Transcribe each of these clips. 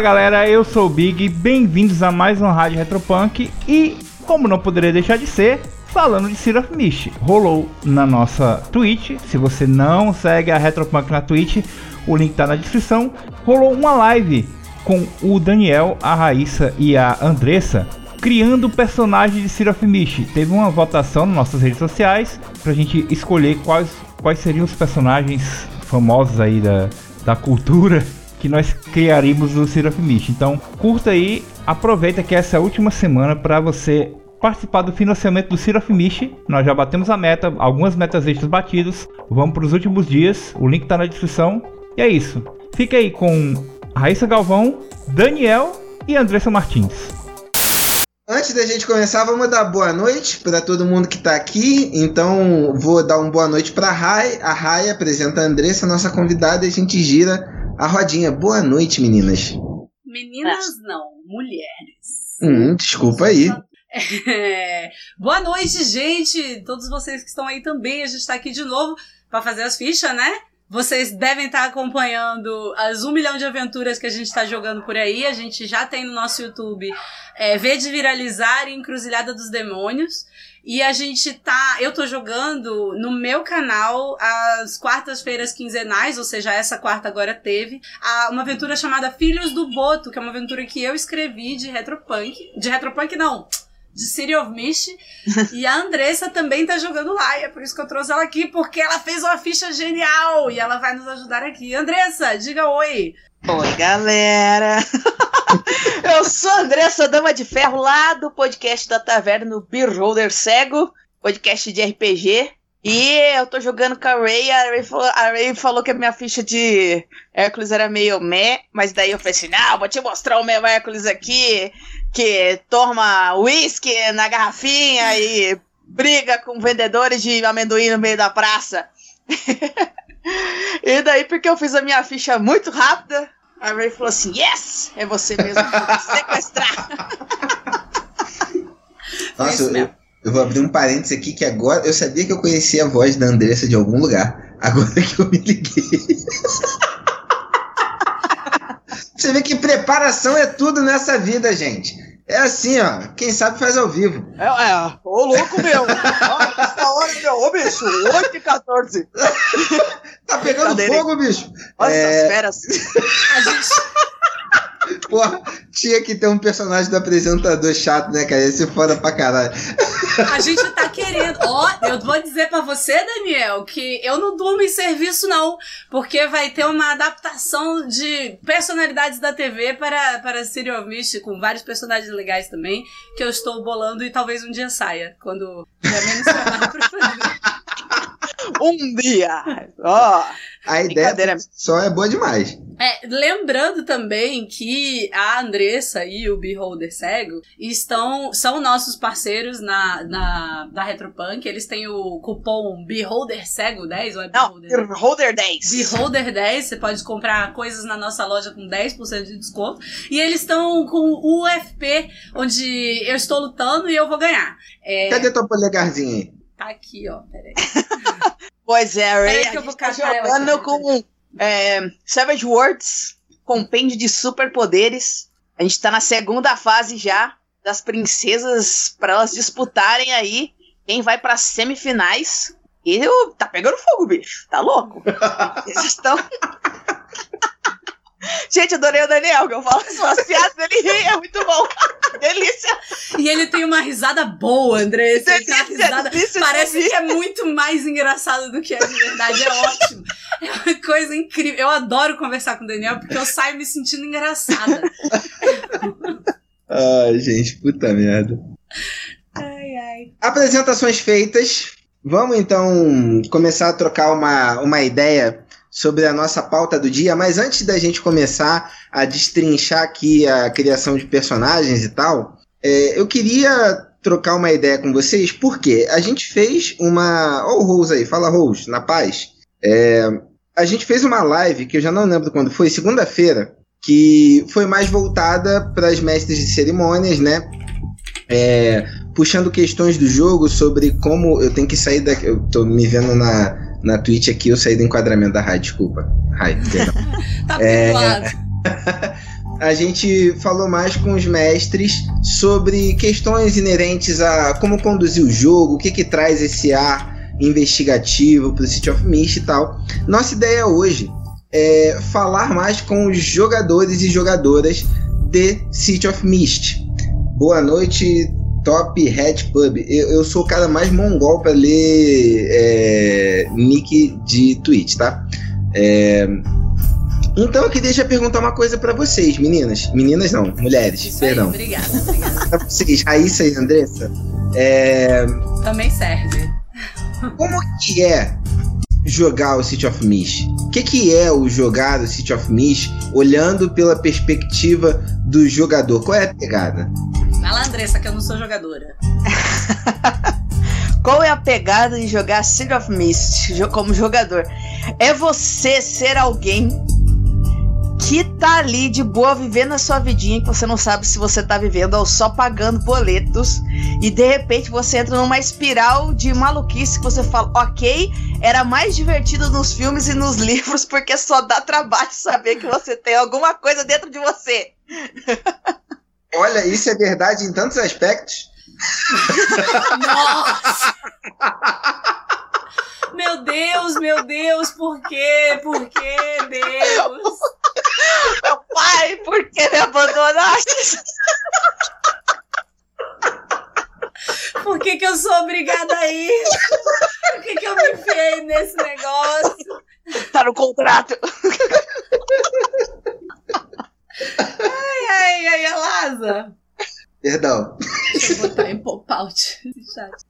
Galera, eu sou o Big, bem-vindos a mais um Rádio Retropunk e, como não poderia deixar de ser, falando de Sea of Mist. Rolou na nossa Twitch, se você não segue a Retropunk na Twitch, o link tá na descrição. Rolou uma live com o Daniel, a Raíssa e a Andressa criando o personagem de Sea of Mist. Teve uma votação nas nossas redes sociais pra gente escolher quais, quais seriam os personagens famosos aí da, da cultura que nós criaríamos o Sea of Mist. Então, curta aí, aproveita que essa é a última semana para você participar do financiamento do Sea of. Nós já batemos a meta, algumas metas extras batidos. Vamos para os últimos dias, o link está na descrição. E é isso. Fica aí com Raíssa Galvão, Daniel e Andressa Martins. Antes da gente começar, vamos dar boa noite para todo mundo que está aqui. Então, vou dar uma boa noite para a Rai. A Rai apresenta a Andressa, nossa convidada, e a gente gira a rodinha. Boa noite, meninas. Meninas não, mulheres. Hum, desculpa aí. É... Boa noite, gente. Todos vocês que estão aí também. A gente está aqui de novo para fazer as fichas, né? Vocês devem estar acompanhando as um milhão de aventuras que a gente está jogando por aí. A gente já tem no nosso YouTube é, V de Viralizar e Encruzilhada dos Demônios. E a gente tá. Eu tô jogando no meu canal às quartas-feiras quinzenais, ou seja, essa quarta agora teve, uma aventura chamada Filhos do Boto, que é uma aventura que eu escrevi de retropunk. De retropunk, não! de City of Mist. e a Andressa também tá jogando lá. E é por isso que eu trouxe ela aqui, porque ela fez uma ficha genial. E ela vai nos ajudar aqui. Andressa, diga oi. Oi, galera. eu sou a Andressa Dama de Ferro, lá do podcast da Taverna no Beer Holder Cego, podcast de RPG. E eu tô jogando com a Ray, a Ray, falou, a Ray falou que a minha ficha de Hércules era meio meh, mas daí eu falei assim, não, vou te mostrar o meu Hércules aqui, que toma uísque na garrafinha e briga com vendedores de amendoim no meio da praça. e daí, porque eu fiz a minha ficha muito rápida, a Ray falou assim, yes, é você mesmo, sequestrar. Nossa, eu, eu vou abrir um parênteses aqui que agora eu sabia que eu conhecia a voz da Andressa de algum lugar. Agora que eu me liguei. Você vê que preparação é tudo nessa vida, gente. É assim, ó. Quem sabe faz ao vivo. É, é. Ô, louco meu. Essa hora, meu. Ô, bicho. 8 e 14. tá pegando fogo, bicho. Olha é... essas feras. A gente. Porra, tinha que ter um personagem do apresentador chato, né, cara? Esse foda pra caralho. A gente tá querendo. Ó, oh, eu vou dizer para você, Daniel, que eu não durmo em serviço, não. Porque vai ter uma adaptação de personalidades da TV para, para of Mist, com vários personagens legais também, que eu estou bolando e talvez um dia saia, quando tiver menos pra fazer. Um dia! Ó! Oh. A ideia só é boa demais. É, lembrando também que a Andressa e o Beholder Cego estão são nossos parceiros na, na da Retropunk. Eles têm o cupom Beholder Cego 10 ou é Beholder? Não, Beholder 10. Beholder 10, você pode comprar coisas na nossa loja com 10% de desconto. E eles estão com o UFP, onde eu estou lutando e eu vou ganhar. É... Cadê tua polegarzinha aí? Tá aqui, ó, peraí. Pois é, Ray, a gente tá jogando com é, Savage Worlds, compêndio de superpoderes. A gente tá na segunda fase já das princesas para elas disputarem aí quem vai para semifinais. E tá pegando fogo, bicho. Tá louco? Eles estão Gente, adorei o Daniel, que eu falo as piadas dele ri, é muito bom. Delícia. E ele tem uma risada boa, André. Delícia, risada, delícia parece que é muito mais engraçado do que é de verdade. É ótimo. É uma coisa incrível. Eu adoro conversar com o Daniel porque eu saio me sentindo engraçada. Ai, gente, puta merda. Ai, ai. Apresentações feitas. Vamos então começar a trocar uma, uma ideia sobre a nossa pauta do dia, mas antes da gente começar a destrinchar aqui a criação de personagens e tal, é, eu queria trocar uma ideia com vocês, porque a gente fez uma. Ô, oh, Rose aí, fala Rose, na paz. É, a gente fez uma live, que eu já não lembro quando foi, segunda-feira, que foi mais voltada para as mestres de cerimônias, né? É, puxando questões do jogo sobre como eu tenho que sair daqui. Eu tô me vendo na, na Twitch aqui, eu saí do enquadramento da rádio, desculpa. Rai, tá é... a gente falou mais com os mestres sobre questões inerentes a como conduzir o jogo, o que que traz esse ar investigativo para o City of Mist e tal. Nossa ideia hoje é falar mais com os jogadores e jogadoras de City of Mist. Boa noite, Top Hat Pub. Eu, eu sou o cara mais mongol para ler é, nick de tweet, tá? É, então eu queria já perguntar uma coisa para vocês, meninas. Meninas não, mulheres, Isso perdão. Aí, obrigada, obrigada. Pra vocês, Raíssa e Andressa. É, Também serve. como que é jogar o City of Mist? O que, que é o jogar o City of Mist olhando pela perspectiva do jogador? Qual é a pegada? Vai lá, Andressa, que eu não sou jogadora. Qual é a pegada de jogar City of Mist como jogador? É você ser alguém que tá ali de boa vivendo a sua vidinha, que você não sabe se você tá vivendo ou só pagando boletos, e de repente você entra numa espiral de maluquice que você fala, ok, era mais divertido nos filmes e nos livros, porque só dá trabalho saber que você tem alguma coisa dentro de você. Olha, isso é verdade em tantos aspectos. Nossa! Meu Deus, meu Deus, por quê? Por quê, Deus? Meu pai, por que me abandonaste? Por que, que eu sou obrigada a isso? Por que, que eu me enfiei nesse negócio? Tá no contrato. Ai, ai, ai, Alaza. Perdão. Deixa eu botar em pop-out.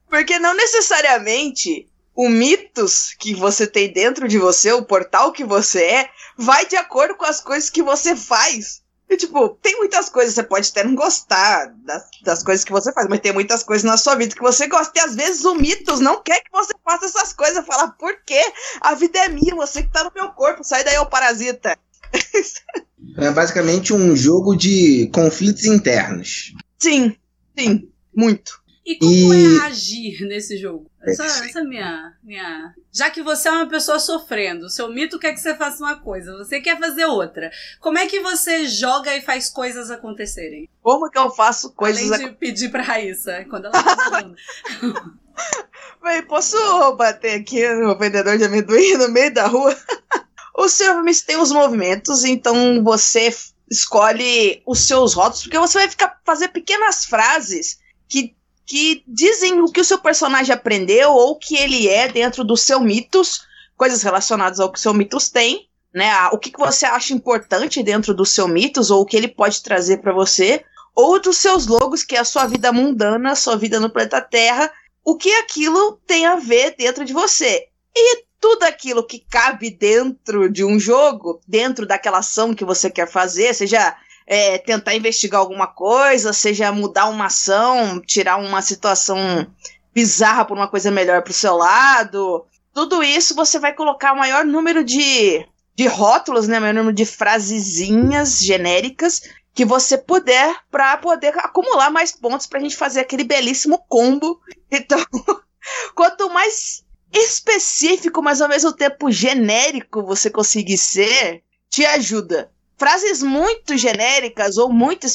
Porque não necessariamente o mitos que você tem dentro de você, o portal que você é, vai de acordo com as coisas que você faz. E, tipo, tem muitas coisas, você pode até não gostar das, das coisas que você faz, mas tem muitas coisas na sua vida que você gosta. E às vezes o mitos não quer que você faça essas coisas. Fala, por quê? A vida é minha, você que tá no meu corpo, sai daí, ô parasita. É basicamente um jogo de conflitos internos. Sim, sim, muito. E como E- é agir nesse jogo? Essa, essa é minha, minha. Já que você é uma pessoa sofrendo, seu mito quer que você faça uma coisa, você quer fazer outra. Como é que você joga e faz coisas acontecerem? Como que eu faço coisas Além de pedir pra Raíssa quando ela tá jogando. Véi, posso bater aqui no vendedor de amendoim no meio da rua? o Silvermist tem os movimentos, então você escolhe os seus rótulos, porque você vai ficar fazer pequenas frases que, que dizem o que o seu personagem aprendeu ou o que ele é dentro dos seus mitos, coisas relacionadas ao que o seu mitos tem, né? O que, que você acha importante dentro dos seus mitos, ou o que ele pode trazer pra você, ou dos seus logos, que é a sua vida mundana, a sua vida no planeta Terra, o que aquilo tem a ver dentro de você. E tudo aquilo que cabe dentro de um jogo, dentro daquela ação que você quer fazer, seja é, tentar investigar alguma coisa, seja mudar uma ação, tirar uma situação bizarra por uma coisa melhor pro seu lado, tudo isso você vai colocar o maior número de, de rótulos, né, o maior número de frasezinhas genéricas que você puder para poder acumular mais pontos pra gente fazer aquele belíssimo combo. Então, quanto mais específico, mas ao mesmo tempo genérico você conseguir ser, te ajuda. Frases muito genéricas ou muito,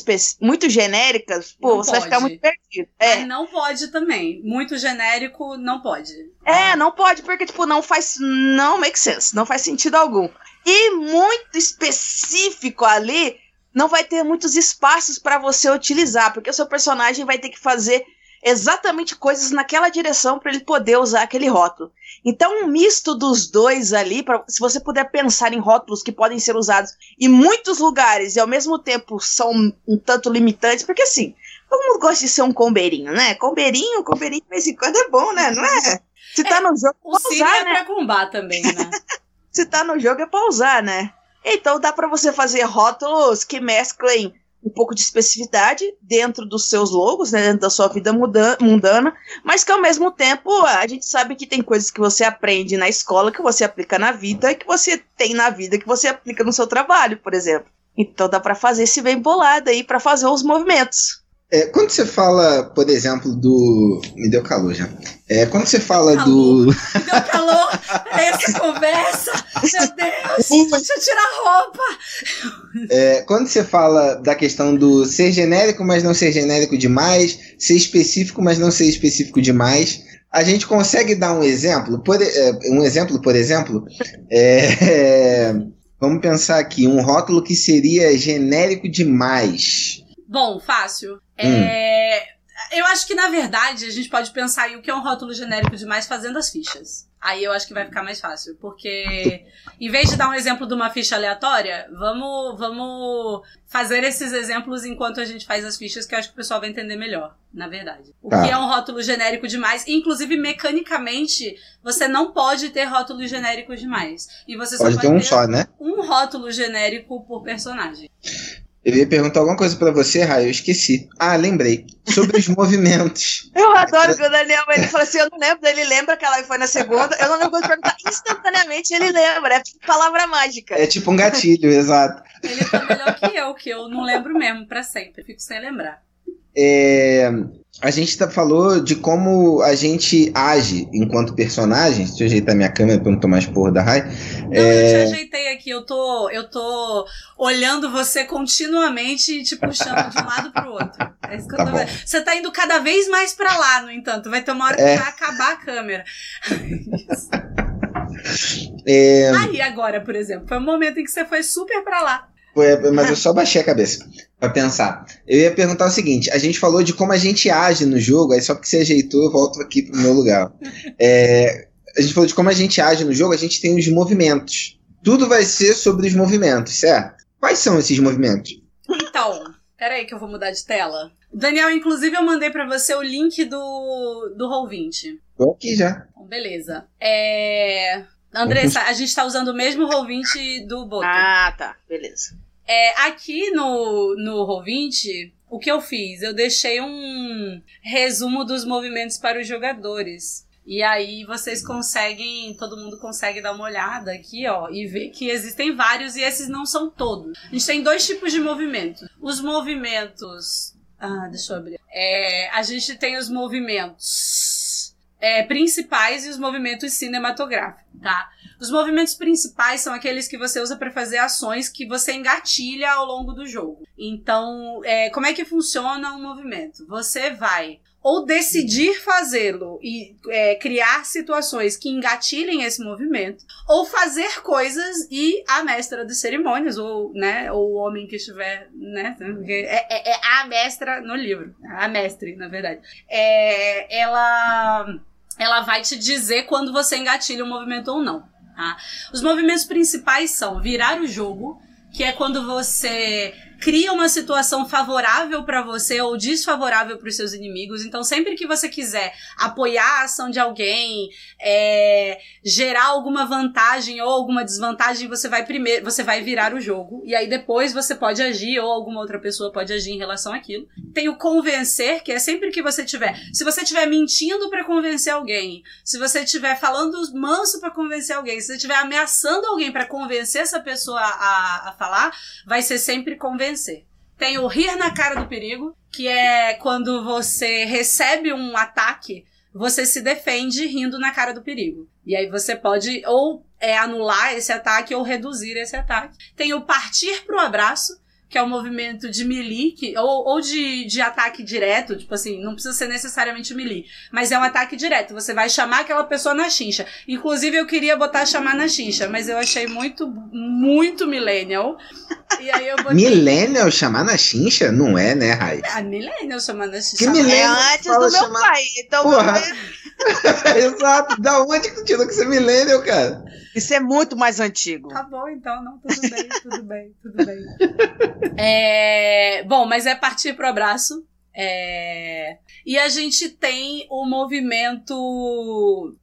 muito genéricas, pô, Não você vai ficar pode. muito perdido. É, Mas não pode também. Muito genérico, não pode. é, não pode, porque, tipo, não faz. Não make sense. Não faz sentido algum. E muito específico ali, não vai ter muitos espaços para você utilizar, porque o seu personagem vai ter que fazer exatamente coisas naquela direção para ele poder usar aquele rótulo. Então, um misto dos dois ali, pra, se você puder pensar em rótulos que podem ser usados em muitos lugares e ao mesmo tempo são um tanto limitantes, porque assim, todo mundo gosta de ser um combeirinho, né? Combeirinho, combeirinho de vez em quando é bom, né? Não é? Se tá no jogo, O usar, é né? pra combar também, né? Se tá no jogo é pra usar, né? Então dá pra você fazer rótulos que mesclem um pouco de especificidade dentro dos seus logos, né, dentro da sua vida mundana, mas que ao mesmo tempo a gente sabe que tem coisas que você aprende na escola que você aplica na vida e que você tem na vida que você aplica no seu trabalho, por exemplo. Então dá pra fazer esse bem bolado aí pra fazer os movimentos. É, quando você fala, por exemplo, do. Me deu calor já. É, quando você fala Calor. do. Me deu calor essa conversa. Meu Deus, deixa eu tirar a roupa. É, quando você fala da questão do ser genérico, mas não ser genérico demais, ser específico, mas não ser específico demais, a gente consegue dar um exemplo? Por, é, um exemplo, por exemplo, é, é, vamos pensar aqui, um rótulo que seria genérico demais. Bom, fácil. É, eu acho que, na verdade, a gente pode pensar em o que é um rótulo genérico demais fazendo as fichas. Aí eu acho que vai ficar mais fácil. Porque, em vez de dar um exemplo de uma ficha aleatória, vamos, vamos fazer esses exemplos enquanto a gente faz as fichas, que eu acho que o pessoal vai entender melhor, na verdade. O Tá. que é um rótulo genérico demais. Inclusive, mecanicamente, você não pode ter rótulos genéricos demais. E você só Pode pode ter um só, né? um rótulo genérico por personagem. Eu ia perguntar alguma coisa pra você, Raio, eu esqueci. Ah, lembrei. Sobre os movimentos. Eu adoro que o Daniel ele fala assim: eu não lembro, ele lembra que ela foi na segunda. Eu não lembro de perguntar instantaneamente, ele lembra. É palavra mágica. É tipo um gatilho, exato. Ele tá melhor que eu, que eu não lembro mesmo pra sempre. Fico sem lembrar. É, a gente tá, falou de como a gente age enquanto personagem. Deixa eu ajeitar minha câmera pra não tomar esporro da Rai. Não, eu te ajeitei aqui, eu tô, eu tô olhando você continuamente e te puxando de um lado pro outro. É isso que Tá eu tô bom. vendo. Você tá indo cada vez mais pra lá, no entanto. Vai ter uma hora que É. vai acabar a câmera. É, Aí agora, por exemplo, foi um momento em que você foi super pra lá. Foi- mas eu só baixei a cabeça pra pensar. Eu ia perguntar o seguinte: a gente falou de como a gente age no jogo, aí só porque você ajeitou, eu volto aqui pro meu lugar. É, a gente falou de como a gente age no jogo, a gente tem os movimentos. Tudo vai ser sobre os movimentos, certo? Quais são esses movimentos? Então, peraí que eu vou mudar de tela. Daniel, inclusive eu mandei pra você o link do, do Roll20. Tô aqui já. Então, beleza. É... Andressa, a gente tá usando o mesmo Roll20 do Boto. Ah, tá. Beleza. É, aqui no, no Roll20, o que eu fiz? Eu deixei um resumo dos movimentos para os jogadores. E aí vocês conseguem, todo mundo consegue dar uma olhada aqui, ó, e ver que existem vários e esses não são todos. A gente tem dois tipos de movimentos. Os movimentos. Ah, deixa eu abrir. É, a gente tem os movimentos é, principais e os movimentos cinematográficos, tá? Os movimentos principais são aqueles que você usa para fazer ações que você engatilha ao longo do jogo. Então, é, como é que funciona um movimento? Você vai ou decidir fazê-lo e é, criar situações que engatilhem esse movimento, ou fazer coisas e a mestra de cerimônias, ou, né, ou o homem que estiver, né, é, é- é a mestra no livro, a mestre, na verdade, é, ela, ela vai te dizer quando você engatilha um movimento ou não. Tá? Os movimentos principais são virar o jogo, que é quando você cria uma situação favorável para você ou desfavorável para os seus inimigos. Então, sempre que você quiser apoiar a ação de alguém, é, gerar alguma vantagem ou alguma desvantagem, você vai primeiro, você vai virar o jogo e aí depois você pode agir ou alguma outra pessoa pode agir em relação àquilo. Tem o convencer, que é sempre que você tiver, se você estiver mentindo para convencer alguém, se você estiver falando manso para convencer alguém, se você estiver ameaçando alguém para convencer essa pessoa a, a falar, vai ser sempre convencer. Tem o rir na cara do perigo, que é quando você recebe um ataque, você se defende rindo na cara do perigo. E aí você pode ou é, anular esse ataque ou reduzir esse ataque. Tem o partir pro abraço, que é um movimento de melee, que, ou, ou de, de ataque direto, tipo assim, não precisa ser necessariamente melee, mas é um ataque direto. Você vai chamar aquela pessoa na chincha. Inclusive, eu queria botar chamar na chincha, mas eu achei muito, muito millennial. E aí eu botei. Millennial chamar na chincha? Não é, né, Rai? A millennial chamando na chincha. Que millennial? É antes do meu chamar- pai. Então, Porra. meu- Exato. Da onde que tu tirou que você é millennial, cara? isso é muito mais antigo. Tá bom, então, não, tudo bem, tudo bem, tudo bem. É, bom, mas é partir pro abraço. É, e a gente tem o movimento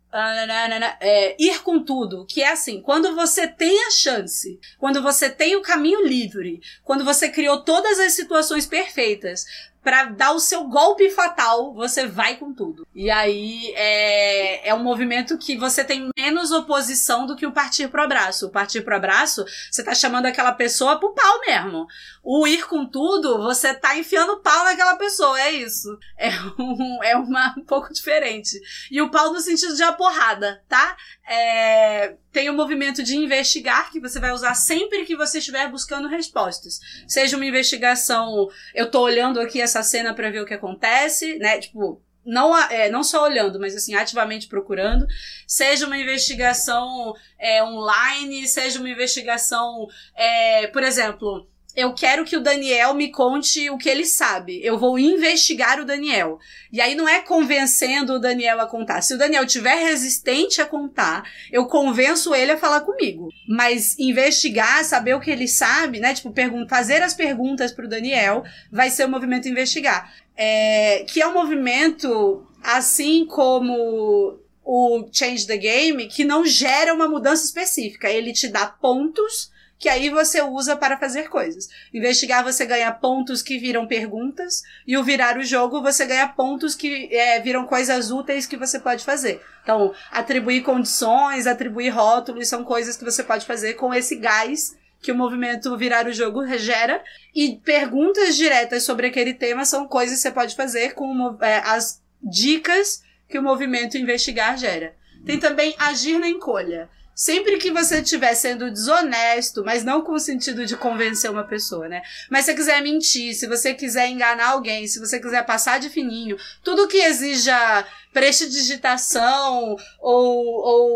é, ir com tudo, que é assim, quando você tem a chance, quando você tem o caminho livre, quando você criou todas as situações perfeitas para dar o seu golpe fatal, você vai com tudo. E aí é, é um movimento que você tem menos oposição do que o partir pro abraço. O partir pro abraço, você tá chamando aquela pessoa pro pau mesmo. O ir com tudo, você tá enfiando pau naquela pessoa, é isso. É, um, é uma um pouco diferente. E o pau no sentido de a porrada, tá? É, tem o movimento de investigar, que você vai usar sempre que você estiver buscando respostas. Seja uma investigação, eu tô olhando aqui essa cena para ver o que acontece, né? Tipo, não, é, não só olhando, mas assim, ativamente procurando, seja uma investigação é, online, seja uma investigação, é, por exemplo, eu quero que o Daniel me conte o que ele sabe. Eu vou investigar o Daniel. E aí não é convencendo o Daniel a contar. Se o Daniel tiver resistente a contar, eu convenço ele a falar comigo. Mas investigar, saber o que ele sabe, né? Tipo, fazer as perguntas pro Daniel vai ser o movimento investigar. É, que é um movimento, assim como o Change the Game, que não gera uma mudança específica. Ele te dá pontos que aí você usa para fazer coisas. Investigar você ganha pontos que viram perguntas, e o virar o jogo você ganha pontos que é, viram coisas úteis que você pode fazer. Então, atribuir condições, atribuir rótulos são coisas que você pode fazer com esse gás que o movimento virar o jogo gera. E perguntas diretas sobre aquele tema são coisas que você pode fazer com é, as dicas que o movimento investigar gera. Tem também agir na encolha. Sempre que você estiver sendo desonesto, mas não com o sentido de convencer uma pessoa, né? Mas se você quiser mentir, se você quiser enganar alguém, se você quiser passar de fininho, tudo que exija prestidigitação ou,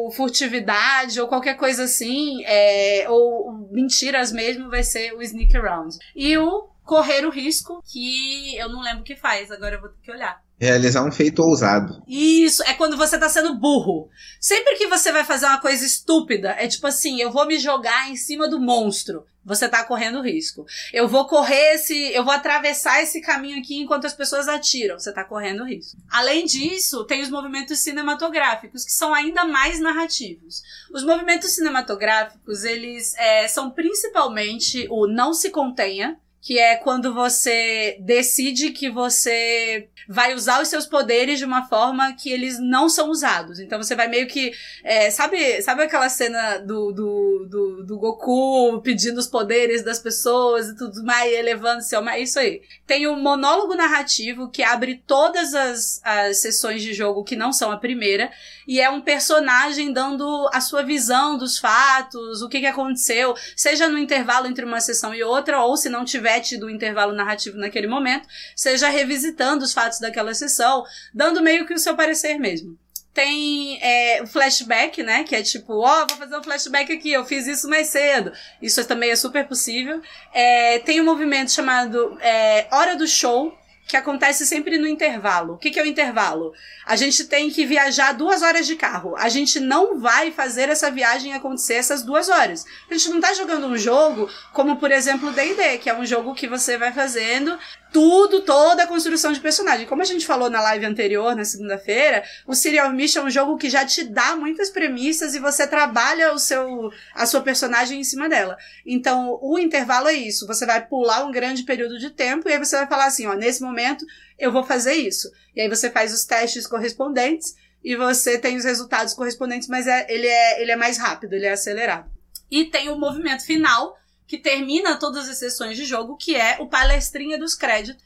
ou furtividade ou qualquer coisa assim, é, ou mentiras mesmo, vai ser o sneak around. E o correr o risco, que eu não lembro o que faz, agora eu vou ter que olhar. Realizar um feito ousado. Isso, é quando você tá sendo burro. Sempre que você vai fazer uma coisa estúpida, é tipo assim, eu vou me jogar em cima do monstro. Você tá correndo risco. Eu vou correr esse, eu vou atravessar esse caminho aqui enquanto as pessoas atiram. Você tá correndo risco. Além disso, tem os movimentos cinematográficos, que são ainda mais narrativos. Os movimentos cinematográficos, eles é, são principalmente o não se contenha, que é quando você decide que você vai usar os seus poderes de uma forma que eles não são usados. Então você vai meio que. É, sabe, sabe aquela cena do, do, do, do, Goku pedindo os poderes das pessoas e tudo mais, elevando-se ao mais? Isso aí. Tem um monólogo narrativo que abre todas as, as sessões de jogo que não são a primeira, e é um personagem dando a sua visão dos fatos, o que, que aconteceu, seja no intervalo entre uma sessão e outra, ou se não tiver tido o intervalo narrativo naquele momento, seja revisitando os fatos daquela sessão, dando meio que o seu parecer mesmo tem é, o flashback, né? Que é tipo, ó, oh, vou fazer um flashback aqui, eu fiz isso mais cedo. Isso também é super possível. É, tem um movimento chamado é, Hora do Show, que acontece sempre no intervalo. O que, que é o intervalo? A gente tem que viajar duas horas de carro. A gente não vai fazer essa viagem acontecer essas duas horas. A gente não tá jogando um jogo como, por exemplo, D&D, que é um jogo que você vai fazendo tudo, toda a construção de personagem. Como a gente falou na live anterior, na segunda-feira, o Serial Mission é um jogo que já te dá muitas premissas e você trabalha o seu, a sua personagem em cima dela. Então, o intervalo é isso. Você vai pular um grande período de tempo e aí você vai falar assim, ó, nesse momento eu vou fazer isso. E aí você faz os testes correspondentes e você tem os resultados correspondentes, mas é, ele, é, ele é mais rápido, ele é acelerado. E tem o movimento final, que termina todas as sessões de jogo, que é o palestrinha dos créditos,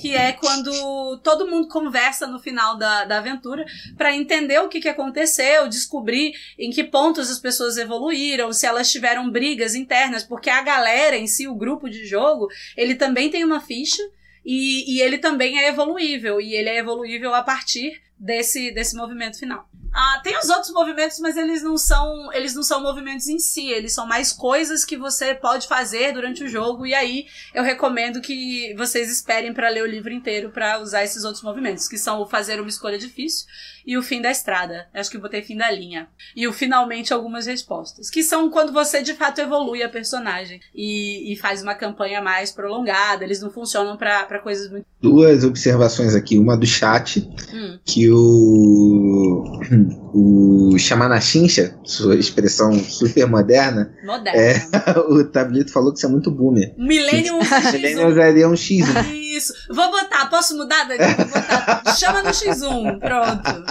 que é quando todo mundo conversa no final da, da aventura para entender o que, que aconteceu, descobrir em que pontos as pessoas evoluíram, se elas tiveram brigas internas, porque a galera em si, o grupo de jogo, ele também tem uma ficha e, e ele também é evoluível, e ele é evoluível a partir desse, desse movimento final. Ah, tem os outros movimentos, mas eles não são eles não são movimentos em si, eles são mais coisas que você pode fazer durante o jogo. E aí eu recomendo que vocês esperem para ler o livro inteiro para usar esses outros movimentos, que são o fazer uma escolha difícil e o fim da estrada. Acho que eu botei fim da linha. E o finalmente algumas respostas, que são quando você de fato evolui a personagem e, e faz uma campanha mais prolongada, eles não funcionam para coisas muito Duas observações aqui, uma do chat, hum. que o o chamar na chincha, sua expressão super moderna, Moderna. é, o Tablito falou que isso é muito boomer. Millennium Millennium X1. usaria um X1. Isso. Vou botar, posso mudar, Dani? Vou botar. Chama no X1. Pronto.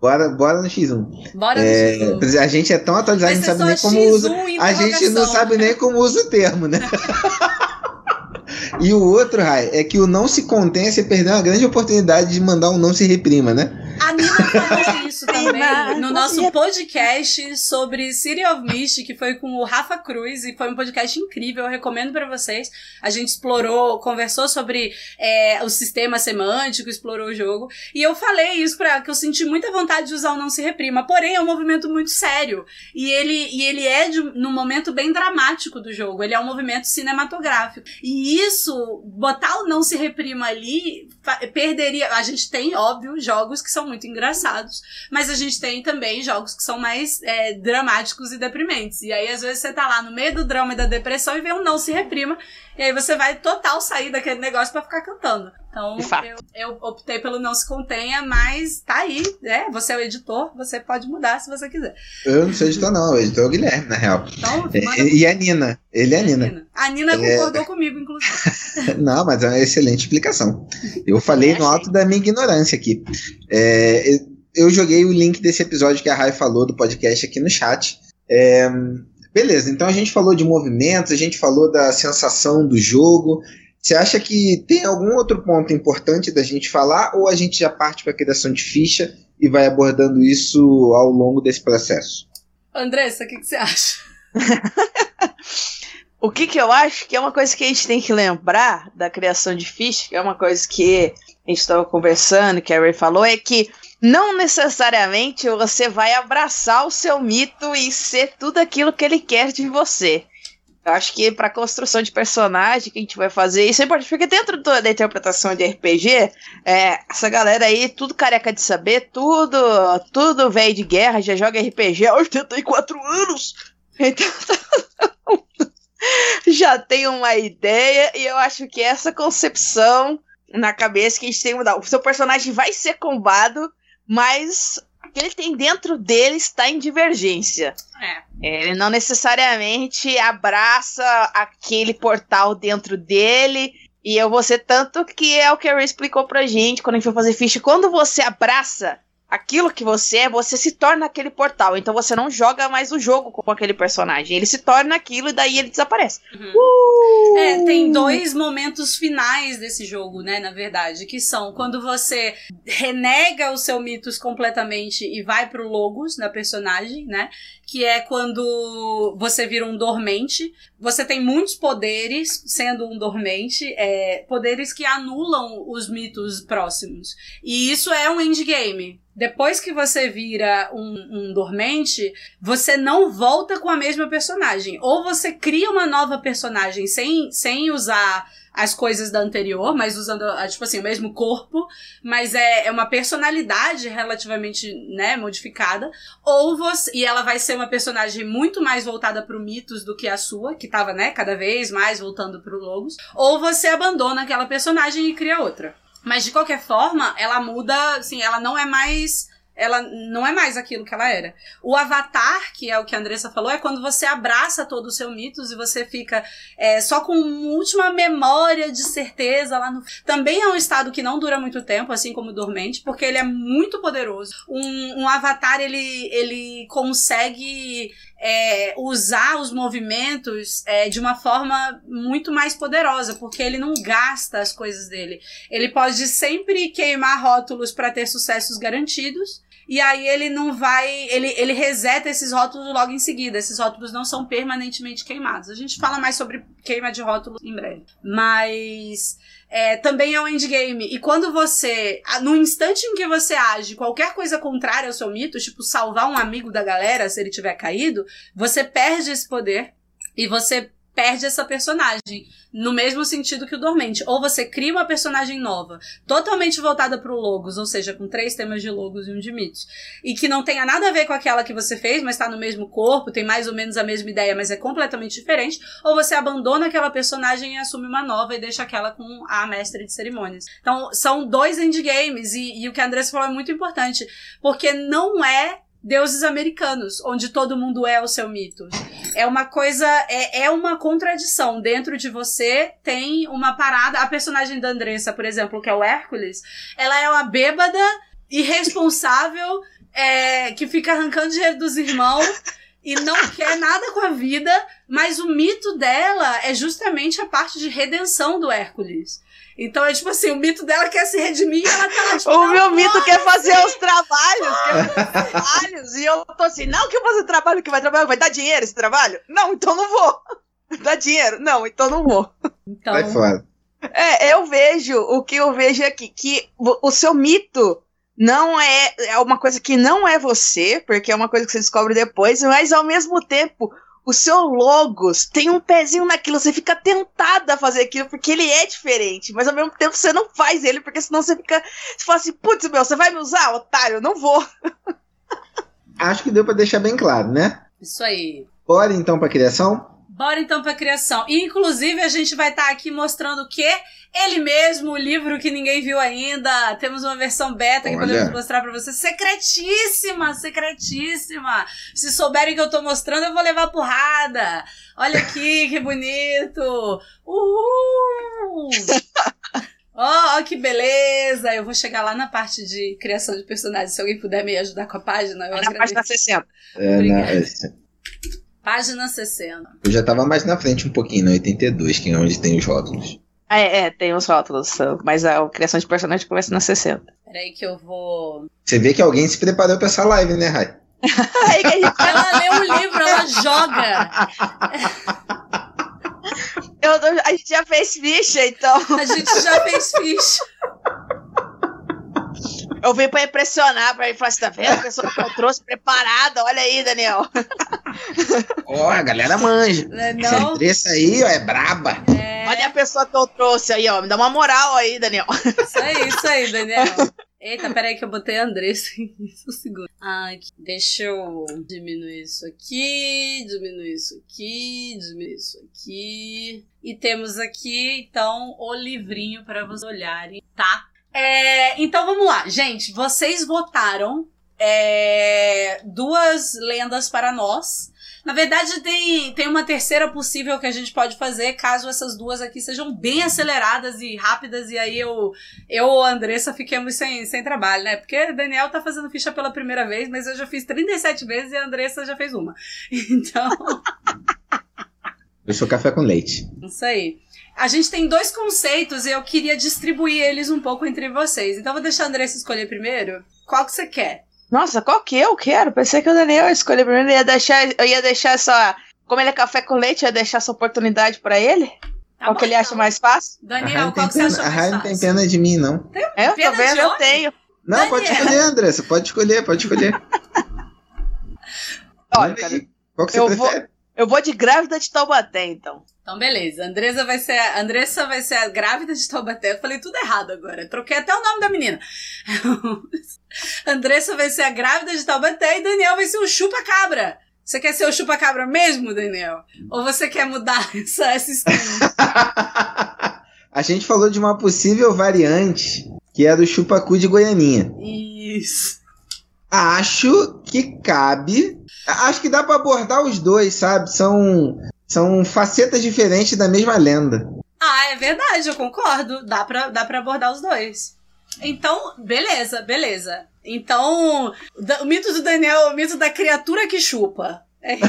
Bora, bora no X1. Bora no É, X1. a gente é tão atualizado, a gente ser sabe nem só como usa. X1 A gente não sabe nem como usa o termo, né? e o outro, Rai, é que o não se contém, você perdeu uma grande oportunidade de mandar um não se reprima, né? A Nina falou isso também no nosso podcast sobre City of Mist, que foi com o Rafa Cruz, e foi um podcast incrível, eu recomendo pra vocês. A gente explorou, conversou sobre é, o sistema semântico, explorou o jogo, e eu falei isso pra que eu senti muita vontade de usar o Não Se Reprima, porém é um movimento muito sério, e ele, e ele é de, num momento bem dramático do jogo, ele é um movimento cinematográfico. E isso, botar o Não Se Reprima ali, perderia. A gente tem, óbvio, jogos que são muito engraçados, mas a gente tem também jogos que são mais é, dramáticos e deprimentes. E aí, às vezes, você tá lá no meio do drama e da depressão e vê um Não Se Reprima, e aí você vai total sair daquele negócio pra ficar cantando. Então, eu, eu optei pelo Não Se Contenha, mas tá aí, né? Você é o editor, você pode mudar se você quiser. Eu não sou editor, não. O editor é o Guilherme, na real. Então, manda E a Nina. Ele é a Nina. Nina. A Nina É. concordou comigo, inclusive. Não, mas é uma excelente explicação. Eu falei É, no alto da minha ignorância aqui. É, eu- eu joguei o link desse episódio que a Rai falou do podcast aqui no chat. É, beleza, então a gente falou de movimentos, a gente falou da sensação do jogo. Você acha que tem algum outro ponto importante da gente falar ou a gente já parte para a criação de ficha e vai abordando isso ao longo desse processo? Andressa, o que, que você acha? O que que eu acho que é uma coisa que a gente tem que lembrar da criação de ficha, que é uma coisa que a gente estava conversando, que a Ray falou, é que não necessariamente você vai abraçar o seu mito e ser tudo aquilo que ele quer de você. Eu acho que para construção de personagem que a gente vai fazer, isso é importante, porque dentro do- da interpretação de RPG, é, essa galera aí, tudo careca de saber, tudo, tudo velho de guerra, já joga RPG há 84 anos. Então, já tem uma ideia e eu acho que essa concepção na cabeça que a gente tem que mudar. O seu personagem vai ser combado, mas o que ele tem dentro dele está em divergência. É. Ele não necessariamente abraça aquele portal dentro dele. E eu vou ser tanto que é o que a Ray explicou pra gente quando a gente foi fazer ficha. Quando você abraça aquilo que você é, você se torna aquele portal. Então você não joga mais o jogo com aquele personagem. Ele se torna aquilo e daí ele desaparece. Uhum. Uh! É, tem dois momentos finais desse jogo, né, na verdade, que são quando você renega os seus mitos completamente e vai pro logos na personagem, né? Que é quando você vira um dormente. Você tem muitos poderes sendo um dormente, é, poderes que anulam os mitos próximos. E isso é um endgame. Depois que você vira um, um dormente, você não volta com a mesma personagem. Ou você cria uma nova personagem sem, sem usar as coisas da anterior, mas usando, ah, tipo assim, o mesmo corpo, mas é, é uma personalidade relativamente, né, modificada. Ou você. E ela vai ser uma personagem muito mais voltada pro mitos do que a sua, que tava, né, cada vez mais voltando pro Logos. Ou você abandona aquela personagem e cria outra. Mas de qualquer forma, ela muda, assim, ela não é mais. Ela não é mais aquilo que ela era. O avatar, que é o que a Andressa falou, é quando você abraça todo o seu mitos e você fica é, só com uma última memória de certeza lá no. Também é um estado que não dura muito tempo, assim como o dormente, porque ele é muito poderoso. Um, um avatar, ele, ele consegue é, usar os movimentos é, de uma forma muito mais poderosa, porque ele não gasta as coisas dele. Ele pode sempre queimar rótulos para ter sucessos garantidos. E aí ele não vai. Ele, ele reseta esses rótulos logo em seguida. Esses rótulos não são permanentemente queimados. A gente fala mais sobre queima de rótulos em breve. Mas. É, também é um endgame. E quando você. No instante em que você age qualquer coisa contrária ao seu mito, tipo salvar um amigo da galera se ele tiver caído, você perde esse poder. E você perde essa personagem. No mesmo sentido que o Dormente. Ou você cria uma personagem nova, totalmente voltada pro Logos, ou seja, com três temas de Logos e um de mitos. E que não tenha nada a ver com aquela que você fez, mas tá no mesmo corpo, tem mais ou menos a mesma ideia, mas é completamente diferente. Ou você abandona aquela personagem e assume uma nova e deixa aquela com a mestre de cerimônias. Então, são dois endgames. E, e o que a Andressa falou é muito importante. Porque não é deuses americanos, onde todo mundo é o seu mito. É uma coisa, é, é uma contradição. Dentro de você tem uma parada. A personagem da Andressa, por exemplo, que é o Hércules, ela é uma bêbada, irresponsável, é, que fica arrancando dinheiro dos irmãos e não quer nada com a vida, mas o mito dela é justamente a parte de redenção do Hércules. Então é tipo assim, o mito dela quer se redimir e ela tá lá, tipo, O meu mito quer fazer os trabalhos, quer fazer os trabalhos. E eu tô assim, não que eu fazer trabalho que vai trabalhar, vai dar dinheiro esse trabalho? Não, então não vou. Dá dinheiro? Não, então não vou. Então, Vai fora. É, eu vejo, o que eu vejo aqui, que o seu mito não é, é uma coisa que não é você, porque é uma coisa que você descobre depois, mas ao mesmo tempo, o seu logos tem um pezinho naquilo, você fica tentada a fazer aquilo porque ele é diferente, mas ao mesmo tempo você não faz ele, porque senão você fica, você fala assim, putz, meu, você vai me usar, otário? Não vou. Acho que deu pra deixar bem claro, né? isso aí. Bora então pra criação? Bora então pra criação. E, inclusive, a gente vai estar aqui mostrando o quê? Ele mesmo, o livro que ninguém viu ainda. Temos uma versão beta que podemos mostrar pra vocês. Secretíssima, secretíssima. Se souberem que eu tô mostrando, eu vou levar porrada. Olha aqui, que bonito. Uhul! Ó, ó, que beleza! Eu vou chegar lá na parte de criação de personagens. Se alguém puder me ajudar com a página, eu Na página agradeço. 60. É, Obrigada. na- esse- Página 60. eu já tava mais na frente um pouquinho, na 82, que é onde tem os rótulos. Ah, É, é, tem os rótulos, mas a criação de personagem começa na 60. Peraí que eu vou. Você vê que alguém se preparou pra essa live, né, Rai? Aí que a gente Ela lê o livro, ela joga. Eu a gente já fez ficha, então. A gente já fez ficha. Eu vim pra impressionar, pra ele falar assim, tá vendo? A pessoa que eu trouxe preparada, olha aí, Daniel. Ó, a galera manja. Né, Essa Não? Andressa aí, ó, é braba. É, Olha a pessoa que eu trouxe aí, ó. Me dá uma moral aí, Daniel. isso aí, isso aí, Daniel. Eita, peraí que eu botei a Andressa isso segundo. Ai, deixa eu diminuir isso aqui, diminuir isso aqui, diminuir isso aqui. E temos aqui, então, o livrinho para vocês olharem, tá? É, então vamos lá, gente. Vocês votaram é, duas lendas para nós. Na verdade, tem, tem uma terceira possível que a gente pode fazer caso essas duas aqui sejam bem aceleradas e rápidas, e aí eu, eu ou a Andressa fiquemos sem, sem trabalho, né? Porque o Daniel tá fazendo ficha pela primeira vez, mas eu já fiz 37 vezes e a Andressa já fez uma. Então, Eu sou café com leite. isso aí. A gente tem dois conceitos e eu queria distribuir eles um pouco entre vocês. Então, eu vou deixar a Andressa escolher primeiro. Qual que você quer? Nossa, qual que eu quero? Pensei que o Daniel ia escolher primeiro. Eu ia deixar, eu ia deixar essa. Como ele é café com leite, eu ia deixar essa oportunidade pra ele? Tá qual bom, que ele acha então. mais fácil? Daniel, qual tem que você pena, achou a mais Rai não tem fácil? pena de mim, não. É, eu Pena tô vendo, de eu tenho. Não, pode Daniel. escolher, Andressa. Pode escolher, pode escolher. Olha, cara. Qual que você eu vou- prefere? Eu vou de grávida de Taubaté, então. Então, beleza. Andressa vai ser, a- Andressa vai ser a grávida de Taubaté. Eu falei tudo errado agora. Troquei até o nome da menina. Andressa vai ser a grávida de Taubaté e Daniel vai ser o chupa-cabra. Você quer ser o chupa-cabra mesmo, Daniel? Ou você quer mudar essa, essa skin? A gente falou de uma possível variante, que é do chupacu de Goianinha. Isso. Acho que cabe. Acho que dá pra abordar os dois, sabe? São, são facetas diferentes da mesma lenda. Ah, é verdade, eu concordo. Dá pra, dá pra abordar os dois. Então, beleza, beleza. Então, o mito do Daniel é o mito da criatura que chupa. É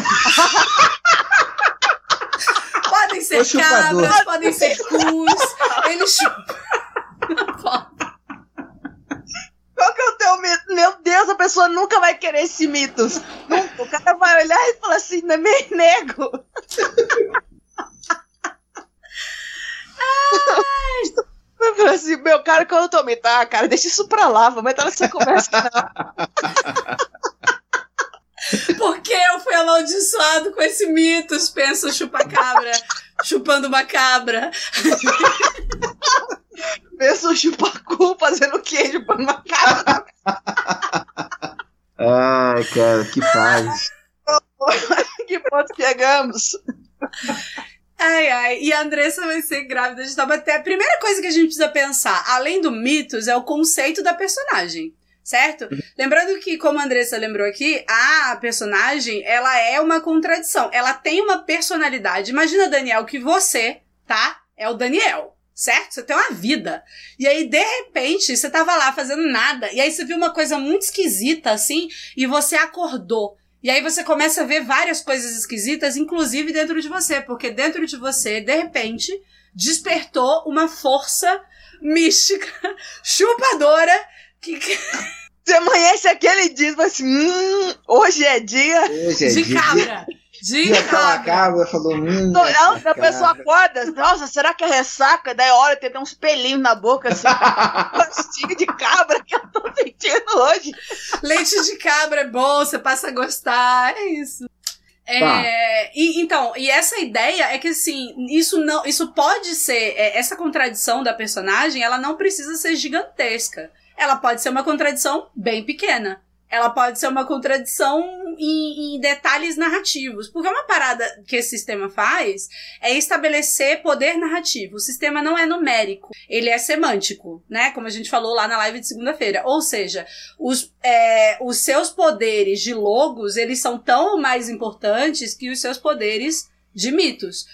podem ser cabras, podem ser cus. Ele chupa. Qual que é o teu mito? Meu Deus, a pessoa nunca vai querer esse mitos. Nunca. O cara vai olhar e falar assim, não é meio nego. Vai falar assim, meu cara, qual é o teu mito? Ah, cara, deixa isso pra lá, vamos entrar nessa conversa. não. Porque eu fui amaldiçoado com esse mitos, pensa chupa-cabra, chupando uma cabra. pensa o chupacu fazendo queijo chupando uma cabra. Ai, cara, que fase. que ponto chegamos? Ai, ai. E a Andressa vai ser grávida de Taubaté. A primeira coisa que a gente precisa pensar, além do mitos, é o conceito da personagem. Certo? Lembrando que, como a Andressa lembrou aqui, a personagem, ela é uma contradição. Ela tem uma personalidade. Imagina, Daniel, que você, tá? É o Daniel certo? Você tem uma vida. E aí, de repente, você tava lá fazendo nada, e aí você viu uma coisa muito esquisita, assim, e você acordou. E aí você começa a ver várias coisas esquisitas, inclusive dentro de você, porque dentro de você, de repente, despertou uma força mística, chupadora, que. Você amanhece aquele dia e assim, hum, hoje é dia Hoje é de dia- cabra. De E aquela cabra. falou, hum, Não, a pessoa acorda, nossa, será que é ressaca? Daí olha, tem até uns pelinhos na boca, assim, gostinho de cabra que eu tô sentindo hoje. Leite de cabra é bom, você passa a gostar, é isso. É, e então, e essa ideia é que assim, isso não, isso pode ser é, essa contradição da personagem, ela não precisa ser gigantesca. Ela pode ser uma contradição bem pequena. Ela pode ser uma contradição em, em detalhes narrativos. Porque uma parada que esse sistema faz é estabelecer poder narrativo. O sistema não é numérico, ele é semântico, né? Como a gente falou lá na live de segunda-feira. Ou seja, os, é, os seus poderes de logos, eles são tão mais importantes que os seus poderes de mitos.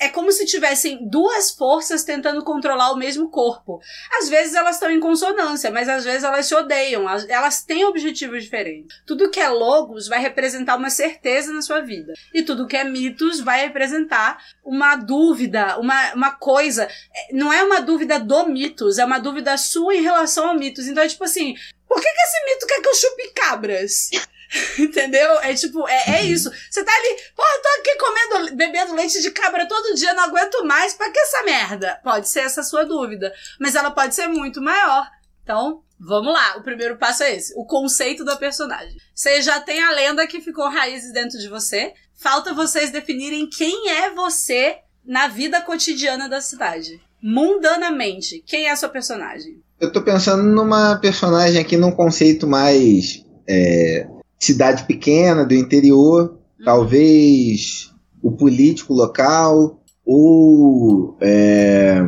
É como se tivessem duas forças tentando controlar o mesmo corpo. Às vezes elas estão em consonância, mas às vezes elas se odeiam, as- elas têm objetivos diferentes. Tudo que é logos vai representar uma certeza na sua vida. E tudo que é mitos vai representar uma dúvida, uma, uma coisa. É, Não é uma dúvida do mitos, é uma dúvida sua em relação ao mitos. Então é tipo assim, por que, que esse mito quer que eu chupe cabras? Entendeu? É tipo, é, é isso. Você tá ali, eu tô aqui comendo, bebendo leite de cabra todo dia, não aguento mais, pra que essa merda? Pode ser essa sua dúvida, mas ela pode ser muito maior. Então, vamos lá. O primeiro passo é esse: o conceito da personagem. Você já tem a lenda que ficou raízes dentro de você. Falta vocês definirem quem é você na vida cotidiana da cidade. Mundanamente, quem é a sua personagem? Eu tô pensando numa personagem aqui num conceito mais é, cidade pequena, do interior, talvez o político local, ou é,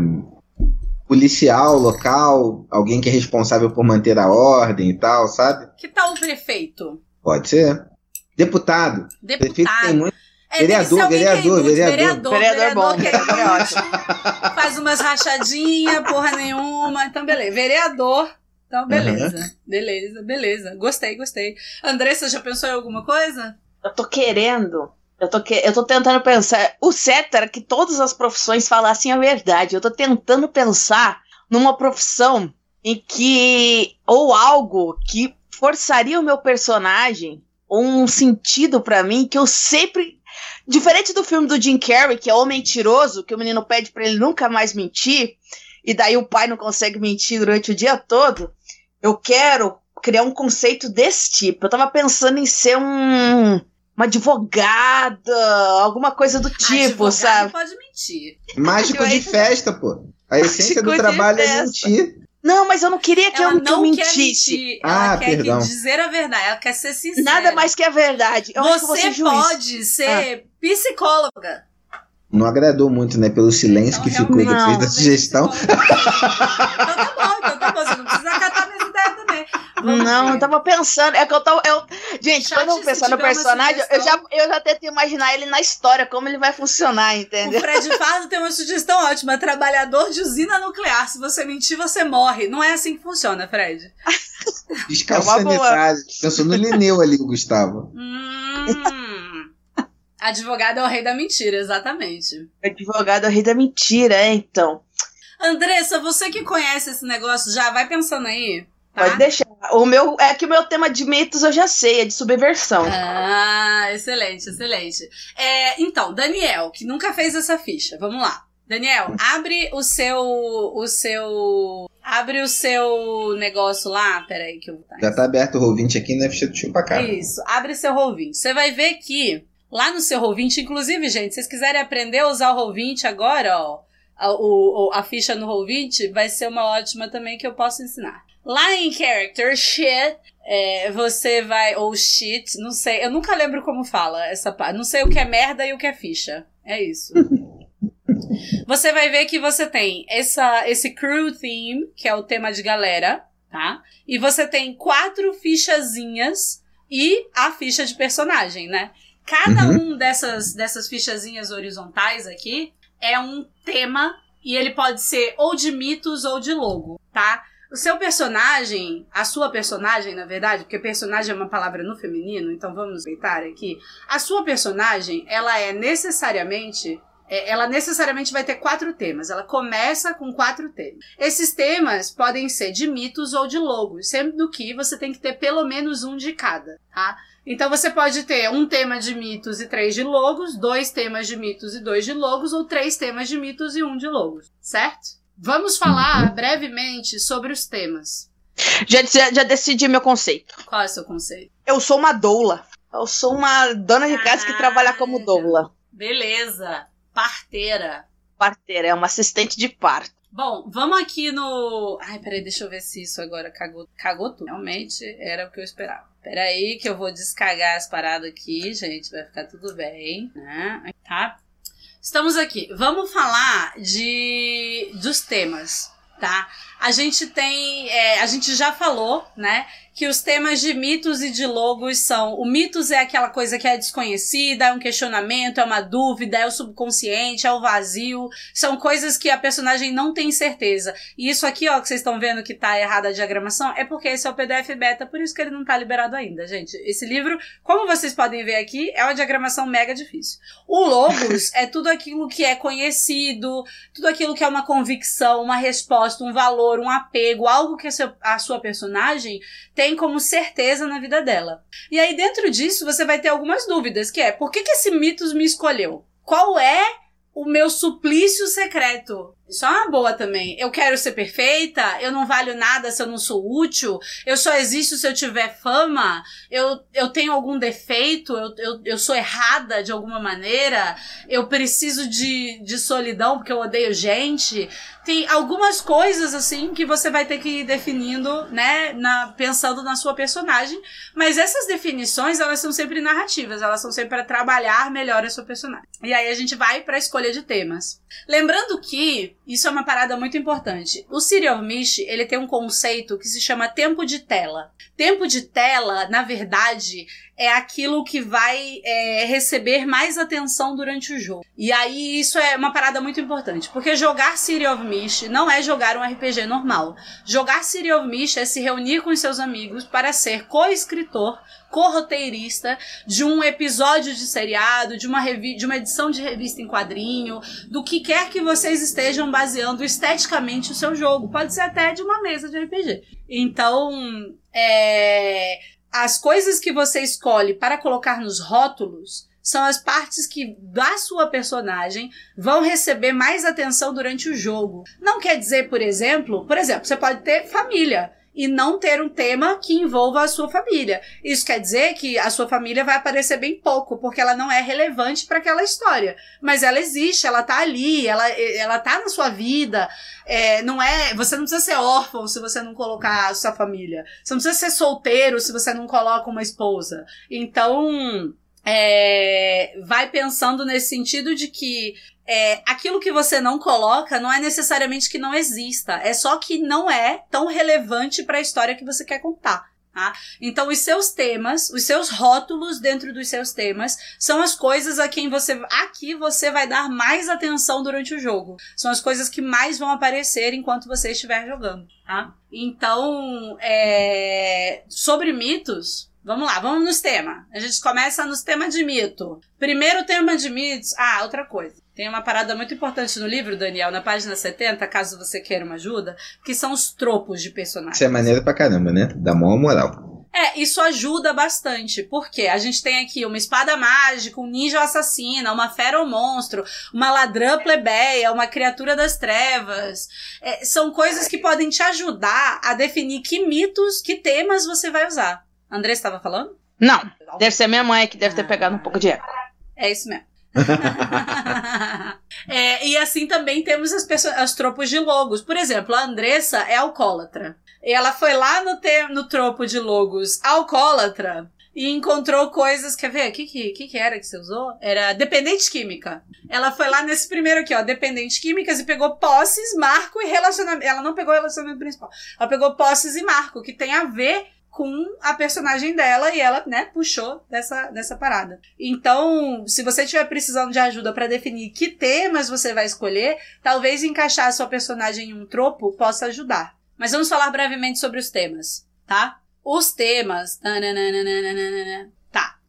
policial local, alguém que é responsável por manter a ordem e tal, sabe? Que tal o prefeito? Pode ser. Deputado. Prefeito tem Deputado. muito. É, Vereador, é vereador, vereador. vereador, Vereador é bom, que é vereador é inútil, faz umas rachadinhas, porra nenhuma. Então, beleza. Vereador. Então, beleza. Beleza, beleza. Gostei, gostei. Andressa, já pensou em alguma coisa? Eu tô querendo. Eu tô, que, eu tô tentando pensar. O certo era que todas as profissões falassem a verdade. Eu tô tentando pensar numa profissão em que. ou algo que forçaria o meu personagem ou um sentido pra mim que eu sempre. Diferente do filme do Jim Carrey, que é o mentiroso, que o menino pede pra ele nunca mais mentir, e daí o pai não consegue mentir durante o dia todo, eu quero criar um conceito desse tipo. Eu tava pensando em ser um uma advogada, alguma coisa do tipo, Advogado sabe? pode mentir. Mágico de festa, pô. A essência do Mágico de trabalho é mentir. Não, mas eu não queria que, Ela eu, que eu não mentisse. mentir. Ela Ah, quer perdão. dizer a verdade. Ela quer ser sincera. Nada mais que a verdade. Eu Você você juiz. pode ser psicóloga. Não agradou muito, né? Pelo silêncio que ficou depois não, da sugestão. então tá bom, então tá bom. Você não precisa acatar minhas ideias também. Vamos Não, eu tava pensando. É que eu tava. Eu... Gente, Chat, quando eu pensar no uma personagem, eu já, eu já tento imaginar ele na história, como ele vai funcionar, O entendeu? Fred Fardo tem uma sugestão ótima. Trabalhador de usina nuclear. Se você mentir, você morre. Não é assim que funciona, Fred. Descalço É uma boa. sanitário. Pensou no Lineu ali, o Gustavo. Hum. Advogado é o rei da mentira, exatamente. Advogado é o rei da mentira, é, então. Andressa, você que conhece esse negócio já, vai pensando aí. Tá? Pode deixar. O meu, é que o meu tema de mitos eu já sei, é de subversão. Ah, excelente, excelente. É, então, Daniel, que nunca fez essa ficha, vamos lá. Daniel, abre o seu. O seu. Abre o seu negócio lá. Peraí, que eu. Já tá aberto o Roll20 aqui na ficha do Chupacabra. Isso, abre seu Roll20. Você vai ver que lá no seu Roll20, inclusive, gente, se vocês quiserem aprender a usar o Roll20 agora, ó, a, o, a ficha no Roll20 vai ser uma ótima também que eu posso ensinar. Lá em Character Shit, é, você vai. Ou shit, não sei. Eu nunca lembro como fala essa parte. Não sei o que é merda e o que é ficha. É isso. você vai ver que você tem essa, esse crew theme, que é o tema de galera, tá? E você tem quatro fichazinhas e a ficha de personagem, né? Cada uhum. um dessas, dessas fichazinhas horizontais aqui é um tema e ele pode ser ou de mitos ou de logo, tá? O seu personagem, a sua personagem, na verdade, porque personagem é uma palavra no feminino, então vamos respeitar aqui. A sua personagem, ela é necessariamente é, ela necessariamente vai ter quatro temas. Ela começa com quatro temas. Esses temas podem ser de mitos ou de logos, sendo que você tem que ter pelo menos um de cada, tá? Então você pode ter um tema de mitos e três de logos, dois temas de mitos e dois de logos, ou três temas de mitos e um de logos, certo? Vamos falar uhum. brevemente sobre os temas. Já, já, já, decidi meu conceito. Qual é o seu conceito? Eu sou uma doula. Eu sou uma dona de casa ah, que trabalha como doula. Beleza. Parteira. Parteira, é uma assistente de parto. Bom, vamos aqui no. Ai, peraí, deixa eu ver se isso agora cagou, cagou tudo. Realmente era o que eu esperava. Peraí, que eu vou descargar as paradas aqui, gente. Vai ficar tudo bem, né? Tá? Estamos aqui. Vamos falar de dos temas, tá? A gente tem, é, a gente já falou, né, que os temas de mitos e de logos são: o mitos é aquela coisa que é desconhecida, é um questionamento, é uma dúvida, é o subconsciente, é o vazio. São coisas que a personagem não tem certeza. E isso aqui, ó, que vocês estão vendo que tá errada a diagramação, é porque esse é o PDF beta, por isso que ele não tá liberado ainda, gente. Esse livro, como vocês podem ver aqui, é uma diagramação mega difícil. O logos é tudo aquilo que é conhecido, tudo aquilo que é uma convicção, uma resposta, um valor, um apego, algo que a, seu, a sua personagem tem como certeza na vida dela. E aí, dentro disso, você vai ter algumas dúvidas, que é, por que, que esse mitos me escolheu? Qual é o meu suplício secreto? Isso é uma boa também. Eu quero ser perfeita, eu não valho nada se eu não sou útil, eu só existo se eu tiver fama, eu, eu tenho algum defeito, eu, eu, eu sou errada de alguma maneira, eu preciso de, de solidão porque eu odeio gente tem algumas coisas assim que você vai ter que ir definindo, né, na, pensando na sua personagem, mas essas definições, elas são sempre narrativas, elas são sempre para trabalhar melhor a sua personagem. E aí a gente vai para a escolha de temas. Lembrando que isso é uma parada muito importante. O of Mist, ele tem um conceito que se chama tempo de tela. Tempo de tela, na verdade, é aquilo que vai é, receber mais atenção durante o jogo. E aí isso é uma parada muito importante, porque jogar City of Mist não é jogar um RPG normal. Jogar City of Mist é se reunir com seus amigos para ser co-escritor, co-roteirista de um episódio de seriado, de uma, de uma edição de revista em quadrinho, do que quer que vocês estejam baseando esteticamente o seu jogo. Pode ser até de uma mesa de RPG. Então, é, as coisas que você escolhe para colocar nos rótulos são as partes que da sua personagem vão receber mais atenção durante o jogo. Não quer dizer, por exemplo, por exemplo, você pode ter família e não ter um tema que envolva a sua família. Isso quer dizer que a sua família vai aparecer bem pouco, porque ela não é relevante para aquela história. Mas ela existe, ela tá ali, ela, ela tá na sua vida. É, não é, você não precisa ser órfão se você não colocar a sua família. Você não precisa ser solteiro se você não coloca uma esposa. Então, é, vai pensando nesse sentido de que é, aquilo que você não coloca não é necessariamente que não exista, é só que não é tão relevante para a história que você quer contar. Tá? Então, os seus temas, os seus rótulos dentro dos seus temas, são as coisas a quem você. Aqui você vai dar mais atenção durante o jogo. São as coisas que mais vão aparecer enquanto você estiver jogando. Tá? Então, é, sobre mitos, Vamos lá, vamos nos temas. A gente começa nos temas de mito. Primeiro tema de mitos. Ah, outra coisa. Tem uma parada muito importante no livro, Daniel, na página 70, caso você queira uma ajuda, que são os tropos de personagens. Isso é maneiro pra caramba, né? Dá mó moral. É, isso ajuda bastante, porque a gente tem aqui uma espada mágica, um ninja assassina, uma fera ou monstro, uma ladrã plebeia, uma criatura das trevas. É, são coisas que podem te ajudar a definir que mitos, que temas você vai usar. André estava falando? Não, deve ser a minha mãe que deve ter pegado um pouco de eco. É isso mesmo. é, e assim também temos as, as tropos de logos. Por exemplo, a Andressa é alcoólatra. E ela foi lá no, no tropo de logos alcoólatra e encontrou coisas. Quer ver? O que, que, que, que era que você usou? Era dependente química. Ela foi lá nesse primeiro aqui, ó, dependente químicas, e pegou posses, marco e relacionamento. Ela não pegou relacionamento principal. Ela pegou posses e marco, que tem a ver com a personagem dela e ela, né, puxou dessa, dessa parada. Então, se você estiver precisando de ajuda para definir que temas você vai escolher, talvez encaixar a sua personagem em um tropo possa ajudar. Mas vamos falar brevemente sobre os temas, tá? Os temas.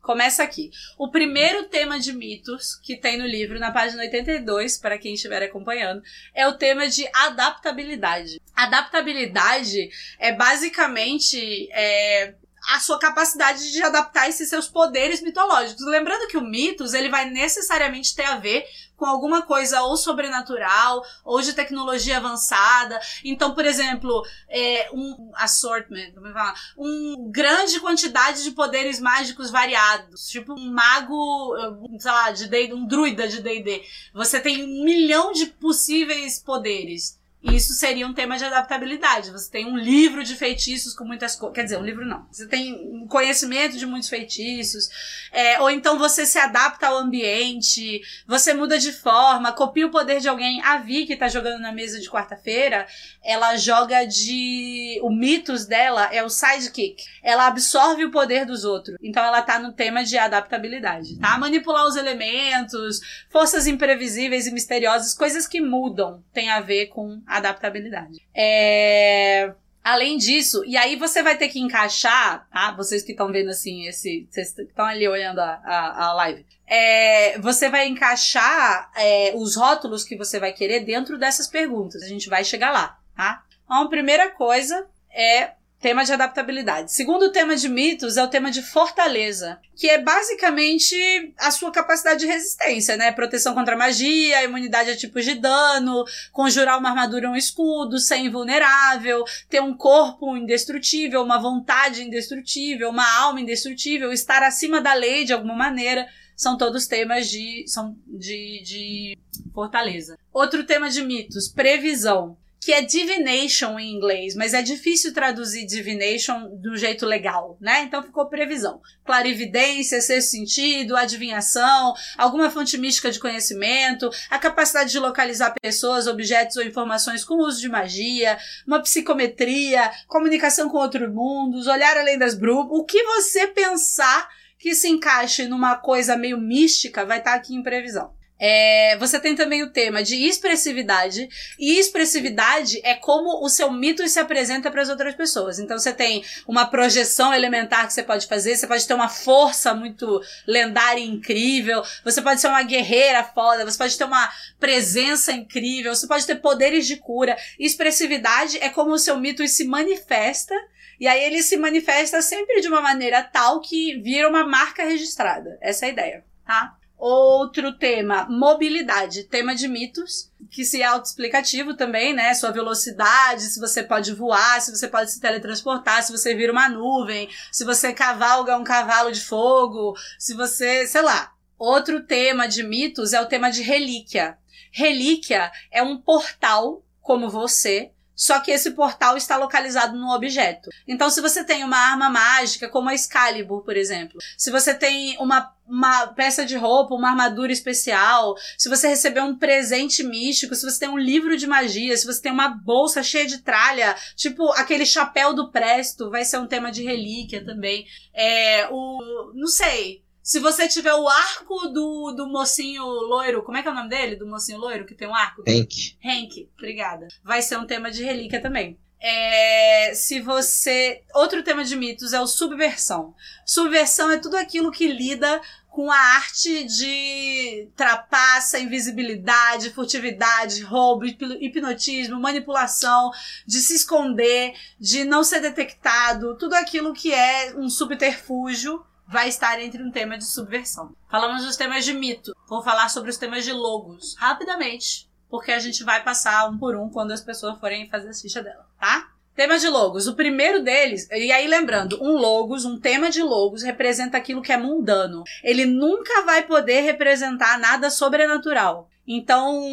Começa aqui. O primeiro tema de mitos que tem no livro, na página 82, para quem estiver acompanhando, é o tema de adaptabilidade. Adaptabilidade é basicamente é, a sua capacidade de adaptar esses seus poderes mitológicos. Lembrando que o mitos, ele vai necessariamente ter a ver com alguma coisa ou sobrenatural ou de tecnologia avançada. Então, por exemplo, é, um assortment, como é falar? Um grande quantidade de poderes mágicos variados. Tipo um mago, sei lá, de D&D, um druida de D&D. Você tem um milhão de possíveis poderes. Isso seria um tema de adaptabilidade. Você tem um livro de feitiços com muitas coisas. Quer dizer, um livro não. Você tem conhecimento de muitos feitiços. É, ou então você se adapta ao ambiente, você muda de forma, copia o poder de alguém. A Vi, que tá jogando na mesa de quarta-feira, ela joga de. O mitos dela é o sidekick. Ela absorve o poder dos outros. Então ela tá no tema de adaptabilidade, tá? Manipular os elementos, forças imprevisíveis e misteriosas, coisas que mudam, tem a ver com adaptabilidade. É... Além disso, e aí você vai ter que encaixar, tá? Vocês que estão vendo assim, esse. Vocês estão ali olhando a, a, a live. É, você vai encaixar é, os rótulos que você vai querer dentro dessas perguntas. A gente vai chegar lá, tá? Então, a primeira coisa é Tema de adaptabilidade. Segundo tema de mitos é o tema de fortaleza, que é basicamente a sua capacidade de resistência, né? Proteção contra magia, imunidade a tipos de dano, conjurar uma armadura ou um escudo, ser invulnerável, ter um corpo indestrutível, uma vontade indestrutível, uma alma indestrutível, estar acima da lei de alguma maneira são todos temas de, são de, de fortaleza. Outro tema de mitos, previsão que é divination em inglês, mas é difícil traduzir divination do jeito legal, né? Então ficou previsão. Clarividência, sexto sentido, adivinhação, alguma fonte mística de conhecimento, a capacidade de localizar pessoas, objetos ou informações com uso de magia, uma psicometria, comunicação com outros mundos, olhar além das brumas, o que você pensar que se encaixe numa coisa meio mística vai estar tá aqui em previsão. É, você tem também o tema de expressividade, e expressividade é como o seu mito se apresenta para as outras pessoas. Então você tem uma projeção elementar que você pode fazer, você pode ter uma força muito lendária e incrível, você pode ser uma guerreira foda, você pode ter uma presença incrível, você pode ter poderes de cura. Expressividade é como o seu mito se manifesta. E aí ele se manifesta sempre de uma maneira tal que vira uma marca registrada. Essa é a ideia, tá? Outro tema, mobilidade, tema de mitos, que se é autoexplicativo também, né? Sua velocidade, se você pode voar, se você pode se teletransportar, se você vira uma nuvem, se você cavalga um cavalo de fogo, se você, sei lá. Outro tema de mitos é o tema de relíquia. Relíquia é um portal como você, só que esse portal está localizado no objeto. Então, se você tem uma arma mágica, como a Excalibur, por exemplo, se você tem uma, uma peça de roupa, uma armadura especial, se você recebeu um presente místico, se você tem um livro de magia, se você tem uma bolsa cheia de tralha, tipo aquele chapéu do Presto, vai ser um tema de relíquia também. É, o. Não sei se você tiver o arco do, do mocinho loiro, como é que é o nome dele? Do mocinho loiro que tem um arco? Hank. Hank, obrigada. Vai ser um tema de relíquia também. É, se você. Outro tema de mitos é o subversão. Subversão é tudo aquilo que lida com a arte de trapaça, invisibilidade, furtividade, roubo, hipnotismo, manipulação, de se esconder, de não ser detectado, tudo aquilo que é um subterfúgio vai estar entre um tema de subversão. Falamos dos temas de mito, vou falar sobre os temas de logos, rapidamente, porque a gente vai passar um por um quando as pessoas forem fazer a ficha dela, tá? Tema de logos. O primeiro deles, e aí lembrando, um logos, um tema de logos, representa aquilo que é mundano. Ele nunca vai poder representar nada sobrenatural. Então,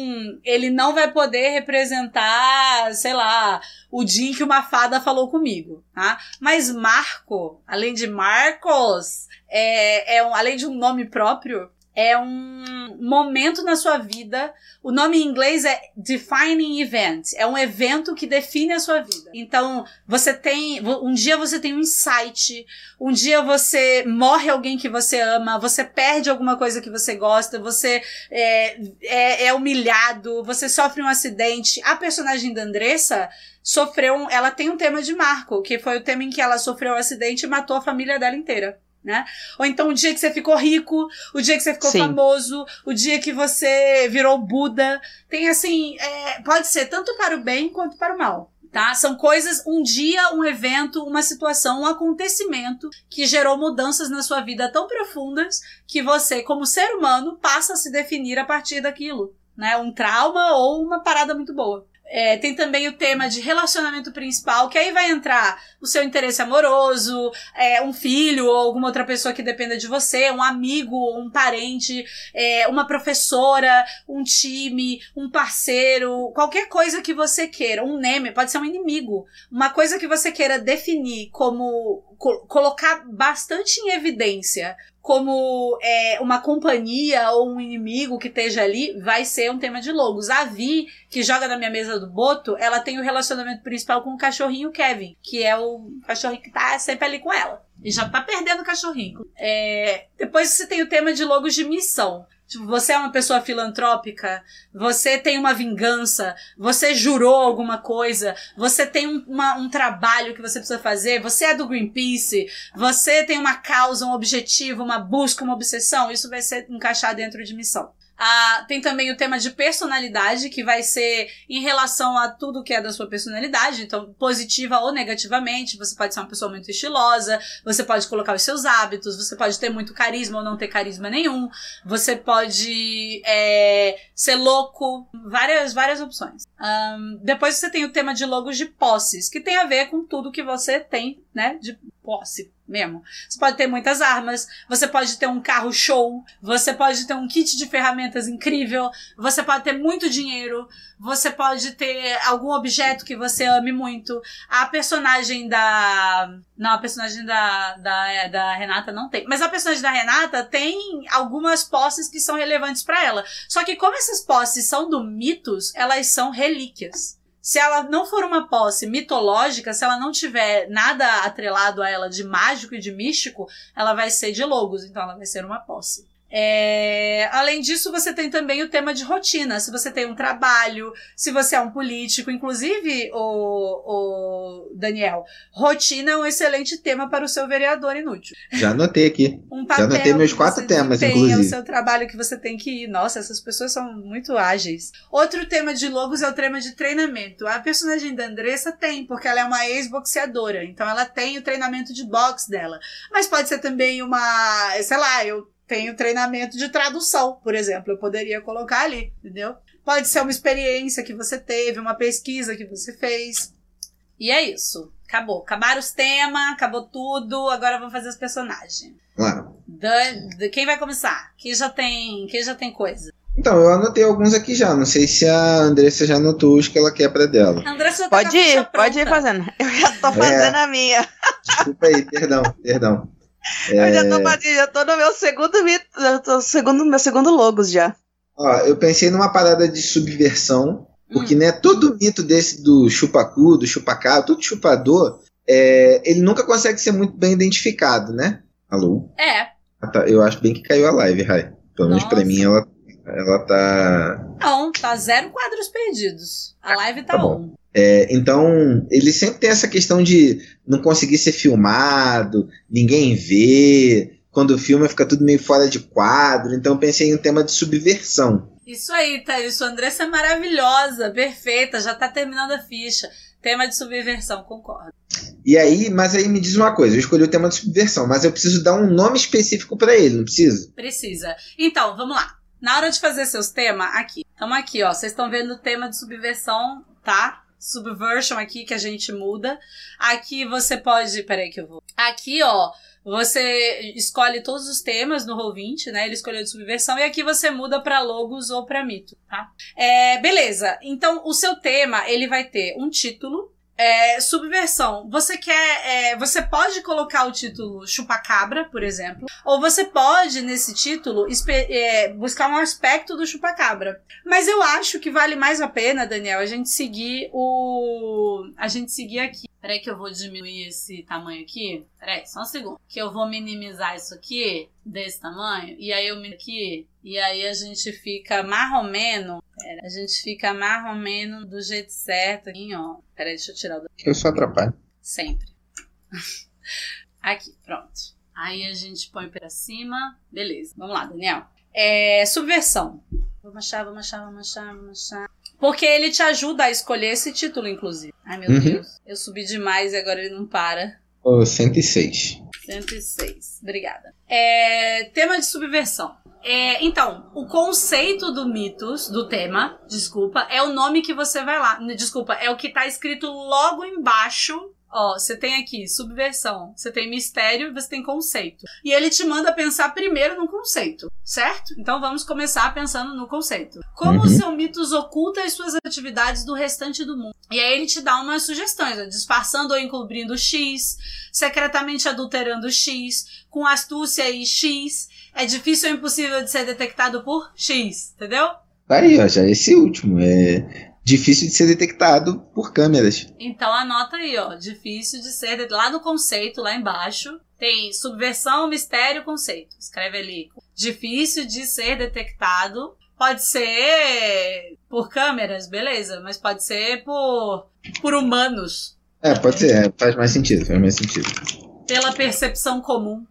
ele não vai poder representar, sei lá, o dia em que uma fada falou comigo, tá? Mas Marco, além de Marcos, é, é um, além de um nome próprio, é um momento na sua vida. O nome em inglês é defining event. É um evento que define a sua vida. Então, você tem. Um dia você tem um insight. Um dia você morre alguém que você ama. Você perde alguma coisa que você gosta. Você é, é, é humilhado. Você sofre um acidente. A personagem da Andressa sofreu. Um, ela tem um tema de marco, que foi o tema em que ela sofreu um acidente e matou a família dela inteira né? Ou então o dia que você ficou rico, o dia que você ficou Sim. famoso, o dia que você virou Buda. Tem assim, é, pode ser tanto para o bem quanto para o mal. Tá? São coisas, um dia, um evento, uma situação, um acontecimento que gerou mudanças na sua vida tão profundas que você, como ser humano, passa a se definir a partir daquilo. Né? Um trauma ou uma parada muito boa. É, tem também o tema de relacionamento principal, que aí vai entrar o seu interesse amoroso, é, um filho ou alguma outra pessoa que dependa de você, um amigo, um parente, é, uma professora, um time, um parceiro, qualquer coisa que você queira, um neme, pode ser um inimigo, uma coisa que você queira definir como co colocar bastante em evidência como é, uma companhia ou um inimigo que esteja ali, vai ser um tema de logos. A Vi, que joga na minha mesa do Boto, ela tem o relacionamento principal com o cachorrinho Kevin, que é o cachorrinho que tá sempre ali com ela. E já tá perdendo o cachorrinho. É, depois você tem o tema de logos de missão. Tipo, você é uma pessoa filantrópica, você tem uma vingança, você jurou alguma coisa, você tem um, uma, um trabalho que você precisa fazer, você é do Greenpeace, você tem uma causa, um objetivo, uma busca, uma obsessão, isso vai ser encaixar dentro de missão. Ah, tem também o tema de personalidade, que vai ser em relação a tudo que é da sua personalidade, então positiva ou negativamente. Você pode ser uma pessoa muito estilosa, você pode colocar os seus hábitos, você pode ter muito carisma ou não ter carisma nenhum, você pode é, ser louco, várias, várias opções. Um, depois você tem o tema de logos de posses, que tem a ver com tudo que você tem, né, de posse mesmo. Você pode ter muitas armas, você pode ter um carro show, você pode ter um kit de ferramentas incrível, você pode ter muito dinheiro, você pode ter algum objeto que você ame muito. A personagem da. Não, a personagem da, da, da Renata não tem. Mas a personagem da Renata tem algumas posses que são relevantes para ela. Só que, como essas posses são do mitos, elas são relíquias se ela não for uma posse mitológica, se ela não tiver nada atrelado a ela de mágico e de místico, ela vai ser de logos, então ela vai ser uma posse. É, além disso, você tem também o tema de rotina. Se você tem um trabalho, se você é um político, inclusive, o, o Daniel, rotina é um excelente tema para o seu vereador inútil. Já anotei aqui. Um Já anotei meus quatro temas, tem inclusive. o seu trabalho que você tem que ir. Nossa, essas pessoas são muito ágeis. Outro tema de logos é o tema de treinamento. A personagem da Andressa tem, porque ela é uma ex-boxeadora. Então ela tem o treinamento de boxe dela. Mas pode ser também uma, sei lá, eu tenho treinamento de tradução, por exemplo. Eu poderia colocar ali, entendeu? Pode ser uma experiência que você teve, uma pesquisa que você fez. E é isso. Acabou. Acabaram os temas, acabou tudo. Agora vamos fazer os personagens. Claro. Da, da, quem vai começar? Quem já tem, quem já tem coisa? Então, eu anotei alguns aqui já. Não sei se a Andressa já anotou os que ela quer pra dela. A Andressa já tá pode ir, pode ir fazendo. Eu já tô fazendo é. a minha. Desculpa aí, perdão, perdão. É... Eu já tô, é. já tô no meu segundo mito, já tô segundo, meu segundo logos já. Ó, eu pensei numa parada de subversão, porque hum. né, todo mito desse do chupacu, do chupacá, todo chupador, é, ele nunca consegue ser muito bem identificado, né? Alô? É. Ah, tá, eu acho bem que caiu a live, Rai. Pelo menos pra mim ela, ela tá. Não, tá zero quadros perdidos. A live tá, tá on. É, então, ele sempre tem essa questão de não conseguir ser filmado, ninguém vê, quando filma fica tudo meio fora de quadro. Então eu pensei em um tema de subversão. Isso aí, Thaís. Sua Andressa é maravilhosa, perfeita, já tá terminando a ficha. Tema de subversão, concordo. E aí, mas aí me diz uma coisa, eu escolhi o tema de subversão, mas eu preciso dar um nome específico para ele, não precisa? Precisa. Então, vamos lá. Na hora de fazer seus temas, aqui. Estamos aqui, ó. Vocês estão vendo o tema de subversão, tá? Subversion aqui que a gente muda. Aqui você pode. Peraí que eu vou. Aqui, ó. Você escolhe todos os temas no Roll20, né? Ele escolheu de subversão e aqui você muda para logos ou para mito, tá? É, beleza. Então, o seu tema, ele vai ter um título, é, subversão. Você quer. É, você pode colocar o título chupacabra, por exemplo. Ou você pode, nesse título, é, buscar um aspecto do chupacabra. Mas eu acho que vale mais a pena, Daniel, a gente seguir o. A gente seguir aqui. Peraí que eu vou diminuir esse tamanho aqui. Peraí, só um segundo. Que eu vou minimizar isso aqui, desse tamanho. E aí eu aqui. E aí a gente fica. Pera, a gente fica menos do jeito certo. Aqui, ó. Peraí, deixa eu tirar o. Eu só atrapalho. Sempre. aqui, pronto. Aí a gente põe pra cima. Beleza. Vamos lá, Daniel. É, subversão. Vamos achar, vamos achar, vamos achar, vamos achar. Porque ele te ajuda a escolher esse título, inclusive. Ai, meu uhum. Deus. Eu subi demais e agora ele não para. Oh, 106. 106. Obrigada. É, tema de subversão. É, então, o conceito do mitos, do tema, desculpa, é o nome que você vai lá. Desculpa, é o que tá escrito logo embaixo Ó, você tem aqui subversão, você tem mistério e você tem conceito. E ele te manda pensar primeiro no conceito, certo? Então vamos começar pensando no conceito. Como uhum. o seu mitos oculta as suas atividades do restante do mundo? E aí ele te dá umas sugestões, ó, disfarçando ou encobrindo X, secretamente adulterando X, com astúcia e X. É difícil ou impossível de ser detectado por X, entendeu? Aí, ó, já esse último. É difícil de ser detectado por câmeras. Então anota aí, ó, difícil de ser lá no conceito lá embaixo tem subversão, mistério, conceito. Escreve ali. Difícil de ser detectado. Pode ser por câmeras, beleza, mas pode ser por por humanos. É, pode ser, é, faz mais sentido, faz mais sentido. Pela percepção comum,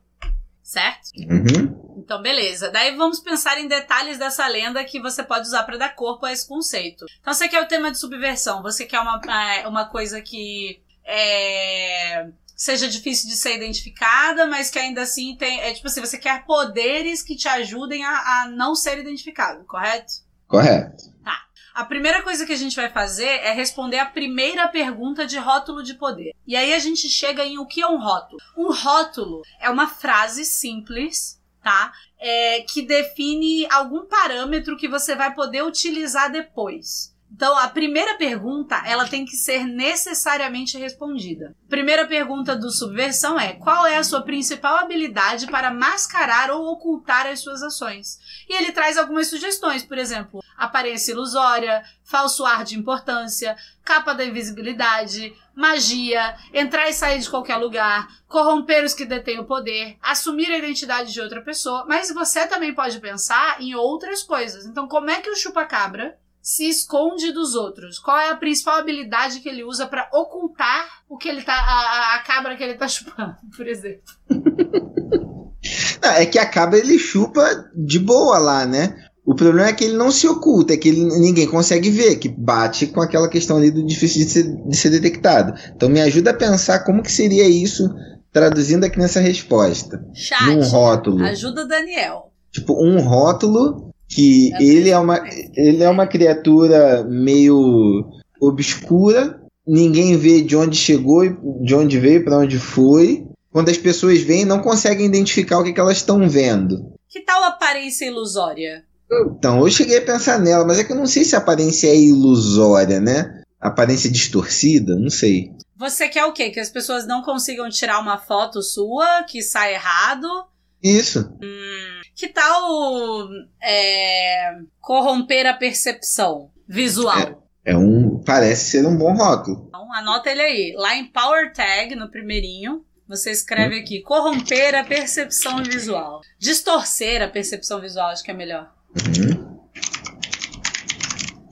certo? Uhum. Então, beleza. Daí vamos pensar em detalhes dessa lenda que você pode usar para dar corpo a esse conceito. Então, você quer o tema de subversão, você quer uma, é, uma coisa que é, seja difícil de ser identificada, mas que ainda assim tem. É tipo assim, você quer poderes que te ajudem a, a não ser identificado, correto? Correto. Tá. A primeira coisa que a gente vai fazer é responder a primeira pergunta de rótulo de poder. E aí a gente chega em o que é um rótulo. Um rótulo é uma frase simples tá? É, que define algum parâmetro que você vai poder utilizar depois. Então, a primeira pergunta, ela tem que ser necessariamente respondida. Primeira pergunta do subversão é: qual é a sua principal habilidade para mascarar ou ocultar as suas ações? E ele traz algumas sugestões, por exemplo, aparência ilusória, falso ar de importância, capa da invisibilidade, magia, entrar e sair de qualquer lugar, corromper os que detêm o poder, assumir a identidade de outra pessoa, mas você também pode pensar em outras coisas. Então, como é que o chupa-cabra se esconde dos outros? Qual é a principal habilidade que ele usa para ocultar o que ele tá a, a, cabra que ele tá chupando, por exemplo? Não, é que a cabra ele chupa de boa lá, né? O problema é que ele não se oculta, é que ele, ninguém consegue ver, que bate com aquela questão ali do difícil de ser, de ser detectado. Então me ajuda a pensar como que seria isso traduzindo aqui nessa resposta. Chat, um rótulo. Ajuda Daniel. Tipo, um rótulo que ele é, uma, ele é uma criatura meio obscura, ninguém vê de onde chegou, de onde veio, para onde foi. Quando as pessoas veem, não conseguem identificar o que, que elas estão vendo. Que tal aparência ilusória? Então, eu cheguei a pensar nela, mas é que eu não sei se a aparência é ilusória, né? Aparência distorcida, não sei. Você quer o quê? Que as pessoas não consigam tirar uma foto sua, que sai errado? Isso. Hum, que tal é, corromper a percepção visual? É, é, um. Parece ser um bom rótulo. Então, anota ele aí. Lá em Power Tag, no primeirinho, você escreve hum. aqui: corromper a percepção visual. Distorcer a percepção visual, acho que é melhor. Uhum.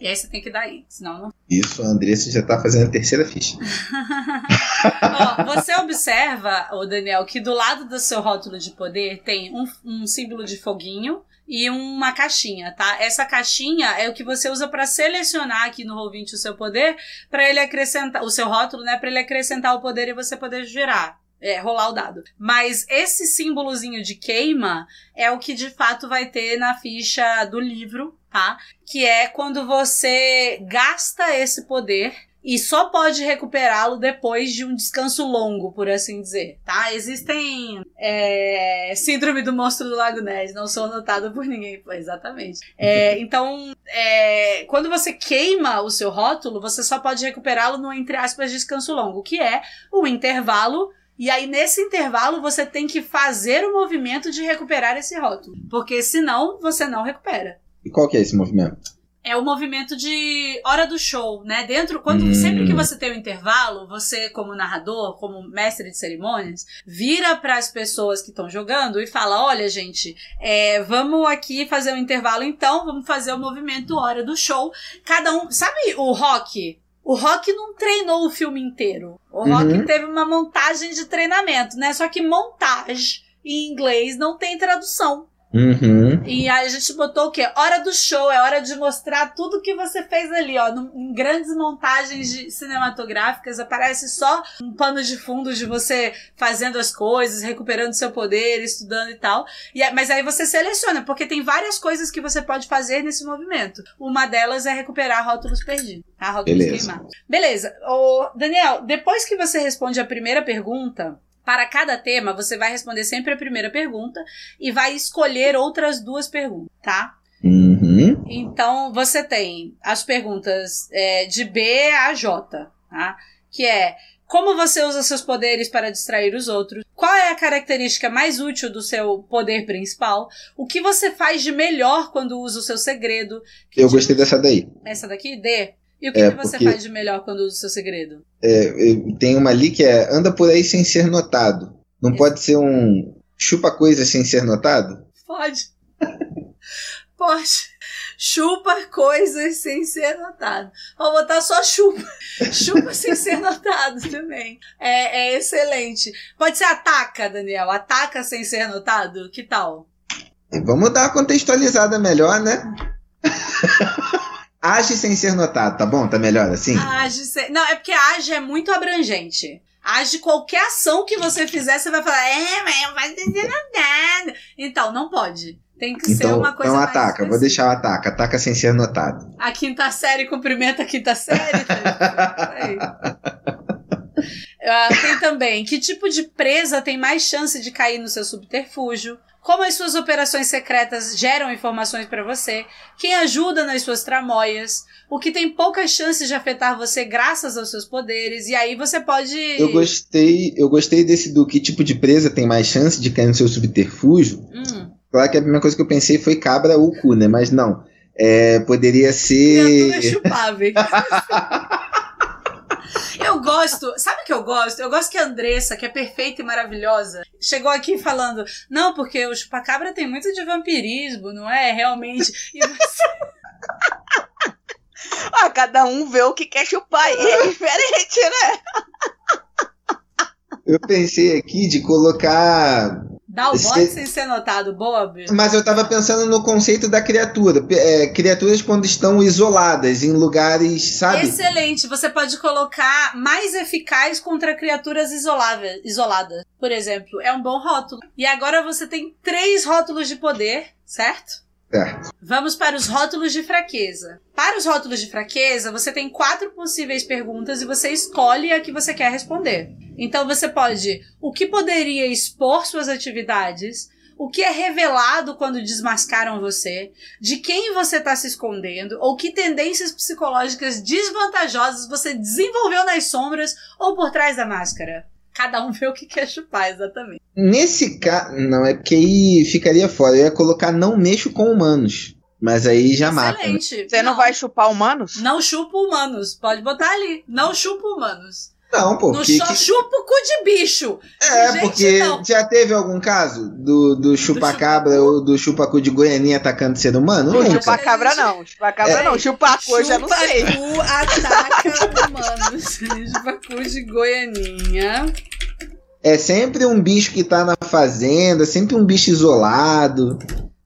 E aí você tem que dar aí, senão não. Isso, a Andressa já tá fazendo a terceira ficha. Ó, você observa, o Daniel, que do lado do seu rótulo de poder tem um, um símbolo de foguinho e uma caixinha, tá? Essa caixinha é o que você usa para selecionar aqui no Roll20 o seu poder, para ele acrescentar o seu rótulo, né, para ele acrescentar o poder e você poder girar. É, rolar o dado. Mas esse símbolozinho de queima é o que de fato vai ter na ficha do livro, tá? Que é quando você gasta esse poder e só pode recuperá-lo depois de um descanso longo, por assim dizer, tá? Existem é, síndrome do monstro do Lago Ness, não sou notado por ninguém, exatamente. É, então, é, quando você queima o seu rótulo, você só pode recuperá-lo no entre aspas descanso longo, que é o intervalo e aí, nesse intervalo, você tem que fazer o movimento de recuperar esse rótulo. Porque senão, você não recupera. E qual que é esse movimento? É o movimento de hora do show, né? Dentro, quando Hum. sempre que você tem o intervalo, você, como narrador, como mestre de cerimônias, vira para as pessoas que estão jogando e fala: olha, gente, é, vamos aqui fazer um intervalo, então, vamos fazer o movimento hora do show. Cada um. Sabe o rock? O Rock não treinou o filme inteiro. O Rock Uhum. teve uma montagem de treinamento, né? Só que montagem em inglês não tem tradução. Uhum. E aí a gente botou o quê? Hora do show, é hora de mostrar tudo que você fez ali, ó. Em grandes montagens cinematográficas, aparece só um pano de fundo de você fazendo as coisas, recuperando seu poder, estudando e tal. E, aí- mas aí você seleciona, porque tem várias coisas que você pode fazer nesse movimento. Uma delas é recuperar rótulos perdidos, tá? Rótulos Beleza. queimados. Beleza. Ô, Daniel, depois que você responde a primeira pergunta, para cada tema, você vai responder sempre a primeira pergunta e vai escolher outras duas perguntas, tá? Uhum. Então você tem as perguntas é, de B a J, tá? Que é como você usa seus poderes para distrair os outros? Qual é a característica mais útil do seu poder principal? O que você faz de melhor quando usa o seu segredo? Eu tipo- gostei dessa daí. Essa daqui? D. E o que, É, que você porque- faz de melhor quando usa o seu segredo? É, tem uma ali que é anda por aí sem ser notado. Não Esse- pode ser um chupa coisa sem ser notado? Pode. Pode. Chupa coisas sem ser notado. Vou botar só chupa. Chupa sem ser notado também. É, é excelente. Pode ser ataca, Daniel. Ataca sem ser notado. Que tal? Vamos dar uma contextualizada melhor, né? Age sem ser notado, tá bom? Tá melhor assim? Age sem... Não, é porque age é muito abrangente. Age qualquer ação que você fizer, você vai falar, é, mas não vai ser notado. Então, não pode. Tem que ser Então, uma coisa então ataca. Vou deixar o ataca. Ataca sem ser notado. A quinta série cumprimenta a quinta série. tá? Ah, tem também que tipo de presa tem mais chance de cair no seu subterfúgio? Como as suas operações secretas geram informações para você? Quem ajuda nas suas tramóias? O que tem poucas chances de afetar você graças aos seus poderes? E aí você pode. Eu gostei, eu gostei desse do que tipo de presa tem mais chance de cair no seu subterfúgio. Hum, Claro que a primeira coisa que eu pensei foi cabra ou cu, né? Mas não. É, poderia criatura ser. chupável. Eu gosto, sabe o que eu gosto? Eu gosto que a Andressa, que é perfeita e maravilhosa, chegou aqui falando: Não, porque o chupacabra tem muito de vampirismo, não é? Realmente. E você, Ah, cada um vê o que quer chupar e é diferente, né? Eu pensei aqui de colocar. Dá o bote sem ser notado, Bob. Mas eu tava pensando no conceito da criatura. É, criaturas quando estão isoladas, em lugares, sabe? Excelente, você pode colocar mais eficaz contra criaturas isoláveis, isoladas. Por exemplo, é um bom rótulo. E agora você tem três rótulos de poder, certo? Certo. Vamos para os rótulos de fraqueza. Para os rótulos de fraqueza, você tem quatro possíveis perguntas e você escolhe a que você quer responder. Então você pode: o que poderia expor suas atividades? O que é revelado quando desmascaram você? De quem você está se escondendo? Ou que tendências psicológicas desvantajosas você desenvolveu nas sombras ou por trás da máscara? Cada um vê o que quer chupar, exatamente. Nesse caso. Não, é porque aí ficaria fora. Eu ia colocar não mexo com humanos. Mas aí já mata. né? Excelente. Você não vai chupar humanos? Não chupa humanos. Pode botar ali. Não chupa humanos. Não, pô. Não que- só que- chupa o cu de bicho. É, Gente, porque não. já teve algum caso do, do chupacabra ou do chupacu de Goianinha atacando ser humano? Não, chupacabra não. Chupacabra É. não. Chupacu eu já não sei. Chupacu ataca humanos. Chupacu de Goianinha. É sempre um bicho que tá na fazenda, sempre um bicho isolado.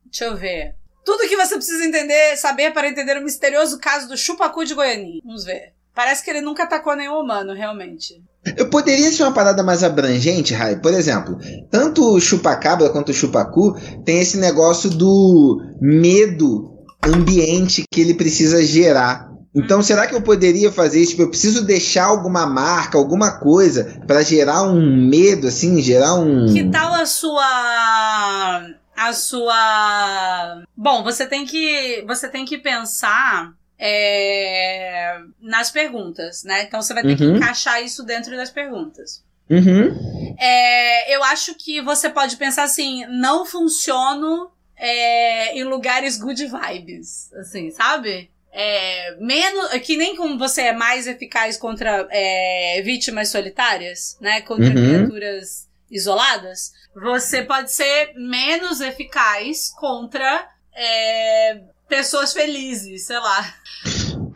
Deixa eu ver. Tudo que você precisa entender, saber para entender o misterioso caso do chupacu de Goianinha. Vamos ver. Parece que ele nunca atacou nenhum humano, realmente. Eu poderia ser uma parada mais abrangente, Rai. Por exemplo, tanto o chupacabra quanto o chupacu tem esse negócio do medo ambiente que ele precisa gerar. Então, será que eu poderia fazer isso? Tipo, eu preciso deixar alguma marca, alguma coisa pra gerar um medo, assim, gerar um. Que tal a sua a sua Bom, você tem que você tem que pensar é, nas perguntas, né? Então você vai ter que Uhum. encaixar isso dentro das perguntas. Uhum. É, eu acho que você pode pensar assim, não funciono é, em lugares good vibes, assim, sabe? É, menos, que nem como você é mais eficaz contra é, vítimas solitárias, né? Contra Uhum. criaturas isoladas, você pode ser menos eficaz contra é, pessoas felizes, sei lá.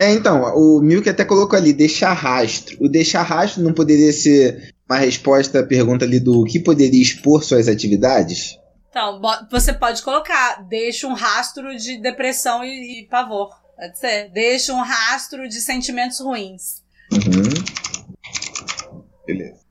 É, então, o Milk até colocou ali, deixar rastro. O deixar rastro não poderia ser uma resposta à pergunta ali do que poderia expor suas atividades? Então, você pode colocar, deixa um rastro de depressão e, e pavor. Pode ser. Deixa um rastro de sentimentos ruins. Uhum. Beleza.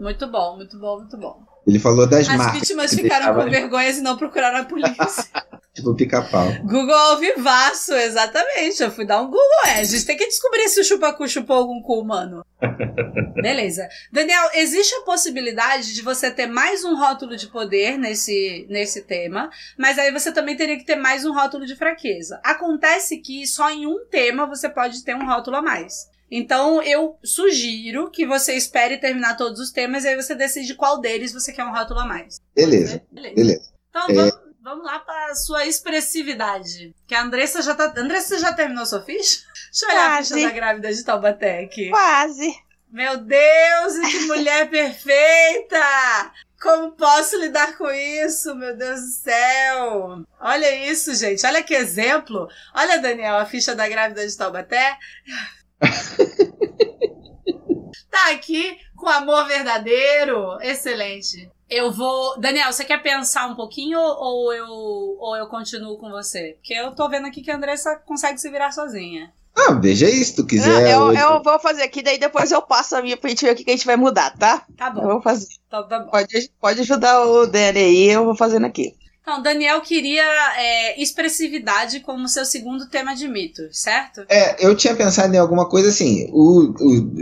Muito bom, muito bom, muito bom. Ele falou das As marcas. vítimas que ficaram com vergonha e não procuraram a polícia. Tipo pica-pau. Google ao vivaço, exatamente. Eu fui dar um Google. É, a gente tem que descobrir se o chupacu chupou algum cu humano. Beleza. Daniel, existe a possibilidade de você ter mais um rótulo de poder nesse, nesse tema, mas aí você também teria que ter mais um rótulo de fraqueza. Acontece que só em um tema você pode ter um rótulo a mais. Então eu sugiro que você espere terminar todos os temas e aí você decide qual deles você quer um rótulo a mais. Beleza, Beleza. beleza. Então É. vamos, lá para sua expressividade. Que a Andressa já tá. Andressa, você já terminou sua ficha? Deixa eu olhar a Quase. ficha da grávida de Taubaté aqui. Quase. Meu Deus, e que mulher perfeita! Como posso lidar com isso, meu Deus do céu? Olha isso, gente. Olha que exemplo. Olha, Daniel, a ficha da grávida de Taubaté. tá aqui com amor verdadeiro. Excelente. Eu vou. Daniel, você quer pensar um pouquinho ou eu, ou eu continuo com você? Porque eu tô vendo aqui que a Andressa consegue se virar sozinha. Ah, veja aí se tu quiser. Não, eu, hoje. eu vou fazer aqui, daí depois eu passo a minha pra gente ver o que que a gente vai mudar, tá? Tá Eu bom. vou fazer. Então, tá bom. Pode, pode ajudar o Dani aí, eu vou fazendo aqui. Então, Daniel queria é, expressividade como seu segundo tema de mitos, certo? É, eu tinha pensado em alguma coisa assim. O, o-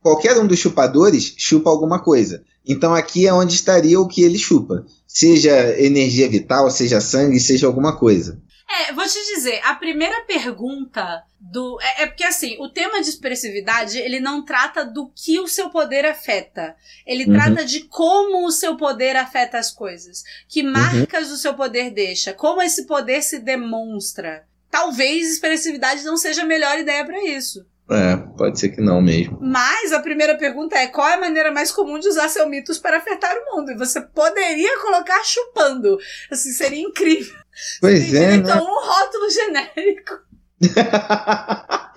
qualquer um dos chupadores chupa alguma coisa. Então aqui é onde estaria o que ele chupa. Seja energia vital, seja sangue, seja alguma coisa. É, vou te dizer, a primeira pergunta do. É, é porque assim, o tema de expressividade, ele não trata do que o seu poder afeta. Ele Uhum. trata de como o seu poder afeta as coisas. Que marcas o seu poder deixa. Como esse poder se demonstra. Talvez expressividade não seja a melhor ideia pra isso. É, pode ser que não mesmo. Mas a primeira pergunta é: qual é a maneira mais comum de usar seu mitos para afetar o mundo? E você poderia colocar chupando. Assim, seria incrível. Pois Tem é, direito né? a um rótulo genérico.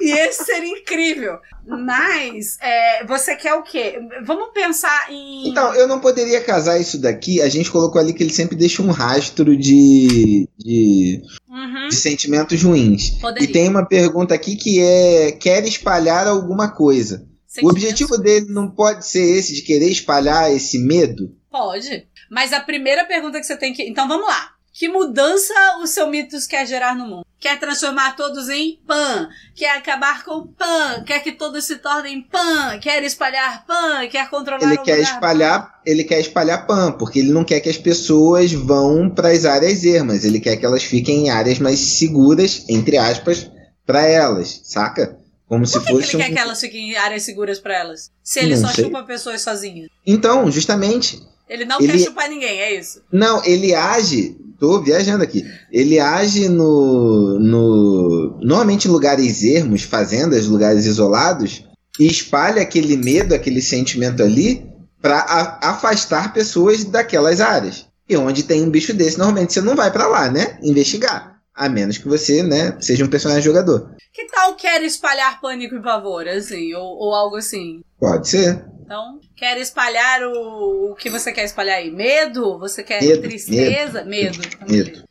E esse seria incrível. Mas, é, você quer o quê? Vamos pensar em. Então, eu não poderia casar isso daqui. A gente colocou ali que ele sempre deixa um rastro de, de, Uhum, de sentimentos ruins. poderia. E tem uma pergunta aqui que é: quer espalhar alguma coisa? O objetivo dele não pode ser esse de querer espalhar esse medo? Pode. Mas a primeira pergunta que você tem que. Então vamos lá. Que mudança o seu mitos quer gerar no mundo? Quer transformar todos em pan? Quer acabar com pan? Quer que todos se tornem pan? Quer espalhar pan? Quer controlar Ele o quer espalhar, ele quer espalhar pan, porque ele não quer que as pessoas vão para as áreas ermas. Ele quer que elas fiquem em áreas mais seguras, entre aspas, para elas, saca? Como se Por que, que fosse ele um... quer que elas fiquem em áreas seguras pra elas? Se ele Não só sei. chupa pessoas sozinho. Então, justamente. Ele não Ele- quer chupar ninguém, é isso. Não, ele age. Tô viajando aqui. Ele age no. no normalmente em lugares ermos, fazendas, lugares isolados, e espalha aquele medo, aquele sentimento ali, para afastar pessoas daquelas áreas. E onde tem um bicho desse, normalmente você não vai para lá, né? Investigar. A menos que você, né, seja um personagem jogador. Que tal quer espalhar pânico e pavor, assim? Ou, ou algo assim? Pode ser. Então, quer espalhar o, o que você quer espalhar aí? Medo? Você quer Medo, tristeza? Medo. Medo.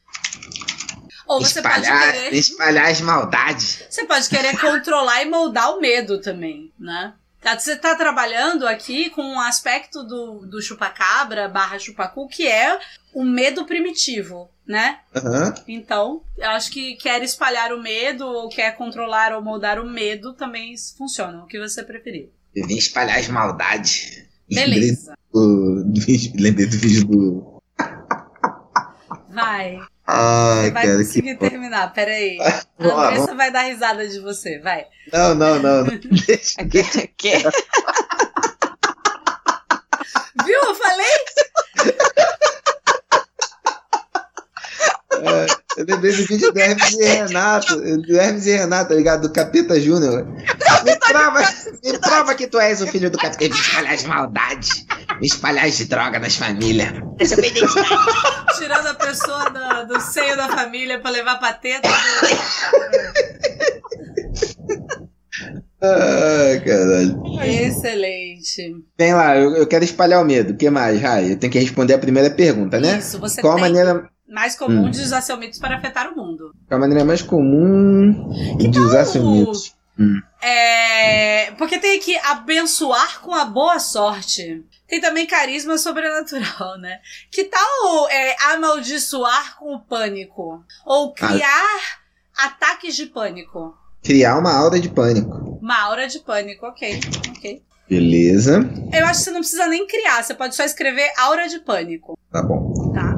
Ou você espalhar, pode querer. espalhar as maldades. Você pode querer controlar e moldar o medo também, né? Tá, Você tá trabalhando aqui com um aspecto do, do chupacabra barra chupacu, que é o medo primitivo, né? Aham. Então, eu acho que quer espalhar o medo ou quer controlar ou moldar o medo também funciona, o que você preferir. Eu vim espalhar as maldades. Beleza. Lembrei do, vídeo do. Vai. Ai, Você vai cara, conseguir que. terminar, peraí. Vamos A Andressa vai dar risada de você, vai. Não, não, não. não. Deixa, deixa. Que? Viu? Eu falei? É, eu lembrei do vídeo do Hermes e Renato. Do Hermes e Renato, tá ligado? Do Capeta Júnior. Me prova, me prova que tu és o filho do Capeta. Eu vim espalhar as maldades. Vim espalhar as drogas das famílias. A minha identidade. Tirando a pessoa da- do seio da família pra levar pra teta. Ai, caralho. Excelente. Vem lá, eu, eu quero espalhar o medo. O que mais, Rai? Eu tenho que responder a primeira pergunta, né? Isso, você Qual a tem maneira, mais comum Hum. de usar seu mitos para afetar o mundo. qual a maneira mais comum de usar seu mitos? É, porque tem aqui abençoar com a boa sorte. Tem também carisma sobrenatural, né? Que tal é, amaldiçoar com o pânico? Ou criar ataques de pânico? Criar uma aura de pânico. Uma aura de pânico, ok, ok. Beleza. Eu acho que você não precisa nem criar, você pode só escrever aura de pânico, Tá bom. tá?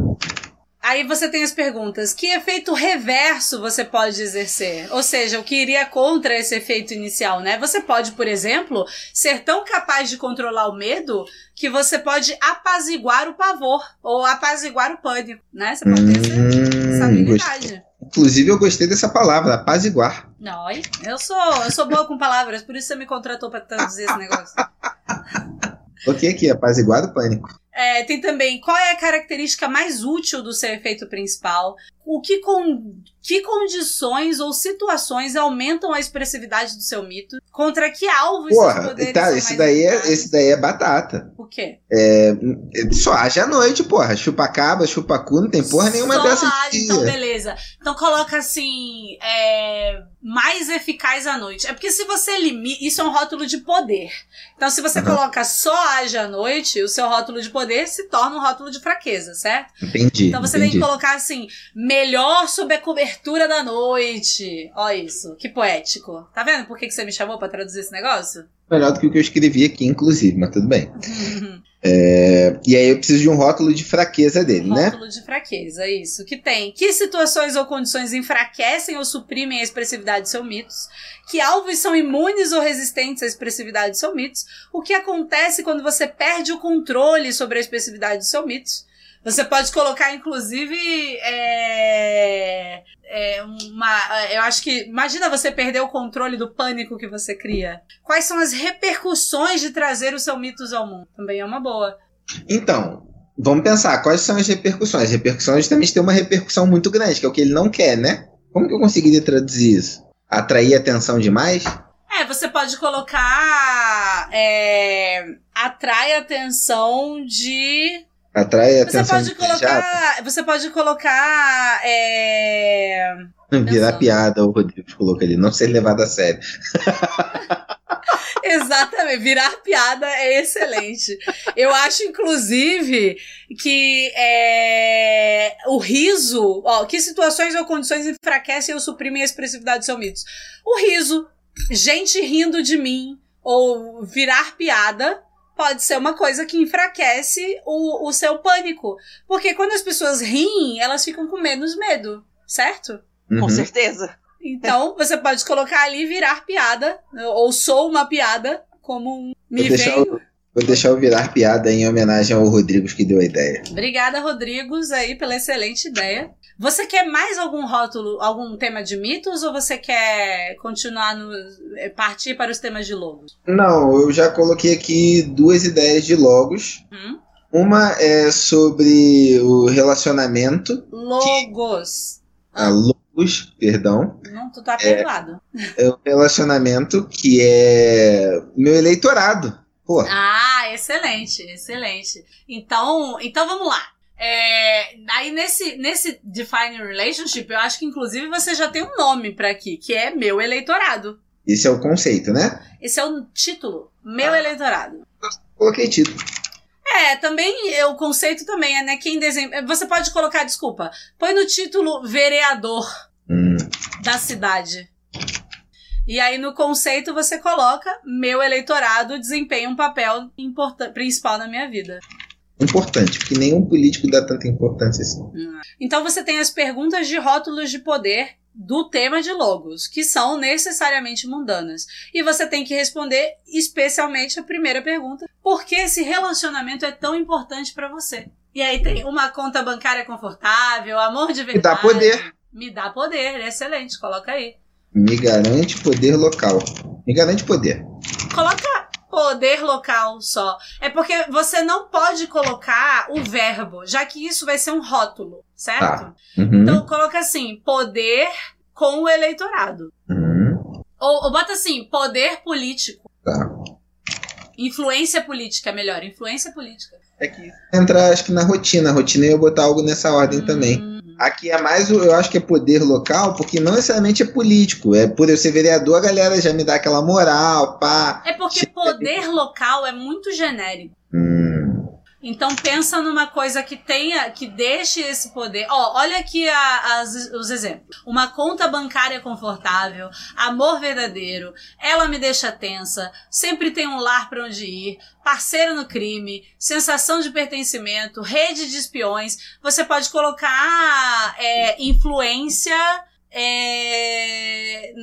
Aí você tem as perguntas: que efeito reverso você pode exercer? Ou seja, o que iria contra esse efeito inicial, né? Você pode, por exemplo, ser tão capaz de controlar o medo que você pode apaziguar o pavor ou apaziguar o pânico, né? Você pode ter essa, essa Hum, gostei. habilidade. Inclusive, eu gostei dessa palavra, apaziguar. Não, eu sou, eu sou boa com palavras, por isso você me contratou pra traduzir esse negócio. O que aqui? Apaziguar o pânico. É, tem também qual é a característica mais útil do seu efeito principal? O que, con que condições ou situações aumentam a expressividade do seu mito? Contra que alvos Porra, poderes tá, esse daí, é, esse daí é batata. O quê? Só age à noite, porra. Chupa-caba, chupa-cu, não tem porra nenhuma Só dessa age, de então beleza. Então coloca assim, é, mais eficaz à noite. É porque se você limita, isso é um rótulo de poder. Então se você Aham. coloca só age à noite, o seu rótulo de poder se torna um rótulo de fraqueza, certo? Entendi, Então você tem entendi. que colocar assim, melhor sob a cobertura da noite. Ó isso, que poético. Tá vendo por que, que você me chamou pra traduzir esse negócio? Melhor do que o que eu escrevi aqui, inclusive, mas tudo bem. É, e aí eu preciso de um rótulo de fraqueza dele, né? Rótulo de fraqueza, isso. Que tem. Que situações ou condições enfraquecem ou suprimem a expressividade de seus mitos? Que alvos são imunes ou resistentes à expressividade de seus mitos? O que acontece quando você perde o controle sobre a expressividade dos seus mitos? Você pode colocar, inclusive, é, é, uma. Eu acho que. Imagina você perder o controle do pânico que você cria. Quais são as repercussões de trazer os seus mitos ao mundo? Também é uma boa. Então, vamos pensar, quais são as repercussões? As repercussões também têm uma repercussão muito grande, que é o que ele não quer, né? Como que eu conseguiria traduzir isso? Atrair atenção demais? É, você pode colocar. É, atrai atenção de. Atrai Você atenção pode colocar. Você pode colocar. É, Virar piada, o Rodrigo colocou ali, não ser levado a sério. exatamente, virar piada é excelente. Eu acho, inclusive, que é, o riso. Ó, que situações ou condições enfraquecem ou suprimem a expressividade dos seus mitos? O riso, gente rindo de mim, ou virar piada. Pode ser uma coisa que enfraquece o, o seu pânico. Porque quando as pessoas riem, elas ficam com menos medo, certo? Com Uhum. certeza. Então, você pode colocar ali virar piada, ou sou uma piada, como um me vem. o, Vou deixar eu virar piada em homenagem ao Rodrigues que deu a ideia. Obrigada, Rodrigos, aí pela excelente ideia. Você quer mais algum rótulo, algum tema de mitos ou você quer continuar no eh, partir para os temas de logos? Não, eu já coloquei aqui duas ideias de logos. Hum? Uma é sobre o relacionamento. Logos. Ah, logos, perdão. Não, tu tá perdoado. É o relacionamento que é meu eleitorado. Pô, Ah, excelente, excelente. Então, então vamos lá. É, aí nesse, nesse Define Relationship, eu acho que inclusive você já tem um nome pra aqui, que é meu eleitorado. esse é o conceito, né? Esse é o título, meu Ah. eleitorado. Coloquei título. É, também é, o conceito também é, né? Quem desenha. Você pode colocar, desculpa, põe no título vereador Hum, da cidade. E aí no conceito você coloca meu eleitorado desempenha um papel principal na minha vida. importante, porque nenhum político dá tanta importância assim. Então você tem as perguntas de rótulos de poder do tema de logos, que são necessariamente mundanas. E você tem que responder especialmente a primeira pergunta: por que esse relacionamento é tão importante pra você? E aí tem uma conta bancária confortável, amor de Me verdade. dá poder. Me dá poder, excelente, coloca aí. Me garante poder local. Me garante poder. Coloca poder local só. É porque você não pode colocar o verbo, já que isso vai ser um rótulo, certo? Tá. Uhum. Então coloca assim, poder com o eleitorado. Uhum. Ou, ou bota assim, poder político. Tá. Influência política, melhor, influência política. É que entra, acho que na rotina. A rotina eu ia botar algo nessa ordem também. Aqui é mais, o- eu acho que é poder local, porque não necessariamente é político. É por eu ser vereador, a galera já me dá aquela moral, pá. É porque poder local é muito genérico. Hum. Então pensa numa coisa que tenha, que deixe esse poder. Ó, olha aqui a- as- os exemplos. Uma conta bancária confortável, amor verdadeiro, ela me deixa tensa, sempre tem um lar pra onde ir, parceiro no crime, sensação de pertencimento, rede de espiões. Você pode colocar é, influência é,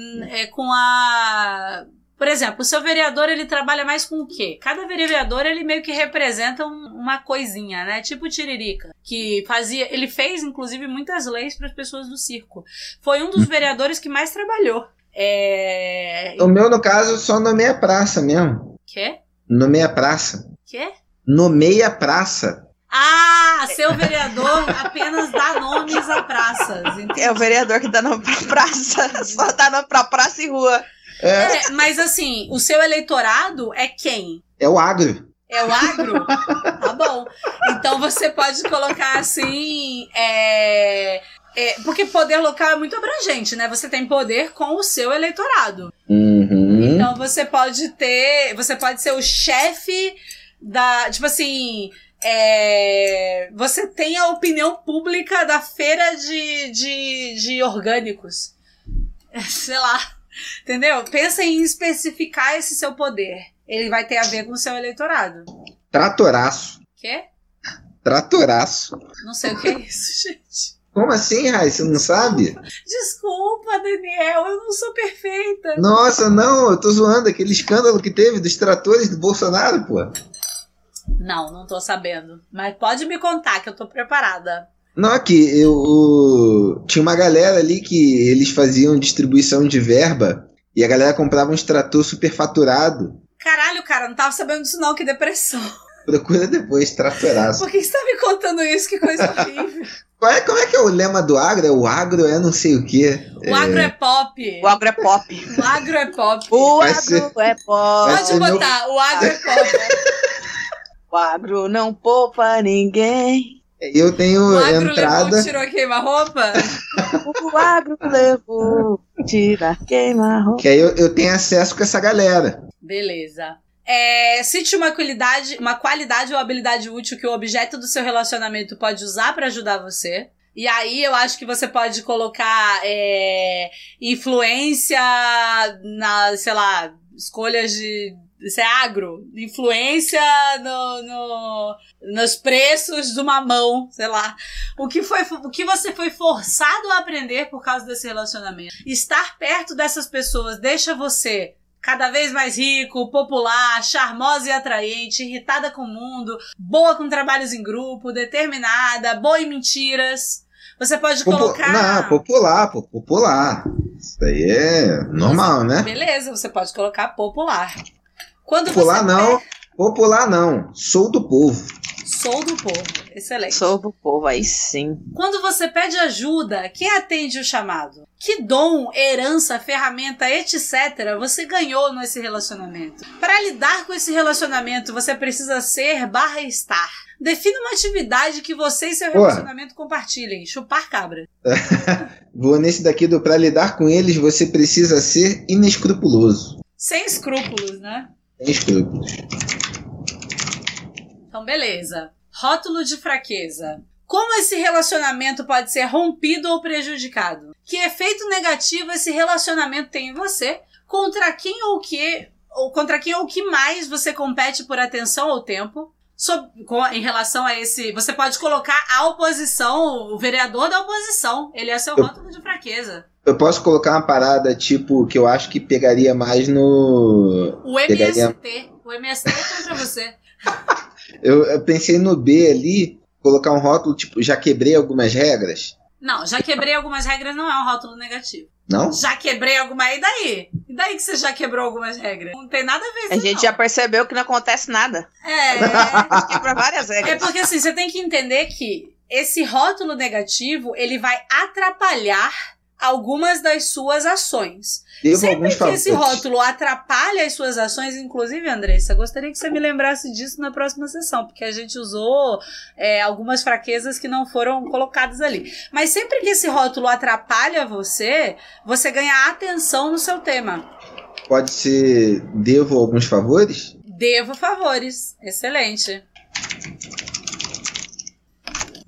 é, com a por exemplo, o seu vereador ele trabalha mais com o quê? Cada vereador ele meio que representa um- uma coisinha, né? Tipo o Tiririca, que fazia, ele fez inclusive muitas leis para as pessoas do circo. Foi um dos vereadores que mais trabalhou. É, O meu, no caso, só nomeia praça mesmo. quê? Nomeia praça. Quê? Nomeia praça. Ah, seu vereador apenas dá nomes a praças. entendi. É o vereador que dá nome pra praça. Só dá nome pra praça e rua. É, É, mas assim, o seu eleitorado é quem? é o agro. É o agro? tá bom. Então você pode colocar assim. é, é, porque poder local é muito abrangente, né? Você tem poder com o seu eleitorado. Uhum. Então você pode ter. Você pode ser o chefe da. Tipo assim. é, você tem a opinião pública da feira de, de, de orgânicos. Sei lá. Entendeu? Pensa em especificar esse seu poder. Ele vai ter a ver com o seu eleitorado. Tratoraço. Quê? Tratoraço. Não sei o que é isso, gente. Como assim, Rai? Você não sabe? Desculpa, Daniel, eu não sou perfeita. Nossa, não, eu tô zoando aquele escândalo que teve dos tratores do Bolsonaro, pô. Não, não tô sabendo. Mas pode me contar que eu tô preparada. Não, aqui, eu, o- tinha uma galera ali que eles faziam distribuição de verba e a galera comprava um extrator superfaturado. Caralho, cara, não tava sabendo disso não, que depressão. Procura depois, tratoraço. Por que você tá me contando isso? Que coisa horrível. Qual é, como é que é o lema do agro? É o agro é não sei o quê. O agro é pop. O agro é pop. O agro é pop. O agro ser- é pop. Pode meu- botar, o agro é pop. O agro não poupa ninguém. Eu tenho O agro entrada. levou, tirou queima-roupa? O agro levou, tira, queima, roupa. Que aí eu, eu tenho acesso com essa galera. Beleza. É, cite uma qualidade, uma qualidade ou habilidade útil que o objeto do seu relacionamento pode usar pra ajudar você. E aí eu acho que você pode colocar é, influência na, sei lá, escolhas de. Isso é agro? Influência no, no- nos preços do mamão, sei lá. O que, foi, o que você foi forçado a aprender por causa desse relacionamento. Estar perto dessas pessoas deixa você cada vez mais rico, popular, charmosa e atraente, irritada com o mundo, boa com trabalhos em grupo, determinada, boa em mentiras. Você pode Popu- colocar. Não, popular, popular. Isso aí é normal, né? Beleza, você pode colocar popular. Quando Popular você não, popular não. Sou do povo. Sou do povo. Excelente. Sou do povo, aí sim. Quando você pede ajuda, quem atende o chamado? Que dom, herança, ferramenta, etc. você ganhou nesse relacionamento? Para lidar com esse relacionamento, você precisa ser barra estar. Defina uma atividade que você e seu relacionamento compartilhem. Chupar cabra. Vou nesse daqui do pra lidar com eles, você precisa ser inescrupuloso. Sem escrúpulos, né? Sem escrúpulos. Então, beleza. Rótulo de fraqueza. Como esse relacionamento pode ser rompido ou prejudicado? Que efeito negativo esse relacionamento tem em você? Contra quem ou que ou contra quem ou que mais você compete por atenção ou tempo? Sob- com- em relação a esse, você pode colocar a oposição, o vereador da oposição. Ele é seu Eu- rótulo de fraqueza. Eu posso colocar uma parada, tipo, que eu acho que pegaria mais no. O MST. O MST é contra você. Eu, eu pensei no B ali, colocar um rótulo, tipo, já quebrei algumas regras. Não, já quebrei algumas regras, não é um rótulo negativo. Não? Já quebrei alguma. E daí? E daí que você já quebrou algumas regras? Não tem nada a ver A isso. gente não. já percebeu que não acontece nada. É. A gente quebra várias É regras. porque assim, você tem que entender que esse rótulo negativo ele vai atrapalhar algumas das suas ações. Devo Sempre que esse rótulo atrapalha as suas ações, inclusive, Andressa, gostaria que você me lembrasse disso na próxima sessão, porque a gente usou é, algumas fraquezas que não foram colocadas ali. Mas sempre que esse rótulo atrapalha você, você ganha atenção no seu tema. Pode ser devo alguns favores? Devo favores. Excelente.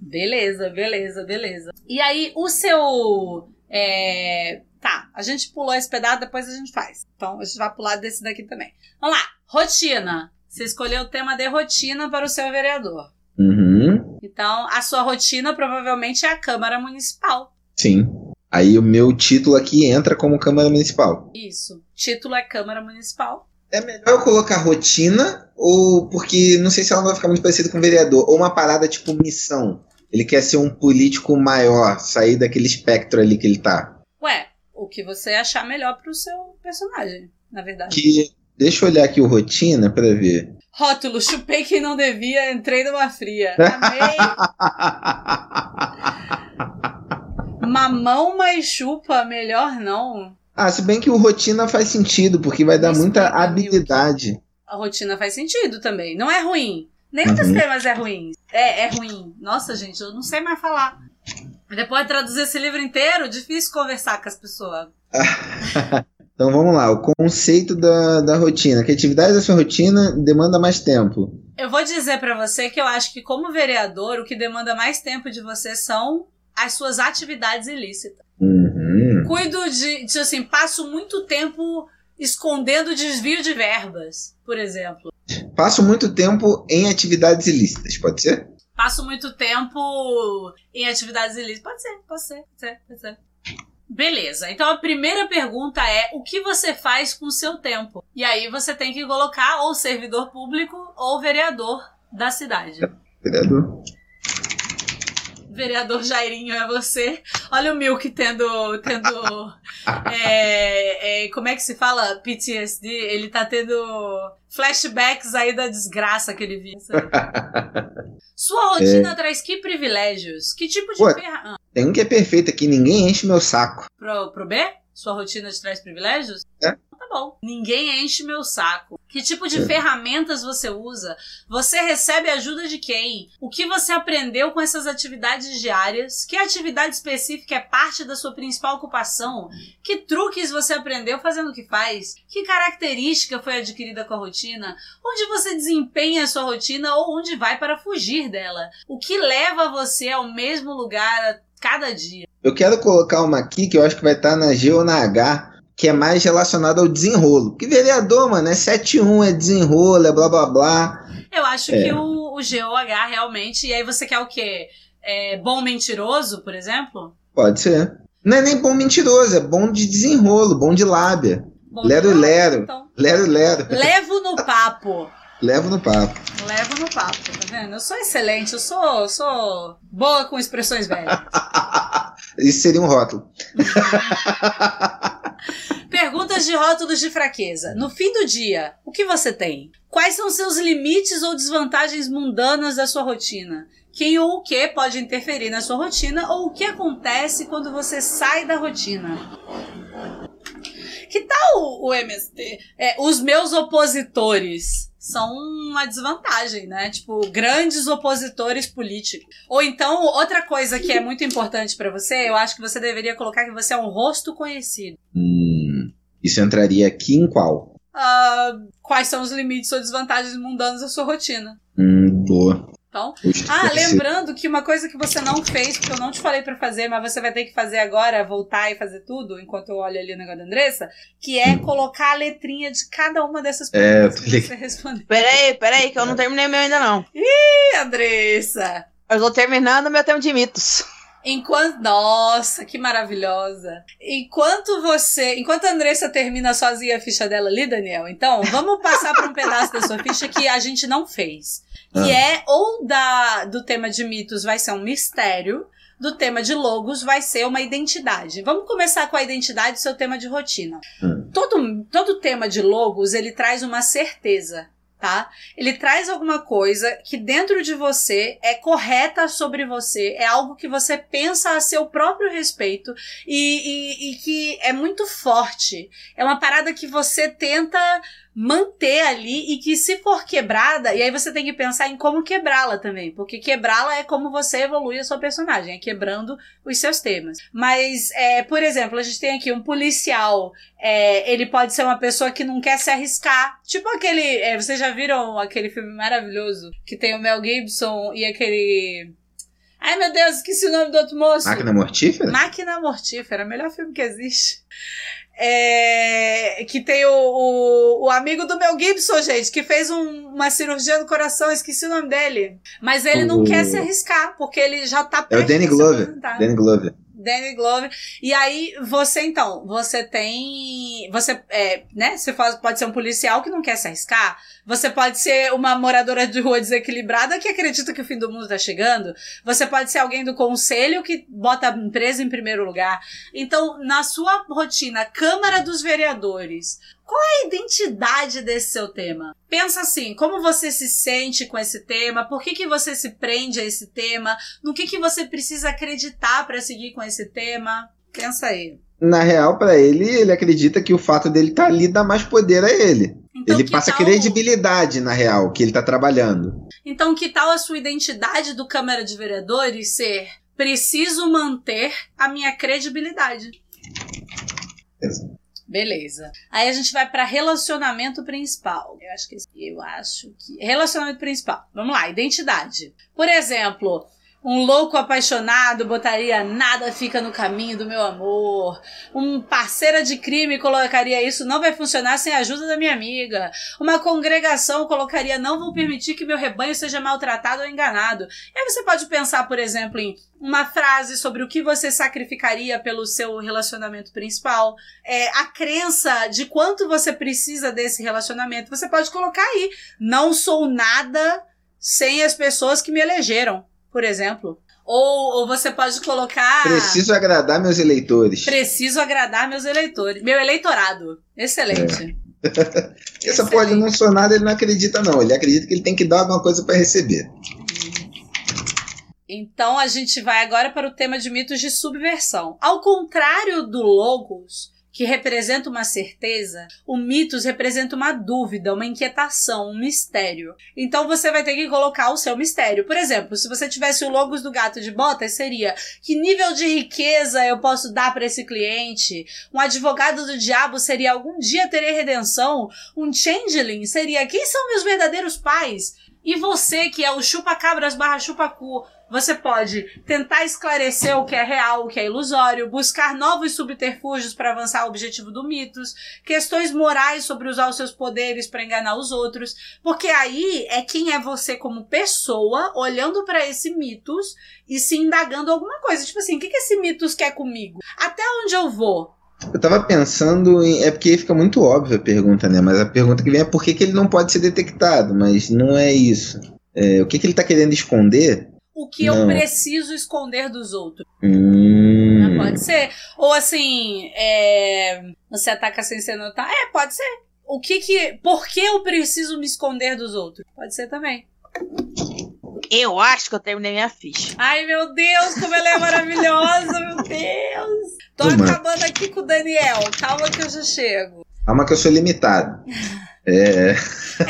Beleza, beleza, beleza. E aí, o seu. É, Tá, a gente pulou esse pedaço, depois a gente faz. Então, a gente vai pular desse daqui também. Vamos lá. Rotina. Você escolheu o tema de rotina para o seu vereador. Uhum. Então, a sua rotina provavelmente é a Câmara Municipal. Sim. Aí o meu título aqui entra como Câmara Municipal. Isso. Título é Câmara Municipal. É melhor eu colocar rotina, ou porque não sei se ela vai ficar muito parecida com vereador, ou uma parada tipo missão. Ele quer ser um político maior, sair daquele espectro ali que ele tá. Ué, o que você achar melhor pro seu personagem, na verdade. Que. Deixa eu olhar aqui o rotina pra ver. Rótulo, chupei quem não devia, entrei numa fria. Amei. Mamão mais chupa, melhor não. ah, se bem que o rotina faz sentido, porque vai dar Isso muita habilidade. A rotina faz sentido também. Não é ruim. Nenhum dos Uhum. temas é ruim. É, é ruim. Nossa, gente, eu não sei mais falar. Depois de traduzir esse livro inteiro, difícil conversar com as pessoas. Então vamos lá, o conceito da, da rotina. Que atividade da sua rotina demanda mais tempo? Eu vou dizer pra você que eu acho que, como vereador, o que demanda mais tempo de você são as suas atividades ilícitas. Uhum. Cuido de, de assim, passo muito tempo escondendo desvio de verbas, por exemplo. Passo muito tempo em atividades ilícitas, pode ser? Passo muito tempo em atividades ilícitas. Pode ser, pode ser, pode ser, pode ser. Beleza, então a primeira pergunta é o que você faz com o seu tempo? E aí você tem que colocar ou servidor público ou vereador da cidade. Vereador. Vereador Jairinho é você. Olha o Milk tendo. tendo é, é, como é que se fala? PTSD. Ele tá tendo flashbacks aí da desgraça que ele viu. Sua rotina traz que privilégios? Que tipo de Ué. ferramenta. Tem um que é perfeito aqui, ninguém enche meu saco. Pro, pro B? Sua rotina te traz privilégios? É. Tá bom. Ninguém enche meu saco. Que tipo de É. ferramentas você usa? Você recebe ajuda de quem? O que você aprendeu com essas atividades diárias? Que atividade específica é parte da sua principal ocupação? Que truques você aprendeu fazendo o que faz? Que característica foi adquirida com a rotina? Onde você desempenha a sua rotina ou onde vai para fugir dela? O que leva você ao mesmo lugar cada dia? Eu quero colocar uma aqui que eu acho que vai estar na G ou na H, que é mais relacionada ao desenrolo. Porque vereador, mano, é 7-1, é desenrolo, é blá blá blá. Eu acho É. que o, o GOH realmente. E aí você quer o quê? É, bom mentiroso, por exemplo? Pode ser. Não é nem bom mentiroso, é bom de desenrolo, bom de lábia. Bom Lero, demais, lero. Então, Lero, lero. levo no papo. Levo no papo. Levo no papo, tá vendo? Eu sou excelente, eu sou, sou boa com expressões velhas. Isso seria um rótulo. Perguntas de rótulos de fraqueza. No fim do dia, o que você tem? Quais são seus limites ou desvantagens mundanas da sua rotina? Quem ou o que pode interferir na sua rotina ou o que acontece quando você sai da rotina? Que tal o MST? É, os meus opositores são uma desvantagem, né? Tipo, grandes opositores políticos. Ou então, outra coisa que é muito importante pra você, eu acho que você deveria colocar que você é um rosto conhecido. Hum, isso entraria aqui em qual? Ah, quais são os limites ou desvantagens mundanos da sua rotina? Hum, boa. Então, ah, lembrando que uma coisa que você não fez, porque eu não te falei pra fazer, mas você vai ter que fazer agora, voltar e fazer tudo, enquanto eu olho ali o negócio da Andressa, que é colocar a letrinha de cada uma dessas É, perguntas tô que você respondeu. Peraí, peraí, que eu não terminei o meu ainda não. Ih, Andressa! Eu tô terminando o meu tema de mitos. Enquanto. Nossa, que maravilhosa! Enquanto você. Enquanto a Andressa termina sozinha a ficha dela ali, Daniel, então, vamos passar por um pedaço da sua ficha que a gente não fez. Que é ou da, do tema de mitos vai ser um mistério, do tema de logos vai ser uma identidade. Vamos começar com a identidade do seu tema de rotina. Hum. Todo, todo tema de logos, ele traz uma certeza, tá? Ele traz alguma coisa que dentro de você é correta sobre você, é algo que você pensa a seu próprio respeito e, e, e que é muito forte. É uma parada que você tenta manter ali e que se for quebrada, e aí você tem que pensar em como quebrá-la também, porque quebrá-la é como você evolui a sua personagem, é quebrando os seus temas. Mas, é, por exemplo, a gente tem aqui um policial, é, ele pode ser uma pessoa que não quer se arriscar, tipo aquele, é, vocês já viram aquele filme maravilhoso que tem o Mel Gibson e aquele... Ai meu Deus, esqueci o nome do outro moço. Máquina mortífera? Máquina Mortífera, melhor filme que existe. É, que tem o, o, o amigo do Mel Gibson, gente, que fez um- uma cirurgia no coração, esqueci o nome dele. Mas ele não O- quer se arriscar, porque ele já tá É o Danny Glover. Danny Glover. Danny Glover. E aí, você então, você tem. Você, é, né? Você faz- pode ser um policial que não quer se arriscar. Você pode ser uma moradora de rua desequilibrada que acredita que o fim do mundo tá chegando. Você pode ser alguém do conselho que bota a empresa em primeiro lugar. Então, na sua rotina, Câmara dos Vereadores, qual é a identidade desse seu tema? Pensa assim, como você se sente com esse tema? Por que, que você se prende a esse tema? No que, que você precisa acreditar para seguir com esse tema? Pensa aí. Na real, pra ele, ele acredita que o fato dele estar ali dá mais poder a ele. Então, ele passa tal- credibilidade, na real, que ele tá trabalhando. Então, que tal a sua identidade do Câmara de Vereadores ser preciso manter a minha credibilidade? Exato. Beleza. Aí a gente vai para relacionamento principal. Eu acho que eu acho que relacionamento principal. Vamos lá, identidade. Por exemplo, um louco apaixonado botaria nada fica no caminho do meu amor. Um parceira de crime colocaria isso não vai funcionar sem a ajuda da minha amiga. Uma congregação colocaria não vou permitir que meu rebanho seja maltratado ou enganado. E aí você pode pensar, por exemplo, em uma frase sobre o que você sacrificaria pelo seu relacionamento principal é, a crença de quanto você precisa desse relacionamento, você pode colocar aí. Não sou nada sem as pessoas que me elegeram, por exemplo. Ou, ou você pode colocar. Preciso agradar meus eleitores. Preciso agradar meus eleitores. Meu eleitorado. Excelente. Essa porra de não sou nada, ele não acredita, não. Ele acredita que ele tem que dar alguma coisa pra receber. Então a gente vai agora para o tema de mitos de subversão. Ao contrário do Logos, que representa uma certeza, o mitos representa uma dúvida, uma inquietação, um mistério. Então você vai ter que colocar o seu mistério. Por exemplo, se você tivesse o Logos do gato de botas, seria que nível de riqueza eu posso dar para esse cliente? Um advogado do diabo seria algum dia terei redenção? Um changeling seria quem são meus verdadeiros pais? E você, que é o chupa-cabras barra chupa-cu, você pode tentar esclarecer o que é real, o que é ilusório, buscar novos subterfúgios para avançar o objetivo do mitos, questões morais sobre usar os seus poderes para enganar os outros, porque aí é quem é você como pessoa olhando para esse mitos e se indagando alguma coisa, tipo assim, o que esse mitos quer comigo? Até onde eu vou? Eu tava pensando em. É porque fica muito óbvia a pergunta, né? Mas a pergunta que vem é por que, que ele não pode ser detectado, mas não é isso. É, o que, que ele tá querendo esconder? O que Não. eu preciso esconder dos outros. Hum, Né? Pode ser. Ou assim, é, você ataca sem ser notado. É, pode ser. O que que. Por que eu preciso me esconder dos outros? Pode ser também. Eu acho que eu terminei minha ficha. Ai, meu Deus, como ela é maravilhosa, meu Deus. Tô Toma. acabando aqui com o Daniel. Calma que eu já chego. Calma que eu sou limitado. É.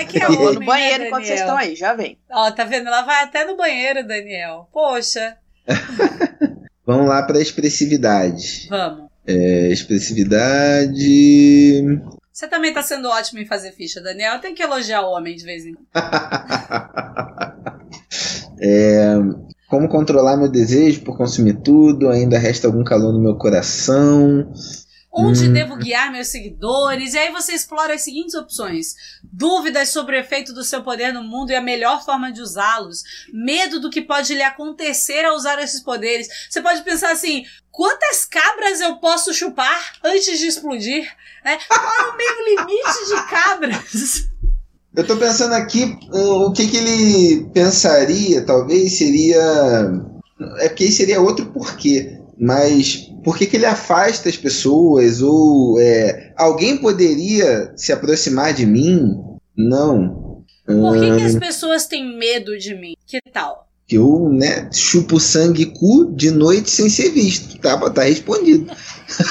É que é Eu vou homem, no banheiro né, enquanto vocês estão aí, já vem. Ó, tá vendo? Ela vai até no banheiro, Daniel. Poxa, Vamos lá pra expressividade. vamos. É, expressividade. Você também tá sendo ótimo em fazer ficha, Daniel. Tem que elogiar o homem de vez em quando. É, como controlar meu desejo por consumir tudo? Ainda resta algum calor no meu coração. Onde Hum. devo guiar meus seguidores? E aí você explora as seguintes opções: dúvidas sobre o efeito do seu poder no mundo e a melhor forma de usá-los, medo do que pode lhe acontecer ao usar esses poderes. Você pode pensar assim: quantas cabras eu posso chupar antes de explodir? Né? Qual é o meu limite de cabras? Eu tô pensando aqui o que, que ele pensaria, talvez seria. É porque seria outro porquê. Mas por que, que ele afasta as pessoas? Ou é, alguém poderia se aproximar de mim? Não. Por que, que Hum, as pessoas têm medo de mim? Que tal? que eu, né, chupo sangue e cu de noite sem ser visto. Tá, tá respondido. Que tal?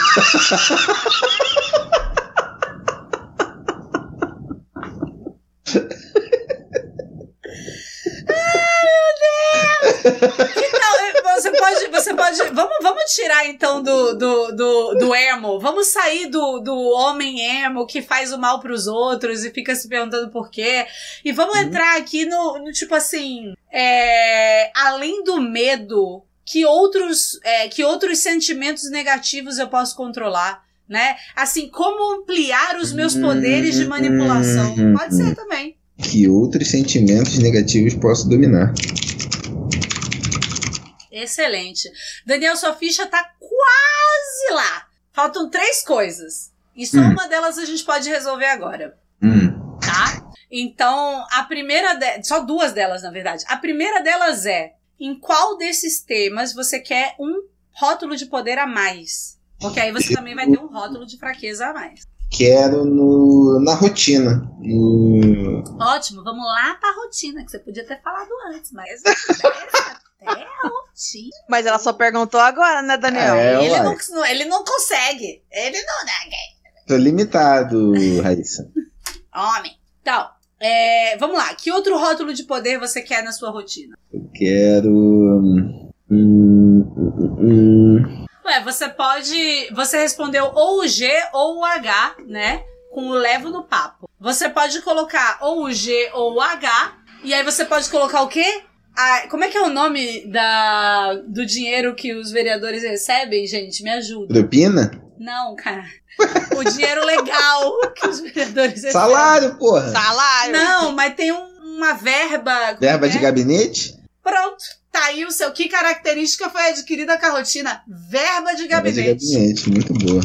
Você pode. Você pode. Vamos, vamos tirar então do, do, do, do emo. Vamos sair do, do homem emo que faz o mal pros outros e fica se perguntando por quê. E vamos Uhum. entrar aqui no, no tipo assim. é, além do medo, que outros, é, que outros sentimentos negativos eu posso controlar? Né? Assim, como ampliar os meus poderes de manipulação? Uhum. Pode ser também. Que outros sentimentos negativos posso dominar? Excelente. Daniel, sua ficha tá quase lá. Faltam três coisas. E só Hum. uma delas a gente pode resolver agora, Hum. tá? Então, a primeira. De... Só duas delas, na verdade. A primeira delas é: em qual desses temas você quer um rótulo de poder a mais? Porque aí você também vai ter um rótulo de fraqueza a mais. Quero no, na rotina. No, Ótimo, vamos lá pra rotina, que você podia ter falado antes, mas. Até. Mas ela só perguntou agora, né, Daniel? É, ele, não, ele não consegue. Ele não. né, tô limitado, Raíssa. Homem. Então, é, vamos lá. Que outro rótulo de poder você quer na sua rotina? Eu quero. Hum, hum, hum, Ué, você pode. Você respondeu ou o G ou o H, né? Com o levo no papo. Você pode colocar ou o G ou o H. E aí você pode colocar o quê? Ah, como é que é o nome da, do dinheiro que os vereadores recebem, gente? Me ajuda. propina? Não, cara. O dinheiro legal que os vereadores recebem. Salário, porra! Salário! Não, mas tem um- uma verba. como Verba é? de gabinete? Pronto. Tá aí o seu. Que característica foi adquirida com a rotina? Verba de Verba de gabinete. gabinete, muito boa.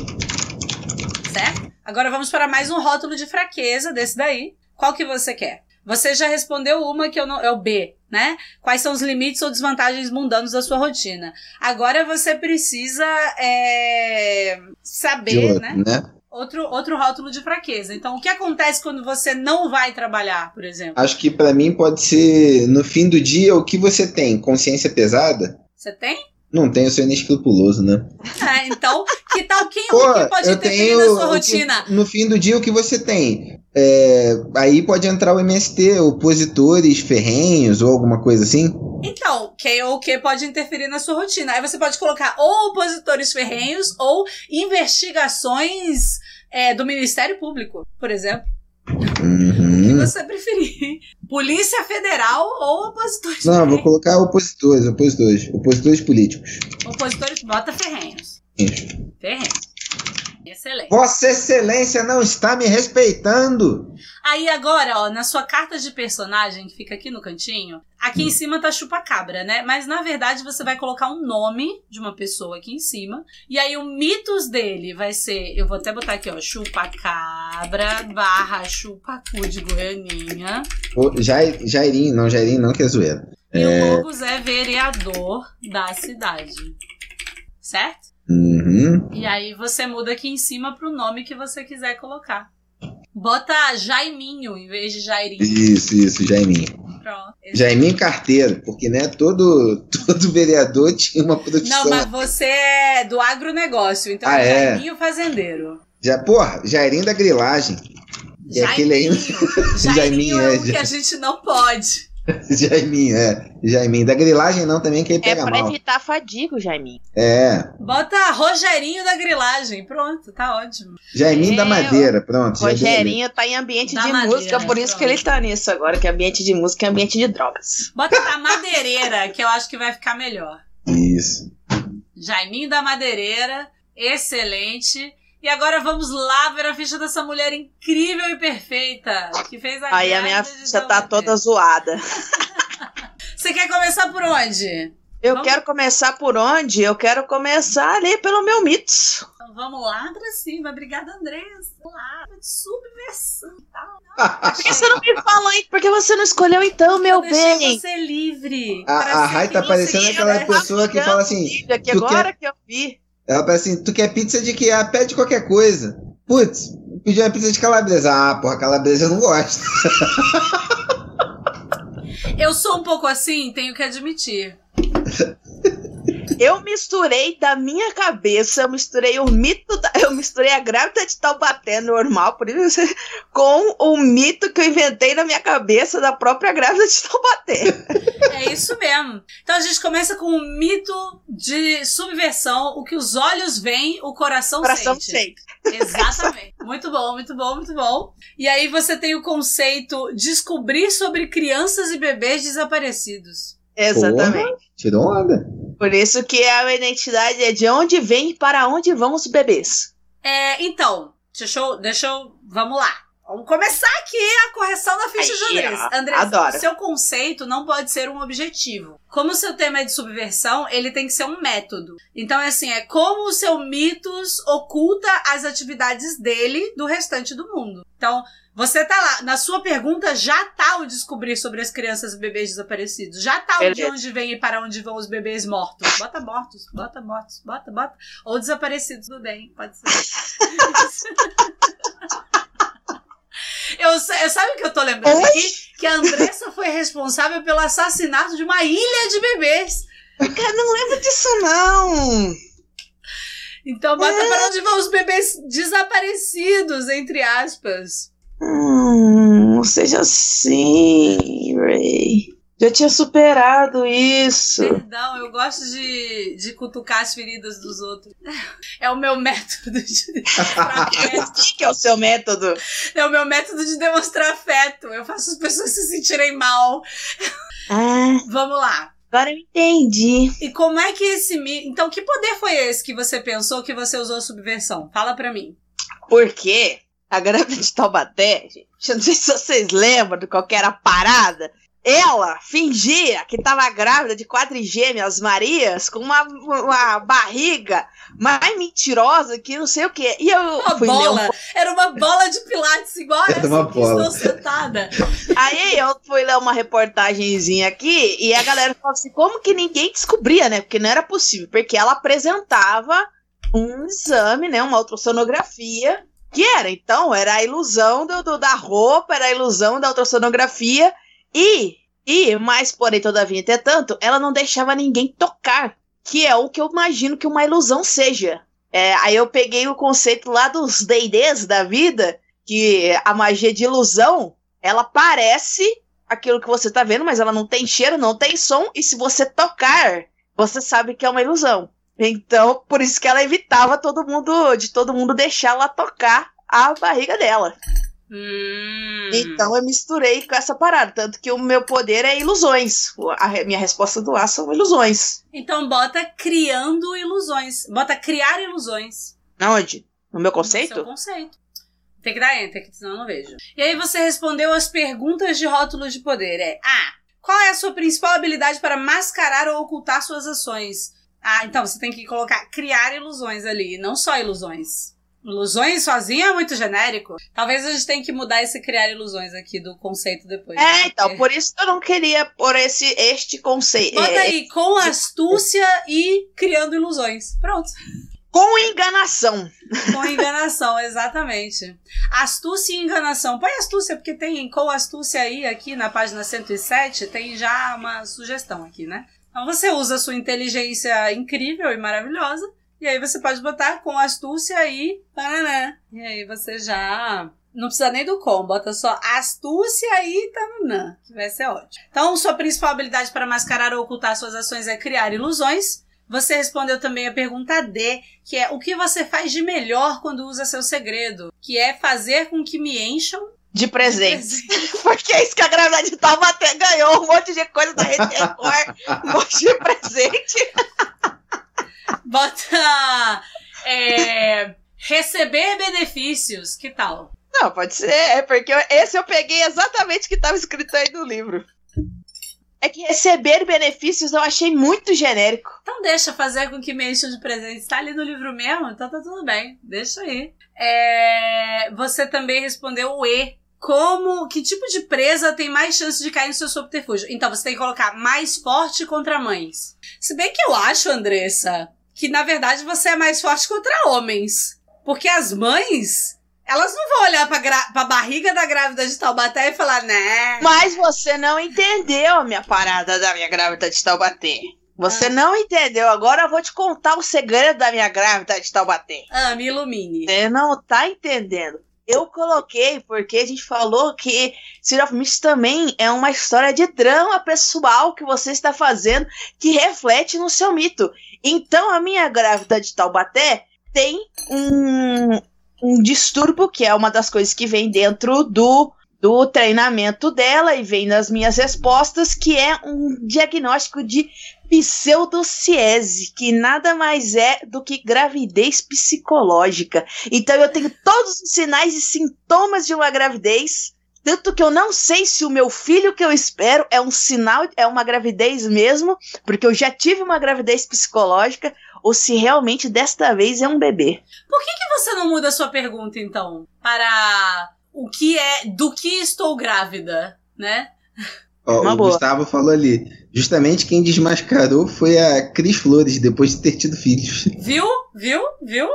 Certo? Agora vamos para mais um rótulo de fraqueza desse daí. Qual que você quer? Você já respondeu uma que eu não, é o B, né? Quais são os limites ou desvantagens mundanos da sua rotina? Agora você precisa é, saber, outro, né? né? Outro, outro rótulo de fraqueza. Então, o que acontece quando você não vai trabalhar, por exemplo? Acho que pra mim pode ser no fim do dia o que você tem. Consciência pesada? Você tem? Não tenho, eu sou inescrupuloso, né? É, então, que tal quem Pô, o que pode interferir tenho na sua o que- rotina? no fim do dia o que você tem. É, aí pode entrar o MST, opositores ferrenhos ou alguma coisa assim. Então, quem ou o que pode interferir na sua rotina? Aí você pode colocar ou opositores ferrenhos ou investigações é, do Ministério Público, por exemplo. O que Uhum. você preferir. Polícia Federal ou opositores Não, vou ferrenhos. colocar opositores, opositores. Opositores políticos. Opositores, bota ferrenhos. Isso. Ferrenhos. Excelente. Vossa Excelência não está me respeitando. Aí agora, ó, na sua carta de personagem, que fica aqui no cantinho, aqui em cima tá chupa-cabra, né? Mas na verdade você vai colocar um nome de uma pessoa aqui em cima. E aí o mitos dele vai ser, eu vou até botar aqui, ó, chupa-cabra barra chupa-cu de Goianinha. Ô, Jair, Jairinho, não, Jairinho não, que é zoeira. E É. o Logos é vereador da cidade. Certo? Uhum. E aí você muda aqui em cima pro nome que você quiser colocar. Bota Jaiminho em vez de Jairinho. Isso, isso, Jaiminho. Pronto. Jaiminho Carteiro, porque né, todo, todo vereador tinha uma profissão. Não, mas você é do agronegócio, então Ah, é é? Jaiminho Fazendeiro. Já, porra, Jairinho da grilagem. E aquele aí- Jaiminho. Jaiminho, Jaiminho é é, o que a gente não pode. Jaiminho, é. Jaiminho. Da grilagem não também, que aí É pega pra mal. evitar fadiga, Jaiminho. É. Bota Rogerinho da grilagem. Pronto, tá ótimo. Jaiminho É, da Madeira, pronto. Rogerinho tá em ambiente Da de madeira, música, por isso que ele tá nisso agora, que ambiente de música é ambiente de drogas. Bota da madeireira, que eu acho que vai ficar melhor. Isso. Jaiminho da Madeireira, excelente. E agora vamos lá ver a ficha dessa mulher incrível e perfeita que fez a Aí a minha ficha tá toda zoada. Você quer começar por onde? Eu Vamos- quero começar por onde? Eu quero começar ali pelo meu mitos. Então vamos lá pra cima. Obrigada, Andressa. Vamos lá, de subversão e tal. Por que você não me falou, hein? Por que você não escolheu então, meu Eu bem? você livre. A, a Rai tá parecendo aquela pessoa que fala assim. Que agora que eu vi. Ela parece assim, tu quer pizza de que? Ah, pede qualquer coisa. Putz, pedi uma pizza de calabresa. Ah, porra, calabresa eu não gosto. Eu sou um pouco assim, tenho que admitir. Eu misturei da minha cabeça, eu misturei o mito, da, eu misturei a grávida de Taubaté normal, por isso, com o mito que eu inventei na minha cabeça da própria grávida de Taubaté. É isso mesmo. Então a gente começa com o mito de subversão. O que os olhos veem, o coração, Coração sente. cheio. Exatamente. muito bom, muito bom, muito bom. E aí você tem o conceito descobrir sobre crianças e bebês desaparecidos. Exatamente. Tirou onda. Por isso que a identidade é de onde vem e para onde vão os bebês. É, então, deixa eu, deixa eu. Vamos lá. Vamos começar aqui a correção da ficha de Andrés. Andrés, adoro. seu conceito não pode ser um objetivo. Como o seu tema é de subversão, ele tem que ser um método. Então é assim, é como o seu mitos oculta as atividades dele do restante do mundo. Então, você tá lá, na sua pergunta já tá o descobrir sobre as crianças e bebês desaparecidos. Já tá o de onde vem e para onde vão os bebês mortos. Bota mortos, bota mortos, bota, bota. Ou desaparecidos, tudo bem, pode ser. Eu, sei- sabe o que eu tô lembrando Oi? aqui? Que a Andressa foi responsável pelo assassinato de uma ilha de bebês. Cara, não lembro disso, não. Então bota para onde vão os bebês desaparecidos, entre aspas. Hum, não seja assim, Ray. Já tinha superado isso. Perdão, eu gosto de, de cutucar as feridas dos outros. É o meu método de demonstrar afeto. O que é o seu método? É o meu método de demonstrar afeto. Eu faço as pessoas se sentirem mal. Ah, Vamos lá. agora eu entendi. E como é que esse. Então, que poder foi esse que você pensou que você usou subversão? Fala pra mim. Porque a grávida de Taubaté, gente, eu não sei se vocês lembram de qual que era a parada. Ela fingia que estava grávida de quadrigêmeas Marias com uma, uma barriga mais mentirosa que não sei o que. E eu Uma fui ler um bola. Era uma bola de pilates igual Era essa uma que bola. estou sentada. Aí eu fui ler uma reportagenzinha aqui e a galera falou assim: como que ninguém descobria, né? Porque não era possível, porque ela apresentava um exame, né? Uma ultrassonografia, que era, então, era a ilusão do, do- da roupa, era a ilusão da ultrassonografia, e, e, mais porém, todavia, entretanto, ela não deixava ninguém tocar, que é o que eu imagino que uma ilusão seja. É, aí eu peguei o conceito lá dos D&Ds da vida, que a magia de ilusão ela parece aquilo que você tá vendo, mas ela não tem cheiro, não tem som, e se você tocar, você sabe que é uma ilusão. Então, por isso que ela evitava todo mundo, de todo mundo deixar ela tocar a barriga dela. Hum. Então eu misturei com essa parada, tanto que o meu poder é ilusões. A minha resposta do A são ilusões. Então bota criando ilusões. Bota criar ilusões. Aonde? No meu No conceito? seu conceito. Tem que dar enter, senão eu não vejo. E aí você respondeu as perguntas de rótulos de poder. É A. Qual é a sua principal habilidade para mascarar ou ocultar suas ações? Ah, então você tem que colocar criar ilusões ali, não só ilusões. Ilusões sozinho é muito genérico. Talvez a gente tenha que mudar esse criar ilusões aqui do conceito depois. É, né? então, Porque- por isso que eu não queria pôr esse, este conceito. Bota é, aí, com astúcia e criando ilusões. Pronto. com enganação. Com enganação, exatamente. Astúcia e enganação. Põe astúcia, porque tem com astúcia aí, aqui na página 107, tem já uma sugestão aqui, né? Então você usa a sua inteligência incrível e maravilhosa, e aí você pode botar com astúcia e pananã. E aí você já. Não precisa nem do com, bota só astúcia e tananã, que vai ser ótimo. Então, sua principal habilidade para mascarar ou ocultar suas ações é criar ilusões. Você respondeu também a pergunta D, que é o que você faz de melhor quando usa seu segredo? Que é fazer com que me encham De presente. Porque é isso que a gravidade de Taubaté ganhou um monte de coisa da Rede Record, um monte de presente. Bota é, receber benefícios. Que tal? Não, pode ser, é porque eu- esse eu peguei exatamente o que estava escrito aí no livro. É que receber benefícios eu achei muito genérico. Então deixa fazer com que me encham de presentes. Tá ali no livro mesmo, então tá tudo bem. Deixa aí. É, você também respondeu o E. Como, que tipo de presa tem mais chance de cair no seu subterfúgio? Então você tem que colocar mais forte contra mães. Se bem que eu acho, Andressa, que na verdade você é mais forte contra homens. Porque as mães, elas não vão olhar pra, gra- pra barriga da grávida de Taubaté e falar, né? Mas você não entendeu a minha parada da minha grávida de Taubaté. Você não entendeu. Agora eu vou te contar o segredo da minha grávida de Taubaté. Ah, me ilumine. Você não tá entendendo. Eu coloquei porque a gente falou que City of Mist também é uma história de drama pessoal que você está fazendo que reflete no seu mito. Então a minha grávida de Taubaté tem um, um distúrbio, que é uma das coisas que vem dentro do, do treinamento dela e vem nas minhas respostas, que é um diagnóstico de pseudociese, que nada mais é do que gravidez psicológica. Então eu tenho todos os sinais e sintomas de uma gravidez. Tanto que eu não sei se o meu filho que eu espero é um sinal, é uma gravidez mesmo, porque eu já tive uma gravidez psicológica, ou se realmente desta vez é um bebê. Por que, que você não muda a sua pergunta, então? Para o que é do que estou grávida, né? Ó, o boa. Gustavo falou ali. Justamente quem desmascarou foi a Cris Flores, depois de ter tido filhos. Viu? Viu? Viu?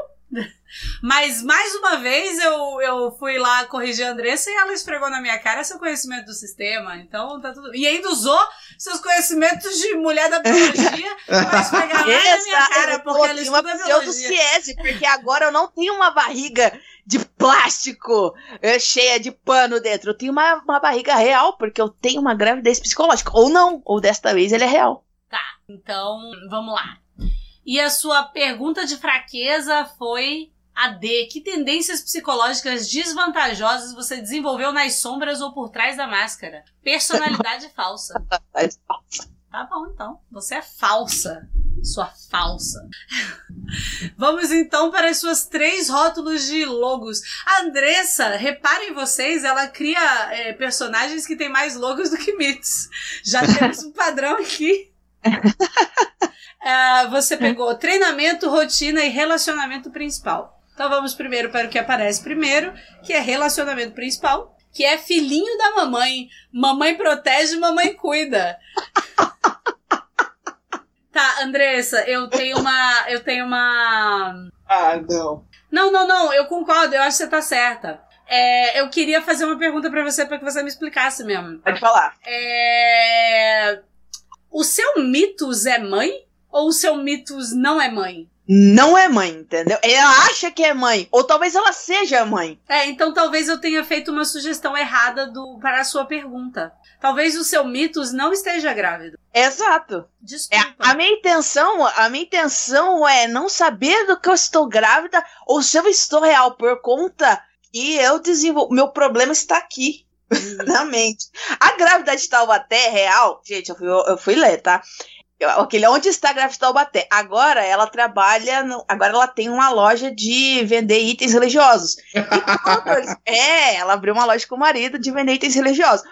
Mas mais uma vez eu, eu fui lá corrigir a Andressa e ela esfregou na minha cara seu conhecimento do sistema. Então tá tudo. E ainda usou seus conhecimentos de mulher da biologia pra esfregar lá na minha cara, eu porque ela estuda biologia. pseudociese, porque agora eu não tenho uma barriga de plástico eh, cheia de pano dentro. Eu tenho uma, uma barriga real, porque eu tenho uma gravidez psicológica. Ou não, ou desta vez ele é real. Então, vamos lá. E a sua pergunta de fraqueza foi a D. Que tendências psicológicas desvantajosas você desenvolveu nas sombras ou por trás da máscara? Personalidade falsa. Tá bom, então. Você é falsa. Sua falsa. Vamos então para as suas três rótulos de logos. A Andressa, reparem vocês, ela cria é, personagens que têm mais logos do que mitos. Já temos um padrão aqui. Ah, você pegou treinamento, rotina e relacionamento principal. Então vamos primeiro para o que aparece primeiro, que é relacionamento principal, que é filhinho da mamãe. Mamãe protege, mamãe cuida. Tá, Andressa, eu tenho uma. Eu tenho uma. Ah, não. Não, não, não, eu concordo, eu acho que você tá certa. É, eu queria fazer uma pergunta pra você, pra que você me explicasse mesmo. Pode falar. É... O seu mitos é mãe? Ou o seu mitos não é mãe? Não é mãe, entendeu? Ela acha que é mãe. Ou talvez ela seja mãe. É, então talvez eu tenha feito uma sugestão errada do, para a sua pergunta. Talvez o seu mitos não esteja grávido. Exato. É, Desculpa. a minha intenção, a minha intenção é não saber do que eu estou grávida ou se eu estou real por conta que eu desenvolvo. Meu problema está aqui, na mente. A grávida de Taubaté é real, gente, eu fui, eu fui ler, tá? Aquele onde está a grávida de Taubaté. Agora ela trabalha, no, agora ela tem uma loja de vender itens religiosos. Eles, é, ela abriu uma loja com o marido de vender itens religiosos.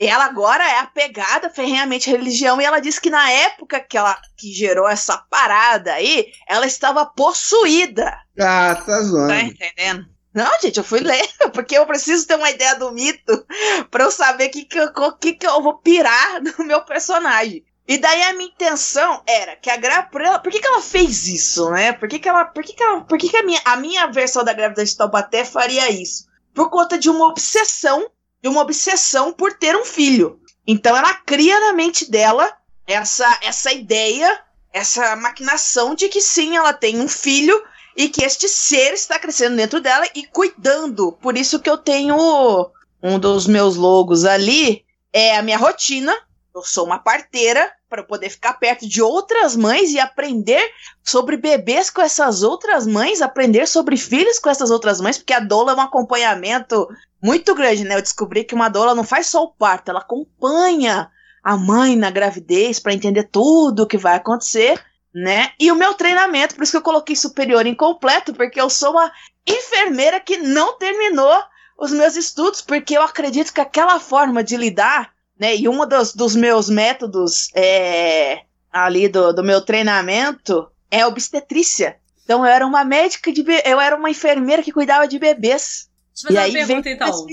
Ela agora é apegada ferrenhamente à religião e ela disse que na época que ela que gerou essa parada aí, ela estava possuída. Ah, tá zoando. Tá entendendo? Não, gente, eu fui ler, porque eu preciso ter uma ideia do mito para eu saber o que, que, que, que eu vou pirar no meu personagem. E daí a minha intenção era que a grávida. Por que, que ela fez isso, né? Por que, que ela. Por que, que, ela, por que, que a, minha, a minha versão da grávida de Taubaté faria isso? Por conta de uma obsessão, de uma obsessão por ter um filho. Então ela cria na mente dela essa, essa ideia, essa maquinação de que sim, ela tem um filho e que este ser está crescendo dentro dela e cuidando. Por isso que eu tenho um dos meus logos ali é a minha rotina. Eu sou uma parteira para poder ficar perto de outras mães e aprender sobre bebês com essas outras mães, aprender sobre filhos com essas outras mães, porque a doula é um acompanhamento muito grande, né? Eu descobri que uma doula não faz só o parto, ela acompanha a mãe na gravidez para entender tudo o que vai acontecer, né? E o meu treinamento, por isso que eu coloquei superior incompleto, porque eu sou uma enfermeira que não terminou os meus estudos, porque eu acredito que aquela forma de lidar né? E um dos, dos meus métodos é, ali do, do meu treinamento é obstetrícia. Então eu era uma médica de eu era uma enfermeira que cuidava de bebês. Deixa eu fazer e uma aí pergunta então.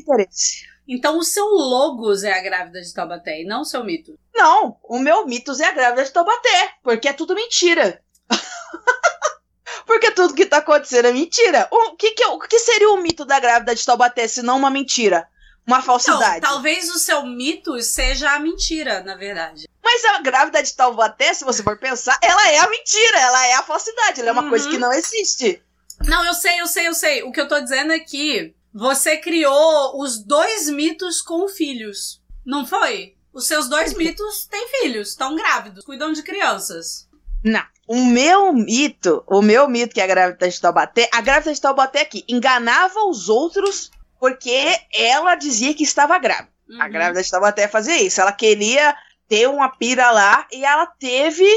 Então o seu logos é a grávida de Taubaté e não o seu mito? Não, o meu mitos é a grávida de Taubaté, porque é tudo mentira. porque tudo que tá acontecendo é mentira. O que, que, o que seria o mito da grávida de Taubaté se não uma mentira? Uma falsidade. Então, talvez o seu mito seja a mentira, na verdade. Mas a grávida de Taubaté, se você for pensar, ela é a mentira, ela é a falsidade, ela é uma uhum. coisa que não existe. Não, eu sei, eu sei, eu sei. O que eu tô dizendo é que você criou os dois mitos com filhos. Não foi? Os seus dois mitos têm filhos, estão grávidos, cuidam de crianças. Não. O meu mito, o meu mito que é a grávida de Taubaté, a grávida de Taubaté aqui enganava os outros porque ela dizia que estava grávida. Uhum. A grávida estava até a fazer isso. Ela queria ter uma pira lá e ela teve.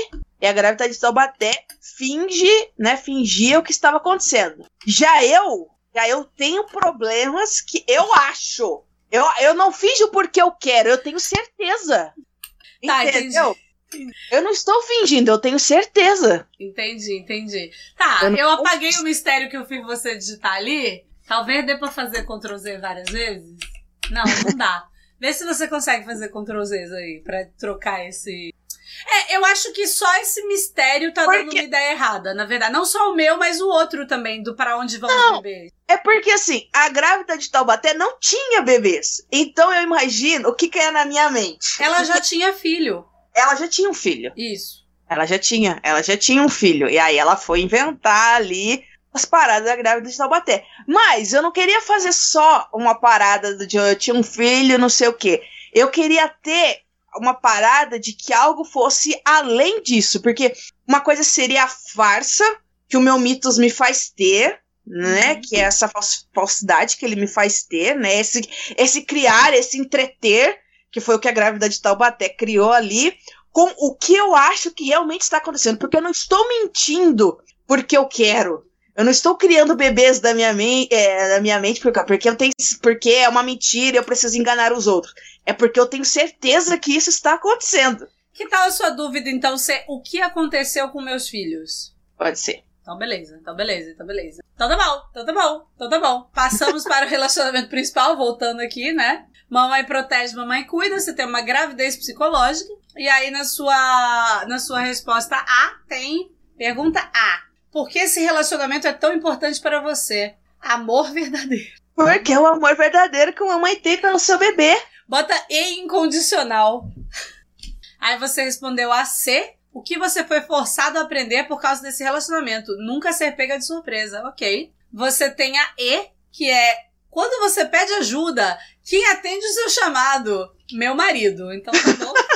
E a grávida de Taubaté finge, né? Fingia o que estava acontecendo. Já eu, já eu tenho problemas que eu acho. Eu, eu não finjo porque eu quero, eu tenho certeza. Tá, entendeu? Entendi. Eu não estou fingindo, eu tenho certeza. Entendi, entendi. Tá, eu, eu apaguei o mistério que eu fiz você digitar ali Talvez dê pra fazer Ctrl Z várias vezes. Não, não dá. Vê se você consegue fazer Ctrl Z aí, pra trocar esse. É, eu acho que só esse mistério tá porque... dando uma ideia errada, na verdade. Não só o meu, mas o outro também, do para onde vão não, os bebês. É porque assim, a grávida de Taubaté não tinha bebês. Então eu imagino o que, que é na minha mente. Ela já tinha filho. Ela já tinha um filho. Isso. Ela já tinha, ela já tinha um filho. E aí ela foi inventar ali as paradas da grávida de Taubaté. Mas eu não queria fazer só uma parada de eu tinha um filho, não sei o quê. Eu queria ter uma parada de que algo fosse além disso, porque uma coisa seria a farsa que o meu mitos me faz ter, né? Uhum. Que é essa falsidade que ele me faz ter, né? Esse, esse criar, esse entreter, que foi o que a grávida de Taubaté criou ali, com o que eu acho que realmente está acontecendo, porque eu não estou mentindo porque eu quero. Eu não estou criando bebês da minha, me é, da minha mente porque, porque, eu tenho, porque é uma mentira e eu preciso enganar os outros. É porque eu tenho certeza que isso está acontecendo. Que tal a sua dúvida, então, ser o que aconteceu com meus filhos? Pode ser. Então, beleza, então, beleza, então, beleza. Então, tá bom, então, tá bom, então, tá bom. Passamos para o relacionamento principal, voltando aqui, né? Mamãe protege, mamãe cuida, você tem uma gravidez psicológica. E aí, na sua, na sua resposta A, tem pergunta A. Por que esse relacionamento é tão importante para você? Amor verdadeiro. Porque é o amor verdadeiro que uma mãe tem pelo seu bebê. Bota E incondicional. Aí você respondeu a C. O que você foi forçado a aprender por causa desse relacionamento? Nunca ser pega de surpresa. Ok. Você tem a E, que é quando você pede ajuda, quem atende o seu chamado? Meu marido. Então tá bom.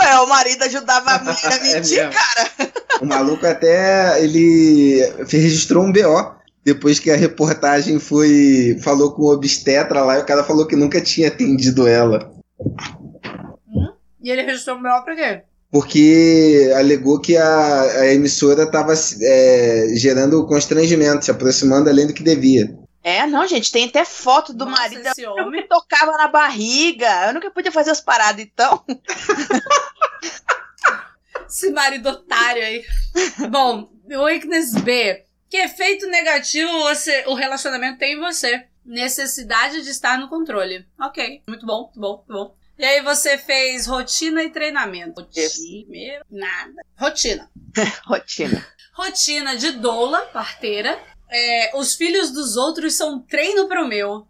Ué, o marido ajudava a menina a é mentir, é cara. O maluco até ele registrou um BO depois que a reportagem foi falou com o obstetra lá e o cara falou que nunca tinha atendido ela. Hum? E ele registrou um BO pra quê? porque alegou que a, a emissora estava é, gerando constrangimento, se aproximando além do que devia. É, não, gente, tem até foto do Nossa, marido. esse Eu homem. que tocava na barriga. Eu nunca podia fazer as paradas, então. Esse marido otário aí. Bom, Weakness B. Que efeito negativo você, o relacionamento tem em você? Necessidade de estar no controle. Ok, muito bom, muito bom, muito bom. E aí você fez rotina e treinamento. Rotina, nada. Rotina. Rotina. Rotina de doula, parteira. É, os filhos dos outros são treino pro meu.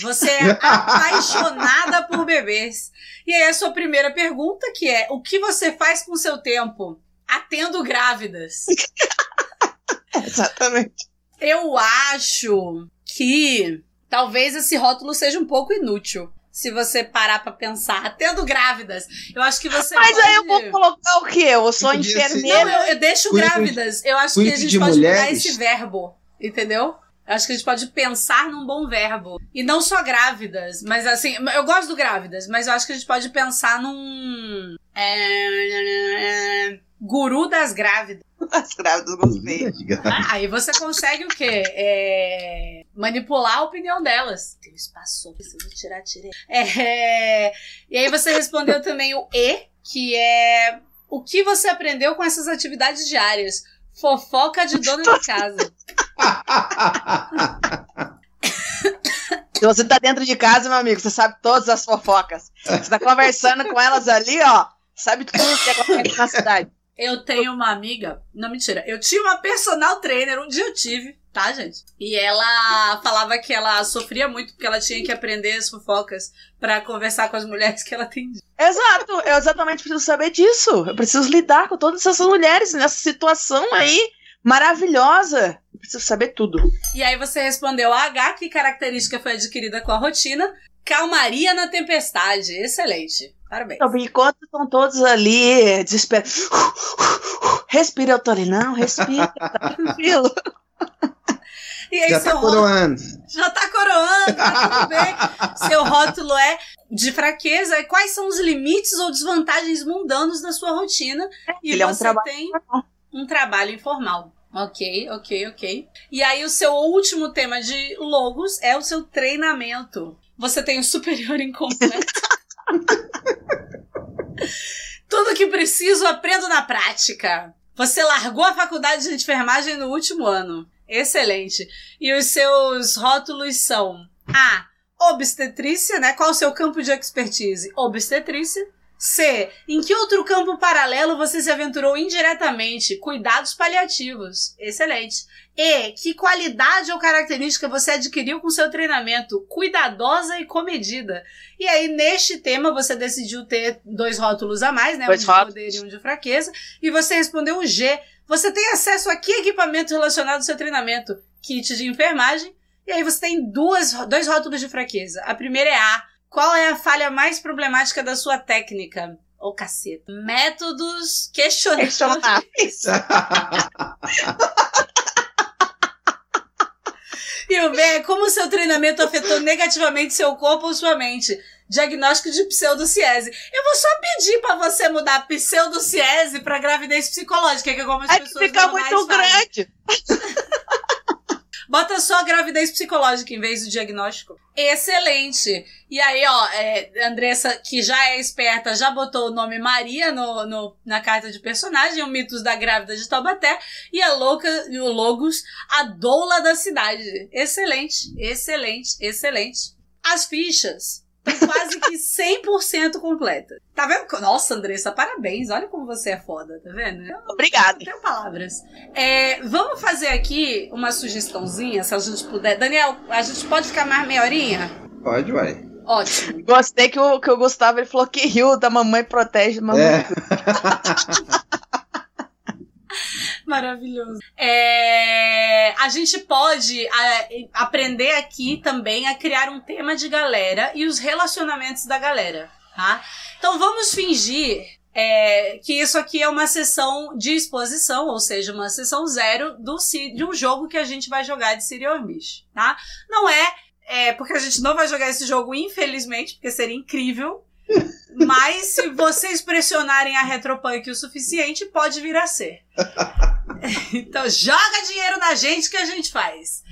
Você é apaixonada por bebês. E aí a sua primeira pergunta, que é: o que você faz com o seu tempo? Atendo grávidas. Exatamente. Eu acho que talvez esse rótulo seja um pouco inútil. Se você parar pra pensar, atendo grávidas. Eu acho que você Mas pode... aí eu vou colocar o quê? Eu sou Podia ser- enfermeira. Não, eu, eu deixo Cuide- grávidas. Eu acho que a gente de pode mudar mulheres. esse verbo. Entendeu? Eu acho que a gente pode pensar num bom verbo. E não só grávidas, mas assim, eu gosto do grávidas, mas eu acho que a gente pode pensar num. é, guru das grávidas. As grávidas gostei. Ah, aí você consegue o quê? É, manipular a opinião delas. Tem um espaço, preciso tirar, tirei. É, e aí você respondeu também o E, que é o que você aprendeu com essas atividades diárias. Fofoca de dona de casa. Se você tá dentro de casa, meu amigo, você sabe todas as fofocas. Você tá conversando com elas ali, ó. Sabe tudo que acontece na cidade. Eu tenho uma amiga. Não, mentira. Eu tinha uma personal trainer. Um dia eu tive, tá, gente? E ela falava que ela sofria muito porque ela tinha que aprender as fofocas pra conversar com as mulheres que ela atendia. Exato, eu exatamente preciso saber disso. Eu preciso lidar com todas essas mulheres nessa situação aí maravilhosa. Eu preciso saber tudo. E aí você respondeu a H, que característica foi adquirida com a rotina. Calmaria na tempestade. Excelente. Parabéns. Então, enquanto estão todos ali desesperados. Respira, eu tô ali. Não, respira, tá tranquilo. E aí Já seu tá rótulo coroando. já tá coroando, tá tudo bem. Seu rótulo é de fraqueza. Quais são os limites ou desvantagens mundanos da sua rotina? E Ele é um você trabalho tem um trabalho informal. Ok, ok, ok. E aí o seu último tema de logos é o seu treinamento. Você tem o superior incompleto. Tudo que preciso aprendo na prática. Você largou a faculdade de enfermagem no último ano. Excelente. E os seus rótulos são A. Obstetrícia, né? Qual o seu campo de expertise? Obstetrícia. C. Em que outro campo paralelo você se aventurou indiretamente? Cuidados paliativos. Excelente. E. Que qualidade ou característica você adquiriu com seu treinamento? Cuidadosa e comedida. E aí, neste tema, você decidiu ter dois rótulos a mais, né? Dois um de poder e um de fraqueza. E você respondeu o G. Você tem acesso a que equipamento relacionado ao seu treinamento? Kit de enfermagem. E aí você tem duas, dois rótulos de fraqueza. A primeira é A. Qual é a falha mais problemática da sua técnica? Ô, caceta. Métodos questionáveis. Questionáveis. E o B é como o seu treinamento afetou negativamente seu corpo ou sua mente. Diagnóstico de pseudociese. Eu vou só pedir pra você mudar pseudociese pra gravidez psicológica, que é como as É que pessoas fica normais muito fazem. grande. Bota só gravidez psicológica em vez do diagnóstico. Excelente! E aí, ó, é, Andressa, que já é esperta, já botou o nome Maria no, no- na carta de personagem, o Mitos da Grávida de Taubaté, e a louca, e o Logos, a doula da cidade. Excelente, excelente, excelente. As fichas quase que 100% completas. Tá vendo? Nossa, Andressa, parabéns. Olha como você é foda, tá vendo? Eu Obrigada. não tenho palavras. É, vamos fazer aqui uma sugestãozinha, se a gente puder. Daniel, a gente pode ficar mais meia horinha? Pode, vai. Ótimo. Gostei que o, que o Gustavo ele falou que riu da mamãe protege mamãe. É. Maravilhoso. É, a gente pode a- aprender aqui também a criar um tema de galera e os relacionamentos da galera, tá? Então vamos fingir é, que isso aqui é uma sessão de exposição, ou seja, uma sessão zero do, de um jogo que a gente vai jogar de or Mish, tá? Não é, é, porque a gente não vai jogar esse jogo, infelizmente, porque seria incrível. Mas se vocês pressionarem a Retropunk o suficiente, pode vir a ser. Então joga dinheiro na gente que a gente faz.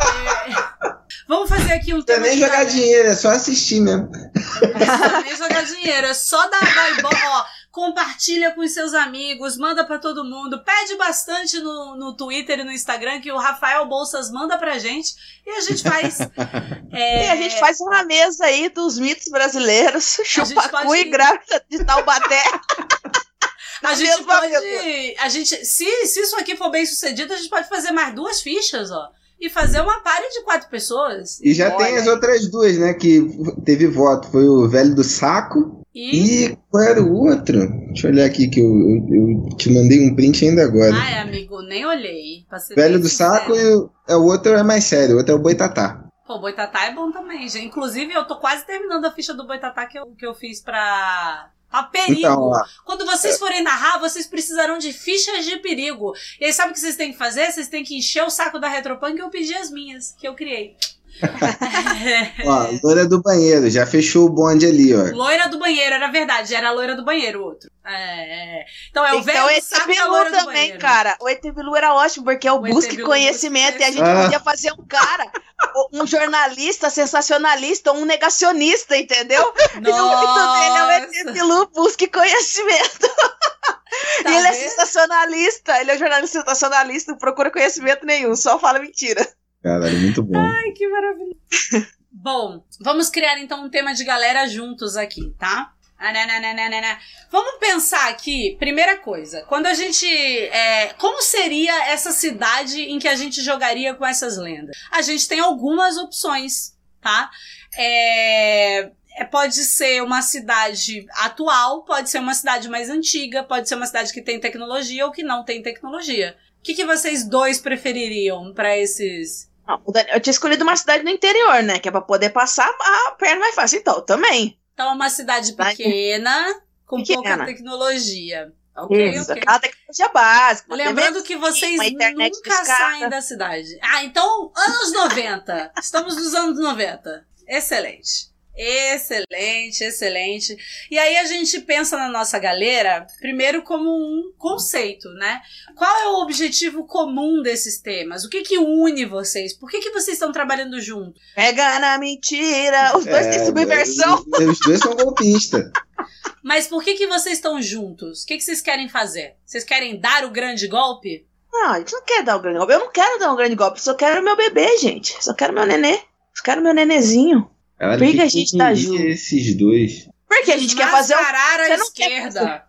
É, vamos fazer aqui um é tema nem de jogar dinheiro, é só assistir mesmo. É nem jogar dinheiro, é só dar, dar ó, compartilha com os seus amigos, manda pra todo mundo, pede bastante no, no Twitter e no Instagram que o Rafael Bolsas manda pra gente e a gente faz. É, E a gente faz uma mesa aí dos mitos brasileiros, chupacu pode- e grávida de Taubaté. A gente pode. mesa. A gente, se, se isso aqui for bem sucedido, a gente pode fazer mais duas fichas, ó. E fazer uma party de quatro pessoas. E já Olha tem as aí. outras duas, né? Que teve voto. Foi o velho do saco E. e qual era o outro? Deixa eu olhar aqui que eu, eu, eu te mandei um print ainda agora. Ai, amigo, nem olhei. velho do saco e o, é, o outro é mais sério, o outro é o boitatá. Pô, Boitatá é bom também, gente. Inclusive, eu tô quase terminando a ficha do Boitatá que eu, que eu fiz pra. Pra perigo. Então, Quando vocês forem narrar, vocês precisarão de fichas de perigo. E aí, sabe o que vocês têm que fazer? Vocês têm que encher o saco da Retropunk e eu pedir as minhas, que eu criei. ó, loira do banheiro, já fechou o bonde ali, ó. Loira do banheiro, era verdade, era a loira do banheiro o outro. É, é. Então é o então velho saco do também, banheiro. cara. O ET Bilu era ótimo, porque é o, O busque conhecimento. E a gente Ah. podia fazer um cara, um jornalista sensacionalista, um negacionista, entendeu? E o mito dele é o ET Nossa, Bilu, busque conhecimento. tá e ele é sensacionalista, ele é um jornalista sensacionalista, não procura conhecimento nenhum, só fala mentira. Caralho, muito bom. Ai, que maravilha. Bom, vamos criar então um tema de galera juntos aqui, tá? Ah, né, né, né. Vamos pensar aqui, primeira coisa, quando a gente. é, como seria essa cidade em que a gente jogaria com essas lendas? A gente tem algumas opções, tá? É, é, pode ser uma cidade atual, pode ser uma cidade mais antiga, pode ser uma cidade que tem tecnologia ou que não tem tecnologia. O que, que vocês dois prefeririam pra esses. Não, Daniel- eu tinha escolhido uma cidade no interior, né? Que é pra poder passar a perna mais fácil. Então, também. Então, é uma cidade pequena, com pouca Pequena. tecnologia. Ok, Isso, ok. aquela tecnologia básica. Lembrando TV, que vocês nunca saem da cidade. Ah, então, anos 90. Estamos nos anos 90. Excelente. Excelente, excelente. E aí a gente pensa na nossa galera, primeiro como um conceito, né? Qual é o objetivo comum desses temas? O que que une vocês? Por que que vocês estão trabalhando junto? Pega na mentira. Os dois É, têm subversão. Os, os dois são golpistas. Mas por que que vocês estão juntos? O que que vocês querem fazer? Vocês querem dar o grande golpe? Não, a gente não quer dar um grande golpe. Eu não quero dar um grande golpe. Só quero meu bebê, gente. Só quero meu nenê. Só quero meu nenezinho. Caralho, Por que que a gente tá junto? esses dois. Porque a gente quer fazer o... Você não quer esquerda.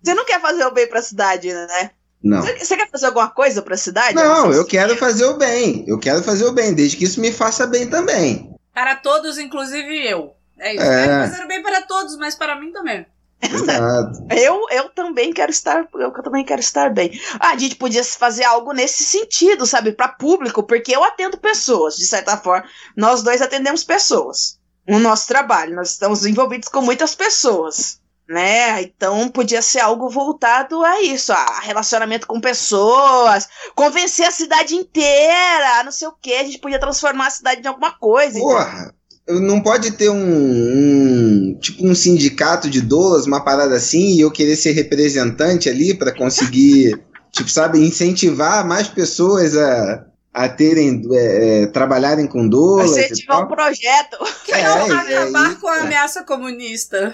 Você não quer fazer o bem pra cidade, né? Não. Você, você quer fazer alguma coisa pra cidade? Não, eu quero fazer o bem. Eu quero fazer o bem, desde que isso me faça bem também. Para todos, inclusive eu. É isso. É. Quero fazer o bem para todos, mas para mim também. Exato. Eu, eu também quero estar, eu também quero estar bem. Ah, a gente podia fazer algo nesse sentido, sabe, para público, porque eu atendo pessoas, de certa forma. Nós dois atendemos pessoas no nosso trabalho. Nós estamos envolvidos com muitas pessoas, né? Então podia ser algo voltado a isso, a relacionamento com pessoas, convencer a cidade inteira, não sei o que. A gente podia transformar a cidade em alguma coisa. Porra, não pode ter um, um- tipo um sindicato de doulas, uma parada assim, e eu querer ser representante ali pra conseguir, tipo, sabe, incentivar mais pessoas a, a terem, é, é, trabalharem com doulas Se e tiver um projeto. Que É, não é acabar com a ameaça comunista.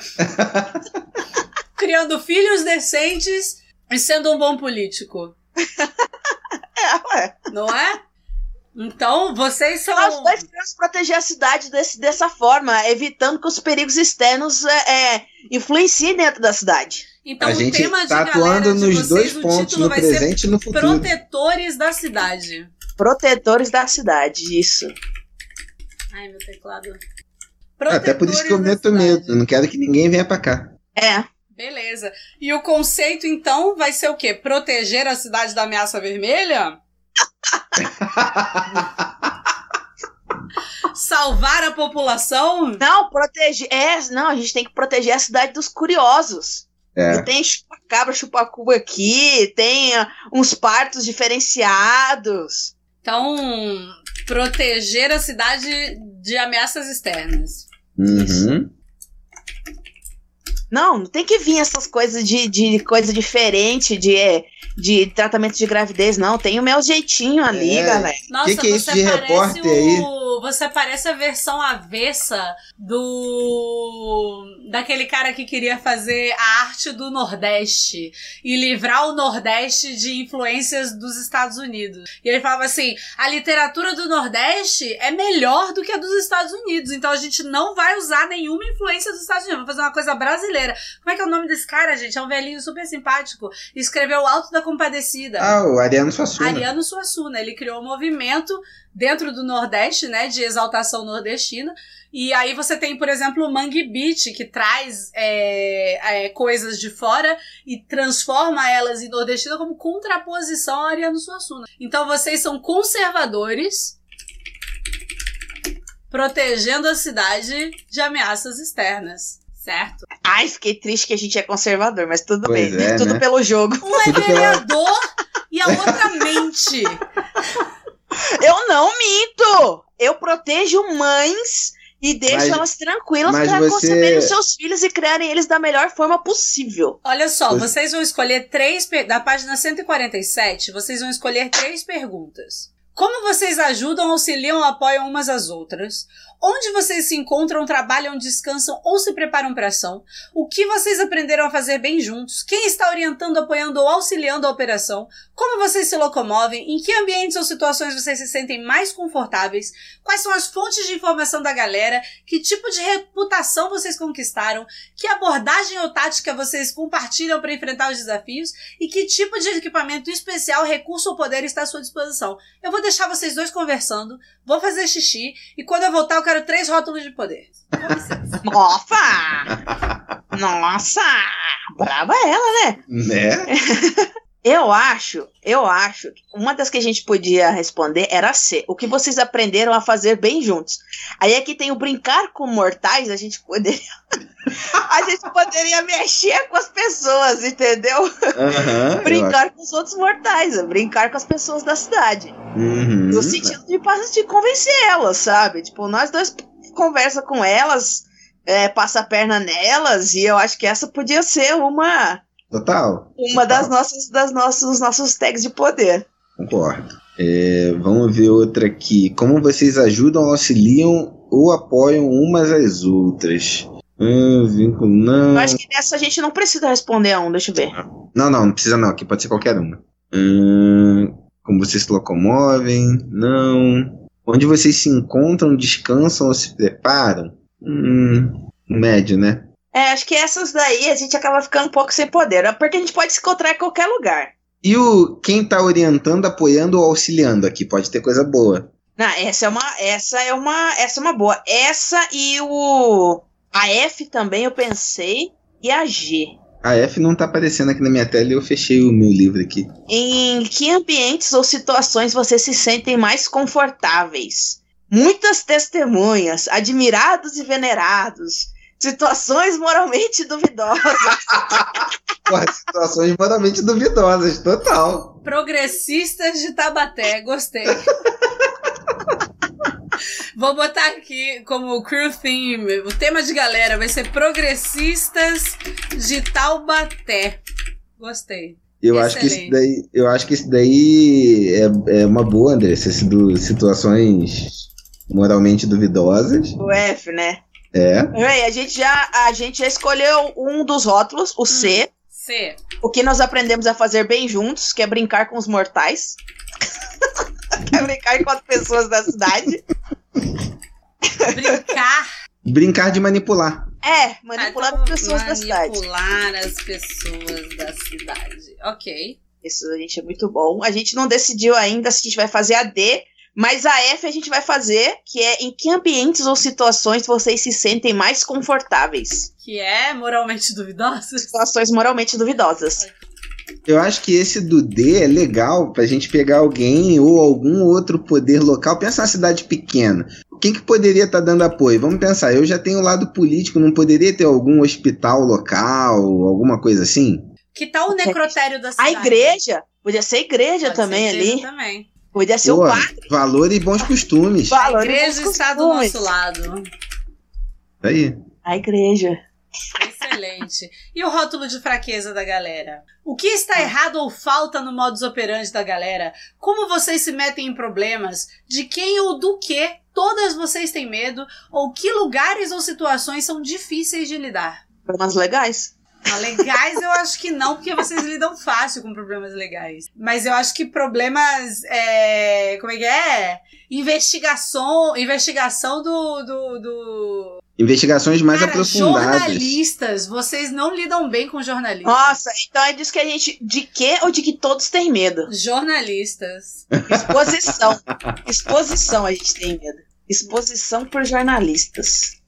Criando filhos decentes e sendo um bom político. É, ué. Não é? Então, vocês são. Nós dois queremos proteger a cidade desse, dessa forma, evitando que os perigos externos é, é, influenciem dentro da cidade. Então, a o gente tema de tá galera atuando de nos vocês, dois o pontos, título no presente e no futuro. Protetores da cidade. Protetores da cidade, isso. Ai, meu teclado. Até por isso que eu Protetores meto medo. Eu não quero que ninguém venha pra cá. É. Beleza. E o conceito, então, vai ser o quê? Proteger a cidade da ameaça vermelha? Salvar a população? Não, proteger. É, não, a gente tem que proteger a cidade dos curiosos. É. Tem chupacabra, chupacuba aqui, tem ah, uns partos diferenciados. Então, proteger a cidade de ameaças externas. Uhum. Não, não tem que vir essas coisas de, de coisa diferente, de, de tratamento de gravidez, não. Tem o meu jeitinho ali, É. galera. Nossa, Que que é isso você de parece repórter o... aí? Você parece a versão avessa do. daquele cara que queria fazer a arte do Nordeste e livrar o Nordeste de influências dos Estados Unidos. E ele falava assim: a literatura do Nordeste é melhor do que a dos Estados Unidos, então a gente não vai usar nenhuma influência dos Estados Unidos, vamos fazer uma coisa brasileira. Como é que é o nome desse cara, gente? É um velhinho super simpático. Escreveu o Alto da Compadecida. Ah, o Ariano Suassuna. Ariano Suassuna, ele criou um movimento dentro do Nordeste, né, de exaltação nordestina. E aí você tem, por exemplo, o Mangue Beat, que traz é, é, coisas de fora e transforma elas em nordestina como contraposição ao Ariano Suassuna. Então vocês são conservadores protegendo a cidade de ameaças externas, certo? Ai, fiquei triste que a gente é conservador, mas tudo Pois bem. é, tudo né? pelo jogo. Um é vereador e a outra mente. Eu não minto! Eu protejo mães e deixo Mas- elas tranquilas para você- conceberem os seus filhos e criarem eles da melhor forma possível. Olha só, Pois- vocês vão escolher três. per- Da página 147, vocês vão escolher três perguntas. Como vocês ajudam, auxiliam, apoiam umas às outras? Onde vocês se encontram, trabalham, descansam ou se preparam para ação? O que vocês aprenderam a fazer bem juntos? Quem está orientando, apoiando ou auxiliando a operação? Como vocês se locomovem? Em que ambientes ou situações vocês se sentem mais confortáveis? Quais são as fontes de informação da galera? Que tipo de reputação vocês conquistaram? Que abordagem ou tática vocês compartilham para enfrentar os desafios? E que tipo de equipamento especial, recurso ou poder está à sua disposição? Eu vou deixar vocês dois conversando, vou fazer xixi e quando eu voltar eu quero três rótulos de poder. Nossa! Nossa! Brava ela, né? Né? Eu acho, eu acho, que uma das que a gente podia responder era C. O que vocês aprenderam a fazer bem juntos. Aí aqui tem o brincar com mortais, a gente poderia. a gente poderia mexer com as pessoas, entendeu? Eu brincar com os outros mortais, brincar com as pessoas da cidade. Uhum. No sentido de, de convencer elas, sabe? Tipo, nós dois conversa com elas, é, passa a perna nelas, e eu acho que essa podia ser uma, Total. uma das Total. nossas, das nossos, dos nossos tags de poder. Concordo. É, vamos ver outra aqui. Como vocês ajudam, auxiliam ou apoiam umas às outras? Hum, vínculo, não. Eu acho que nessa a gente não precisa responder a um, deixa eu ver. Não, não, não precisa não. Aqui pode ser qualquer uma. Hum, como vocês se locomovem? Não. Onde vocês se encontram, descansam ou se preparam? Hum, médio, né? É, acho que essas daí a gente acaba ficando um pouco sem poder, porque a gente pode se encontrar em qualquer lugar. E o quem tá orientando, apoiando ou auxiliando aqui? Pode ter coisa boa. Não, essa é uma, essa é uma, essa é uma boa. Essa e o a F também eu pensei e a G. A F não tá aparecendo aqui na minha tela e eu fechei o meu livro aqui. Em que ambientes ou situações vocês se sentem mais confortáveis? Muitas testemunhas, admirados e venerados, situações moralmente duvidosas. Situações moralmente duvidosas, total. Progressistas de Tabaté, gostei. Vou botar aqui como crew theme. O tema de galera vai ser Progressistas de Taubaté. Gostei. Eu acho que Excelente. daí, eu acho que esse daí é, é uma boa, André. Do situações moralmente duvidosas. o F, né? É. A gente já a gente já escolheu um dos rótulos, o C. C. O que nós aprendemos a fazer bem juntos, que é brincar com os mortais. que é brincar com as pessoas da cidade. Brincar. Brincar de manipular. É, manipular Ah, as então, pessoas da cidade. Manipular as pessoas da cidade. Ok. Isso a gente é muito bom. A gente não decidiu ainda se a gente vai fazer a D, mas a F a gente vai fazer, que é em que ambientes ou situações vocês se sentem mais confortáveis. Que é moralmente duvidosa. Situações moralmente duvidosas. Eu acho que esse do D é legal pra gente pegar alguém ou algum outro poder local. Pensa na cidade pequena. Quem que poderia estar dando apoio? Vamos pensar, eu já tenho o lado político, não poderia ter algum hospital local, alguma coisa assim? Que tal o necrotério da A cidade? igreja, podia ser igreja Pode também ser igreja ali. Também. Podia ser Pô, o padre. valor e bons costumes. A Valor e igreja está do nosso lado. Aí. A igreja. Excelente. E o rótulo de fraqueza da galera? O que está errado ou falta no modus operandi da galera? Como vocês se metem em problemas? De quem ou do que todas vocês têm medo? Ou que lugares ou situações são difíceis de lidar? Problemas legais. Não, legais eu acho que não, porque vocês lidam fácil com problemas legais. Mas eu acho que problemas. É, como é que é? Investigação, investigação do, do, do... Investigações mais Cara, aprofundadas. Jornalistas, vocês não lidam bem com jornalistas. Nossa, então é disso que a gente. De quê ou de que todos têm medo? Jornalistas. Exposição. Exposição a gente tem medo. Exposição por jornalistas.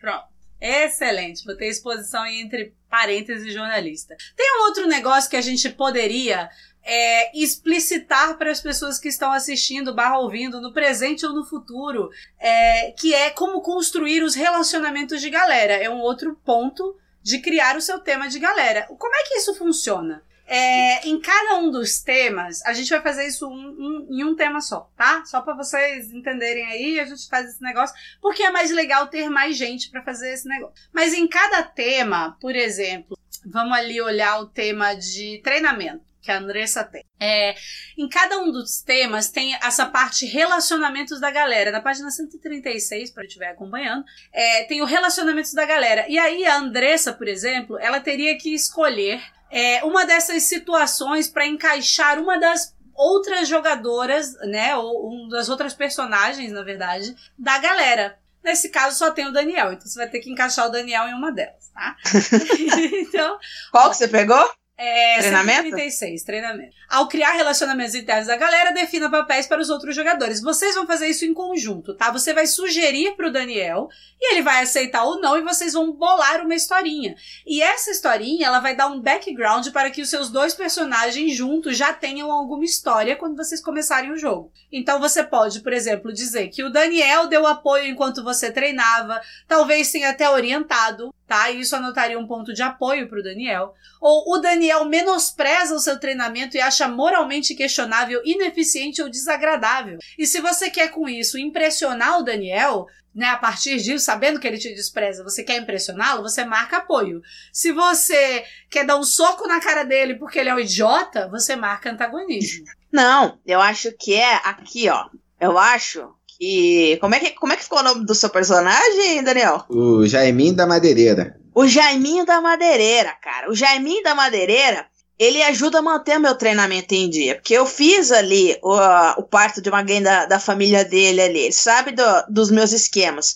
Pronto. Excelente. Botei exposição entre parênteses jornalista. Tem um outro negócio que a gente poderia é, explicitar para as pessoas que estão assistindo, barra ouvindo, no presente ou no futuro, é, que é como construir os relacionamentos de galera. É um outro ponto de criar o seu tema de galera. Como é que isso funciona? É, em cada um dos temas, a gente vai fazer isso um, um, em um tema só, tá? Só para vocês entenderem aí, a gente faz esse negócio, porque é mais legal ter mais gente para fazer esse negócio. Mas em cada tema, por exemplo, vamos ali olhar o tema de treinamento que a Andressa tem. É, em cada um dos temas tem essa parte relacionamentos da galera. Na página 136, para estiver acompanhando, é, tem o relacionamentos da galera. E aí a Andressa, por exemplo, ela teria que escolher é, uma dessas situações para encaixar uma das outras jogadoras, né, ou um das outras personagens, na verdade, da galera. Nesse caso só tem o Daniel, então você vai ter que encaixar o Daniel em uma delas, tá? então, Qual que você pegou? É, Treinamento? 136, treinamento. Ao criar relacionamentos internos da galera, defina papéis para os outros jogadores. Vocês vão fazer isso em conjunto, tá? Você vai sugerir pro Daniel e ele vai aceitar ou não e vocês vão bolar uma historinha. E essa historinha, ela vai dar um background para que os seus dois personagens juntos já tenham alguma história quando vocês começarem o jogo. Então você pode, por exemplo, dizer que o Daniel deu apoio enquanto você treinava, talvez tenha até orientado, tá? Isso anotaria um ponto de apoio pro Daniel. Ou o Daniel menospreza o seu treinamento e acha moralmente questionável, ineficiente ou desagradável. E se você quer com isso impressionar o Daniel, né, a partir disso, sabendo que ele te despreza, você quer impressioná-lo, você marca apoio. Se você quer dar um soco na cara dele porque ele é um idiota, você marca antagonismo. Não, eu acho que é aqui, ó. Eu acho que. Como é que, como é que ficou o nome do seu personagem, Daniel? O Jaiminho da Madeireira. O Jaiminho da Madeireira, cara. O Jaiminho da Madeireira, ele ajuda a manter meu treinamento em dia. Porque eu fiz ali o, o parto de uma alguém da, da família dele ali. Ele sabe do- dos meus esquemas.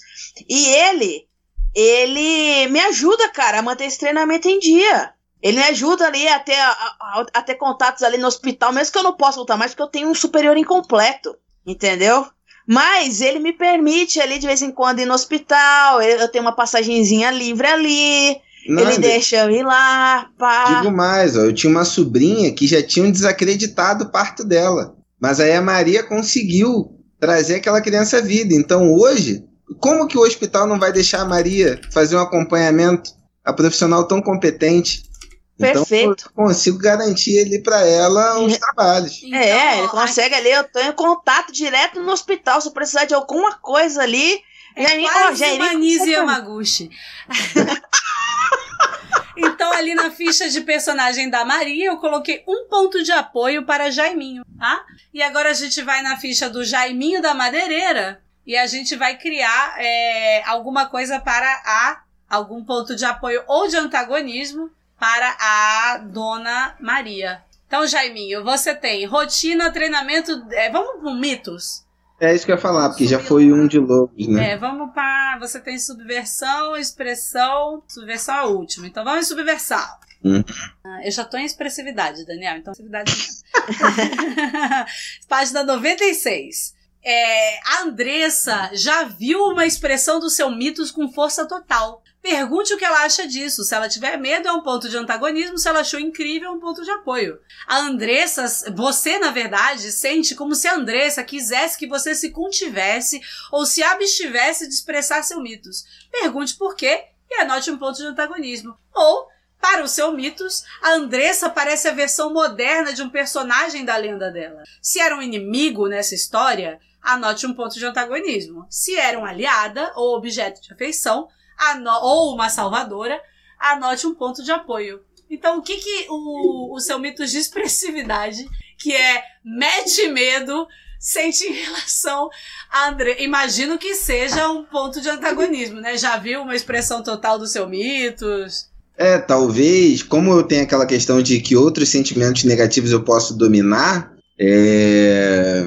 E ele, ele me ajuda, cara, a manter esse treinamento em dia. Ele me ajuda ali a ter, a, a- a ter contatos ali no hospital, mesmo que eu não possa lutar mais, porque eu tenho um superior incompleto. Entendeu? Mas ele me permite ali de vez em quando ir no hospital. Eu, tenho uma passagenzinha livre ali. Não, ele de- deixa eu ir lá, pá. Digo mais, ó, eu tinha uma sobrinha que já tinham desacreditado o parto dela. Mas aí a Maria conseguiu trazer aquela criança à vida. Então hoje, como que o hospital não vai deixar a Maria fazer um acompanhamento? A profissional tão competente. Perfeito. Então eu consigo garantir ali para ela os trabalhos. é, ele Então, consegue ali, eu tenho contato direto no hospital. Se eu precisar de alguma coisa ali. É ó, quase Jairinho, uma Nise você- Yamaguchi. então, ali na ficha de personagem da Maria, eu coloquei um ponto de apoio para Jaiminho, tá? E agora a gente vai na ficha do Jaiminho da Madeireira e a gente vai criar é, alguma coisa para a. algum ponto de apoio ou de antagonismo para a Dona Maria. Então, Jaiminho, você tem rotina, treinamento. é, vamos com mitos? É isso que eu ia falar, porque já foi um de lobos, né? É, vamos para. Você tem subversão, expressão. Subversão é o último. Então vamos em subversão. Hum. Ah, eu já tô em expressividade, Daniel. Então, expressividade mesmo. Página 96. É, a Andressa já viu uma expressão do seu mitos com força total. Pergunte o que ela acha disso. Se ela tiver medo, é um ponto de antagonismo. Se ela achou incrível, é um ponto de apoio. A Andressa, você, na verdade, sente como se a Andressa quisesse que você se contivesse ou se abstivesse de expressar seus mitos. Pergunte por quê e anote um ponto de antagonismo. Ou, para os seus mitos, a Andressa parece a versão moderna de um personagem da lenda dela. Se era um inimigo nessa história, anote um ponto de antagonismo. Se era uma aliada ou objeto de afeição, ou uma salvadora, anote um ponto de apoio. Então, o que, que o, o seu mito de expressividade, que é mete medo, sente em relação a André? Imagino que seja um ponto de antagonismo, né? Já viu uma expressão total dos seus mitos? É, talvez, como eu tenho aquela questão de que outros sentimentos negativos eu posso dominar, é,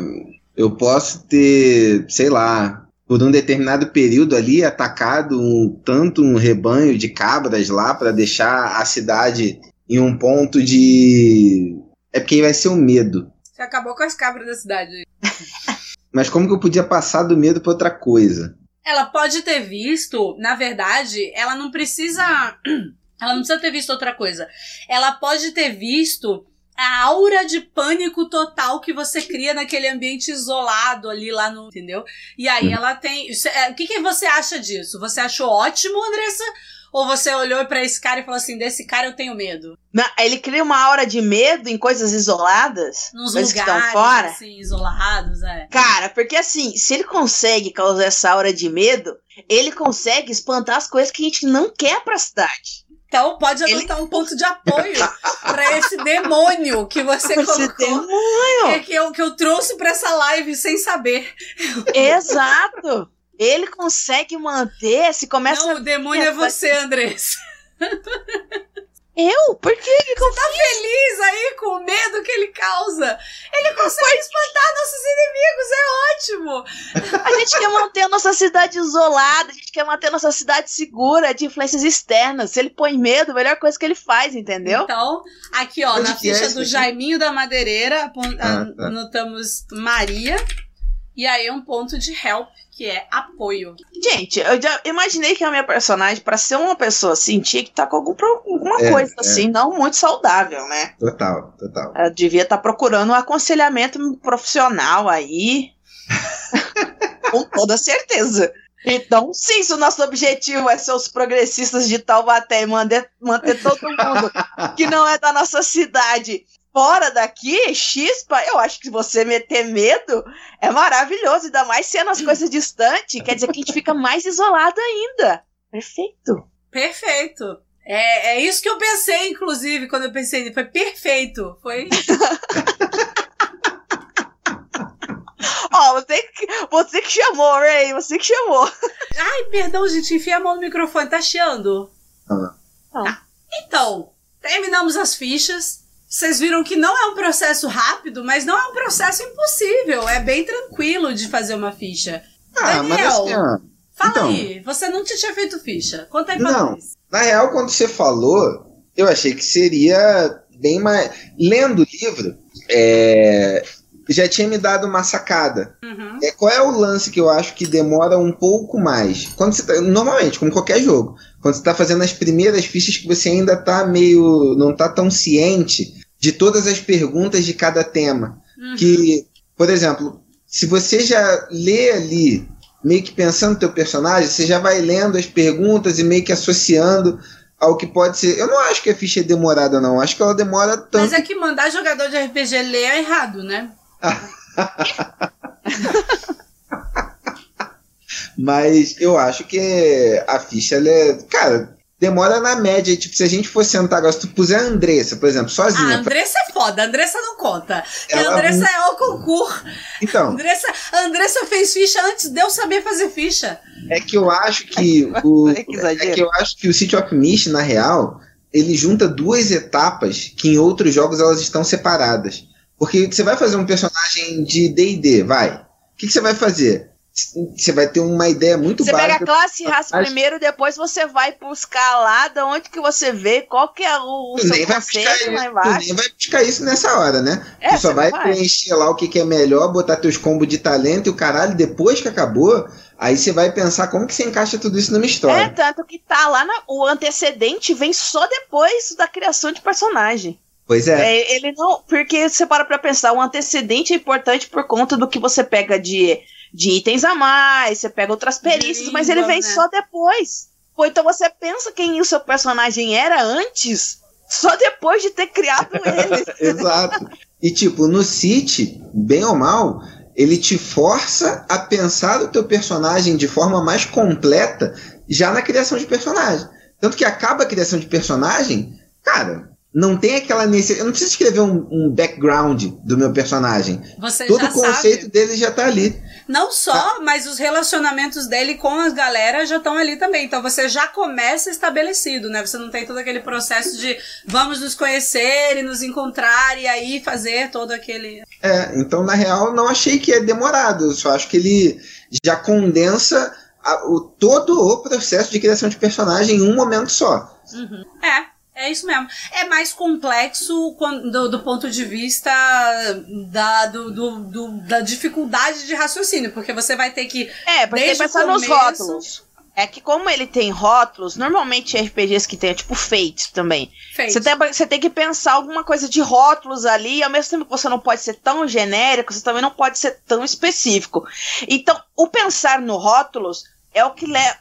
eu posso ter, sei lá, por um determinado período ali, atacado um, tanto um rebanho de cabras lá para deixar a cidade em um ponto de. É porque vai ser o um medo. Você acabou com as cabras da cidade. Mas como que eu podia passar do medo para outra coisa? Ela pode ter visto, na verdade, ela não precisa. Ela não precisa ter visto outra coisa. Ela pode ter visto a aura de pânico total que você cria naquele ambiente isolado ali lá no. Entendeu? E aí ela tem. É, o que, que você acha disso? Você achou ótimo, Andressa? Ou você olhou para esse cara e falou assim: desse cara eu tenho medo? Não, ele cria uma aura de medo em coisas isoladas. Nos coisas lugares, que estão fora. assim, isolados, é. Cara, porque assim, se ele consegue causar essa aura de medo, ele consegue espantar as coisas que a gente não quer pra cidade. Então pode adotar ele... um ponto de apoio para esse demônio que você esse colocou. demônio! Que, que, eu, que eu trouxe para essa live sem saber. Exato! Ele consegue manter, se começa. Não, o demônio é você, Andressa. Eu? Por que Você tá feliz aí com o medo que ele causa? Ele consegue espantar nossos inimigos, é ótimo! A gente quer manter a nossa cidade isolada, a gente quer manter a nossa cidade segura de influências externas. Se ele põe medo, a melhor coisa que ele faz, entendeu? Então, aqui ó, na ficha é do Jaiminho da Madeireira, ah, tá. anotamos Maria. E aí um ponto de help, que é apoio. Gente, eu já imaginei que a minha personagem, para ser uma pessoa assim, tinha que estar tá com algum, alguma é, coisa é. assim, não muito saudável, né? Total, total. Ela devia estar tá procurando um aconselhamento profissional aí. com toda certeza. Então, sim, se o nosso objetivo é ser os progressistas de Taubaté e manter, manter todo mundo que não é da nossa cidade fora daqui, chispa, eu acho que você meter medo é maravilhoso, ainda mais sendo as coisas distantes, quer dizer que a gente fica mais isolado ainda. Perfeito. Perfeito. É, é isso que eu pensei, inclusive, quando eu pensei, foi perfeito. Foi. Ó, você, que, você que chamou, Ray, você que chamou. Ai, perdão, gente, enfia a mão no microfone, tá chiando? Ah. Tá. Então, terminamos as fichas. Vocês viram que não é um processo rápido, mas não é um processo impossível. É bem tranquilo de fazer uma ficha. Ah, Daniel, mas assim, ó, fala então, aí. Você não tinha feito ficha. Conta aí pra não, nós. Na real, quando você falou, eu achei que seria bem mais. Lendo o livro, é, já tinha me dado uma sacada. Uhum. É, qual é o lance que eu acho que demora um pouco mais? Quando você tá, normalmente, como qualquer jogo, quando você está fazendo as primeiras fichas que você ainda está meio. não está tão ciente de todas as perguntas de cada tema. Uhum. Que, por exemplo, se você já lê ali, meio que pensando no teu personagem, você já vai lendo as perguntas e meio que associando ao que pode ser. Eu não acho que a ficha é demorada, não. Acho que ela demora tanto. Mas é que mandar jogador de RPG ler é errado, né? Mas eu acho que a ficha, ela é. Cara, demora na média. Tipo, se a gente for sentar agora, se tu puser a Andressa, por exemplo, sozinha. A Andressa pra... é foda, a Andressa não conta. Ela... A Andressa é o concurso. Então. Andressa, a Andressa fez ficha antes de eu saber fazer ficha. É que eu acho que o. é que eu acho que o City of Mist, na real, ele junta duas etapas que em outros jogos elas estão separadas. Porque você vai fazer um personagem de DD, vai. O que, que você vai fazer? Você vai ter uma ideia muito você básica. Você pega a classe e raça primeiro, depois você vai buscar lá de onde que você vê qual que é o, o seu nem vai buscar isso, lá embaixo. Tu nem vai buscar isso nessa hora, né? É, tu só vai, vai preencher lá o que, que é melhor, botar teus combos de talento e o caralho, depois que acabou, aí você vai pensar como que você encaixa tudo isso numa história. É, tanto que tá lá, na, o antecedente vem só depois da criação de personagem. Pois é. é. Ele não. Porque você para pra pensar, o antecedente é importante por conta do que você pega de, de itens a mais, você pega outras perícias, mas ele vem né? só depois. Pô, então você pensa quem o seu personagem era antes, só depois de ter criado ele. Exato. E tipo, no City, bem ou mal, ele te força a pensar o teu personagem de forma mais completa já na criação de personagem. Tanto que acaba a criação de personagem, cara, não tem aquela necessidade. Eu não preciso escrever um, um, background do meu personagem. Você Todo já o conceito sabe. dele já tá ali. Não só, Tá. mas os relacionamentos dele com as galera já estão ali também. Então você já começa estabelecido, né? Você não tem todo aquele processo de vamos nos conhecer e nos encontrar e aí fazer todo aquele. É, então na real não achei que é demorado. Eu só acho que ele já condensa a- o, todo o processo de criação de personagem em um momento só. Uhum. É. É isso mesmo. É mais complexo quan- do, do ponto de vista da, do, do- do- da dificuldade de raciocínio, porque você vai ter que. É, porque Desde pensar nos começo- rótulos. É que como ele tem rótulos, normalmente RPGs que tem, tipo Fate também. Fate. Você tem, você tem que pensar alguma coisa de rótulos ali, e ao mesmo tempo que você não pode ser tão genérico, você também não pode ser tão específico. Então, o pensar no rótulos é o que leva.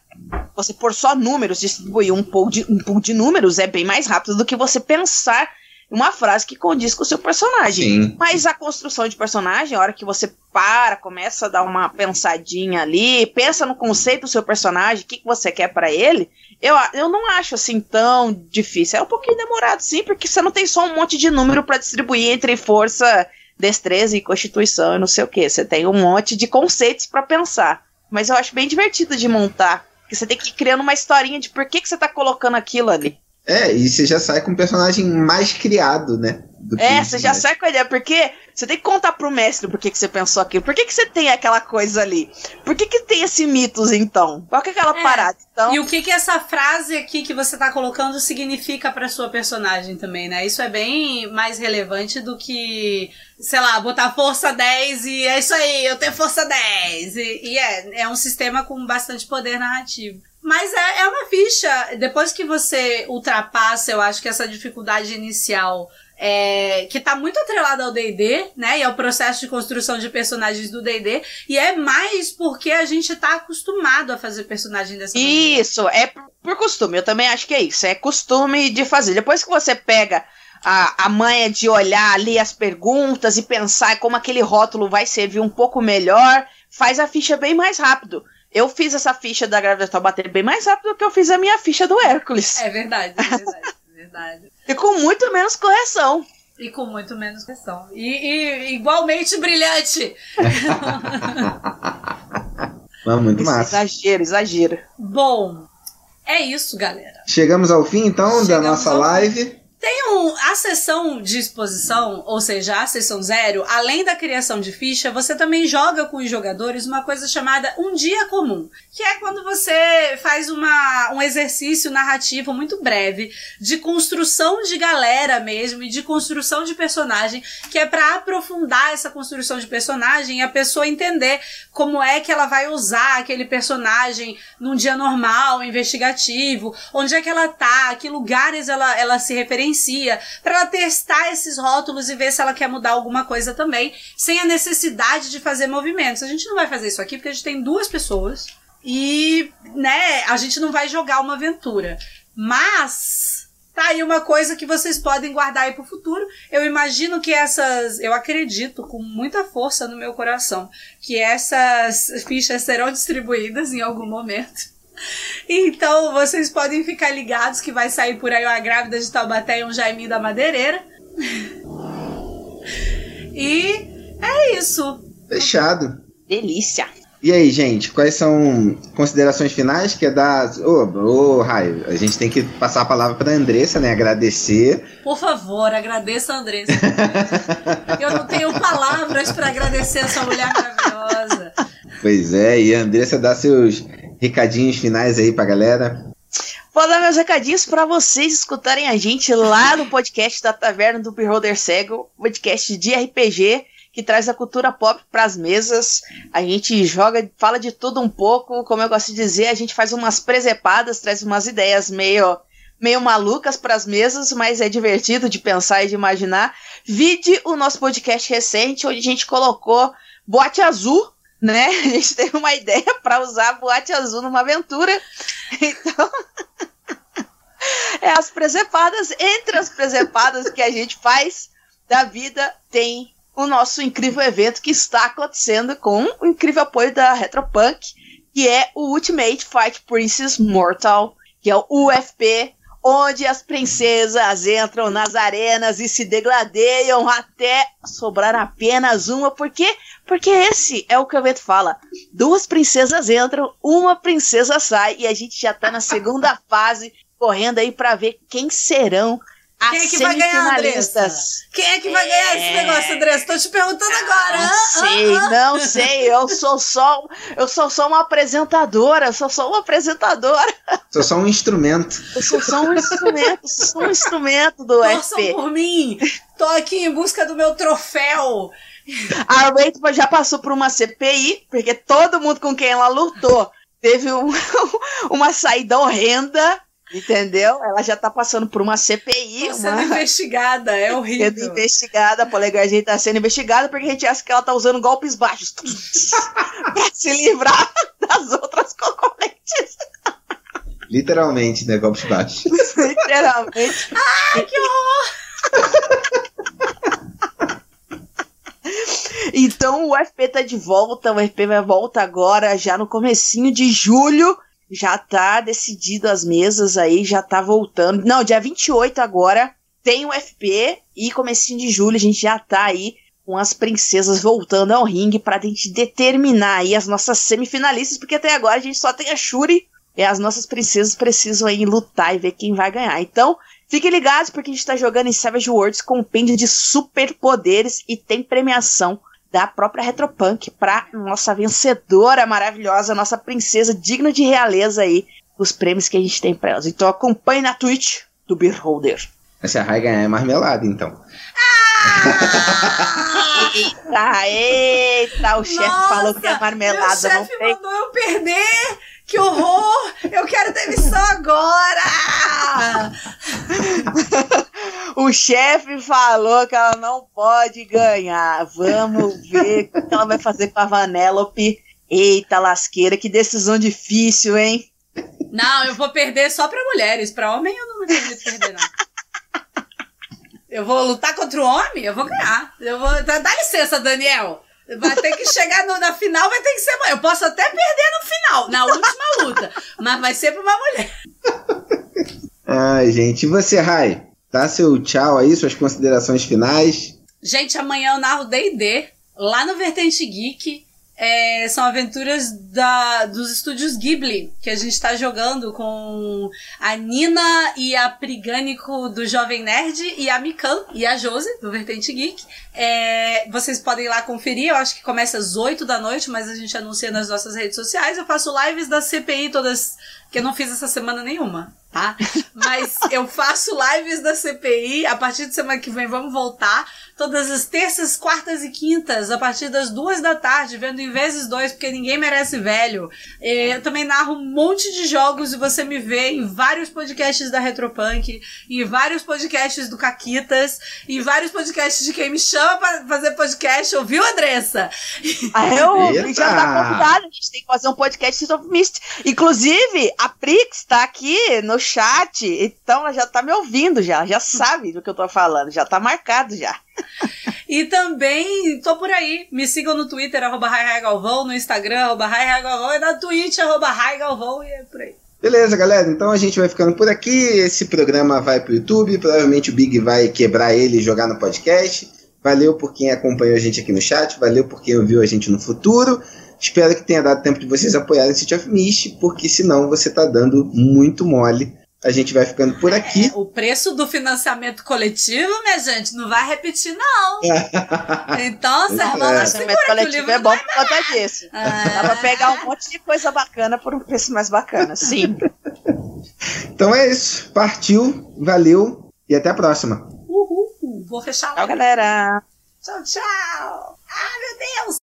Você pôr só números, distribuir um pool, de, um pool de números é bem mais rápido do que você pensar uma frase que condiz com o seu personagem. Sim. Mas a construção de personagem, a hora que você para, começa a dar uma pensadinha ali, pensa no conceito do seu personagem, o que, que você quer pra ele, eu, eu não acho assim tão difícil. É um pouquinho demorado, sim, porque você não tem só um monte de número pra distribuir entre força, destreza e constituição e não sei o que. Você tem um monte de conceitos pra pensar. Mas eu acho bem divertido de montar. Porque você tem que ir criando uma historinha de por que, que você tá colocando aquilo ali. É, e você já sai com um personagem mais criado, né? É, você já sai com a ideia, porque você tem que contar pro mestre por que, que você pensou aquilo. Por que, que você tem aquela coisa ali? Por que, que tem esse mitos, então? Qual que é aquela É, parada? Então, E o que que essa frase aqui que você tá colocando significa pra sua personagem também, né? Isso é bem mais relevante do que, sei lá, botar força 10 e é isso aí, eu tenho força 10. E, e é, é um sistema com bastante poder narrativo. Mas é, é uma ficha. Depois que você ultrapassa, eu acho que essa dificuldade inicial é, que tá muito atrelada ao D&D, né, e ao processo de construção de personagens do D&D, e é mais porque a gente tá acostumado a fazer personagem dessa maneira. isso, é por, por costume. Eu também acho que é isso. É costume de fazer. Depois que você pega a, a manha de olhar ali as perguntas e pensar como aquele rótulo vai servir um pouco melhor, faz a ficha bem mais rápido. Eu fiz essa ficha da Grávida Taubaté bem mais rápido do que eu fiz a minha ficha do Hércules. É verdade, é verdade, é verdade. E com muito menos correção. E com muito menos questão. E, e igualmente brilhante. Mas muito Isso, massa. exagero, exagero. Bom, é isso, galera. Chegamos ao fim, então, da Chegamos nossa ao fim. Tem um, a sessão de exposição, ou seja, a sessão zero, além da criação de ficha, você também joga com os jogadores uma coisa chamada um dia comum, que é quando você faz uma, um exercício narrativo muito breve de construção de galera mesmo e de construção de personagem, que é para aprofundar essa construção de personagem e a pessoa entender como é que ela vai usar aquele personagem num dia normal, investigativo, onde é que ela tá, que lugares ela, ela se referencia, para ela testar esses rótulos e ver se ela quer mudar alguma coisa também, sem a necessidade de fazer movimentos. A gente não vai fazer isso aqui porque a gente tem duas pessoas e, né, a gente não vai jogar uma aventura. Mas tá aí uma coisa que vocês podem guardar aí pro futuro. Eu imagino que essas, eu acredito com muita força no meu coração, que essas fichas serão distribuídas em algum momento. Então vocês podem ficar ligados que vai sair por aí uma grávida de Taubaté e um Jaiminho da Madeireira. E é isso. Fechado. Delícia. E aí, gente, quais são considerações finais? Quer dar. Ô, ô, Raio, a gente tem que passar a palavra para Andressa, né? Agradecer. Por favor, agradeça a Andressa. Eu não tenho palavras para agradecer essa mulher maravilhosa. Pois é, e a Andressa dá seus recadinhos finais aí pra galera. Vou dar meus recadinhos para vocês escutarem a gente lá no podcast da Taverna do Beholder Cego, podcast de RPG que traz a cultura pop para as mesas. A gente joga, fala de tudo um pouco, como eu gosto de dizer, a gente faz umas presepadas, traz umas ideias meio meio malucas para as mesas, mas é divertido de pensar e de imaginar. Vide o nosso podcast recente onde a gente colocou boate azul né? A gente teve uma ideia para usar a boate azul numa aventura. Então, é as presepadas. Entre as presepadas que a gente faz da vida, tem o nosso incrível evento que está acontecendo com o incrível apoio da Retropunk, que é o Ultimate Fight Princess Mortal, que é o UFP, onde as princesas entram nas arenas e se degladeiam até sobrar apenas uma. Por quê? Porque esse é o que o evento fala. Duas princesas entram, uma princesa sai e a gente já tá na segunda fase, correndo aí para ver quem serão as Quem é que vai ganhar, Andressa? Quem é que vai ganhar esse É. negócio, Andressa? Tô te perguntando agora. Não Ah, sei, ah, ah. não sei. Eu sou só, eu sou só uma apresentadora. Eu sou só uma apresentadora. Sou só um instrumento. Eu sou só um instrumento, sou um instrumento do Torçam UFP. por mim. Tô aqui em busca do meu troféu. A Rachel já passou por uma CPI, porque todo mundo com quem ela lutou teve um- uma saída horrenda, entendeu? Ela já tá passando por uma CPI, Tô sendo uma investigada. É sendo horrível. investigada, a polegarzinha tá sendo investigada porque a gente acha que ela tá usando golpes baixos pra se livrar das outras concorrentes. Literalmente, né? Golpes baixos. Literalmente. Ai, que horror. Então o UFP tá de volta, o UFP vai volta agora, já no comecinho de julho. Já tá decidido as mesas aí, já tá voltando. Não, dia 28 agora tem o UFP e comecinho de julho a gente já tá aí com as princesas voltando ao ringue pra gente determinar aí as nossas semifinalistas, porque até agora a gente só tem a Shuri e as nossas princesas precisam aí lutar e ver quem vai ganhar. Então, fiquem ligados porque a gente tá jogando em Savage Worlds compêndio de superpoderes e tem premiação da própria Retropunk pra nossa vencedora maravilhosa, nossa princesa digna de realeza aí, os prêmios que a gente tem pra elas. Então acompanhe na Twitch do Beholder. Essa ganhar é marmelada, então. Eita, eita, o chefe falou que é marmelada, não chefe mandou eu perder. Que horror! Eu quero demissão agora! O chefe falou que ela não pode ganhar. Vamos ver o que ela vai fazer com a Vanellope. Eita, lasqueira, que decisão difícil, hein? Não, eu vou perder só pra mulheres. Pra homem eu não me permito perder, não. Eu vou lutar contra o homem? Eu vou ganhar. Eu vou... Dá licença, Daniel. Vai ter que chegar no- na final, vai ter que ser. Eu posso até perder no final, na última luta. Mas vai ser pra uma mulher. Ai, gente. E você, Rai? Dá seu tchau aí, suas considerações finais. Gente, amanhã eu narro D&D lá no Vertente Geek. É, são aventuras da, dos estúdios Ghibli, que a gente tá jogando com a Nina e a Prigânico do Jovem Nerd e a Mikan e a Jose do Vertente Geek. É, vocês podem ir lá conferir, eu acho que começa às 8 da noite, mas a gente anuncia nas nossas redes sociais. Eu faço lives da CPI todas, que eu não fiz essa semana nenhuma, tá? Mas eu faço lives da CPI, a partir de semana que vem vamos voltar. Todas as terças, quartas e quintas, a partir das duas da tarde, vendo em vezes dois, porque ninguém merece velho. É, Eu também narro um monte de jogos e você me vê em vários podcasts da Retropunk, em vários podcasts do Caquitas, em vários podcasts de quem me chama pra fazer podcast, ouviu, Andressa? Ah, eu Eita! já tá convidada, a gente tem que fazer um podcast of Mist. Inclusive, a Prix tá aqui no chat, então ela já tá me ouvindo já, já sabe do que eu tô falando, já tá marcado já. E também tô por aí. Me sigam no Twitter, arroba Rai Rai Galvão, no Instagram, arroba Galvão, e na Twitch, arroba Rai Galvão, e é por aí. Beleza, galera. Então a gente vai ficando por aqui. Esse programa vai pro YouTube. Provavelmente o Big vai quebrar ele e jogar no podcast. Valeu por quem acompanhou a gente aqui no chat. Valeu por quem ouviu a gente no futuro. Espero que tenha dado tempo de vocês apoiarem City of Mist, porque senão você tá dando muito mole. A gente vai ficando por aqui. O preço do financiamento coletivo, minha gente, não vai repetir, não. Então, sermão é. na Financiamento coletivo é bom por conta disso. Dá pra pegar um monte de coisa bacana por um preço mais bacana, sim. Então é isso. Partiu. Valeu. E até a próxima. Uhul, vou fechar Tchau, lá. galera. Tchau, tchau. Ah, meu Deus.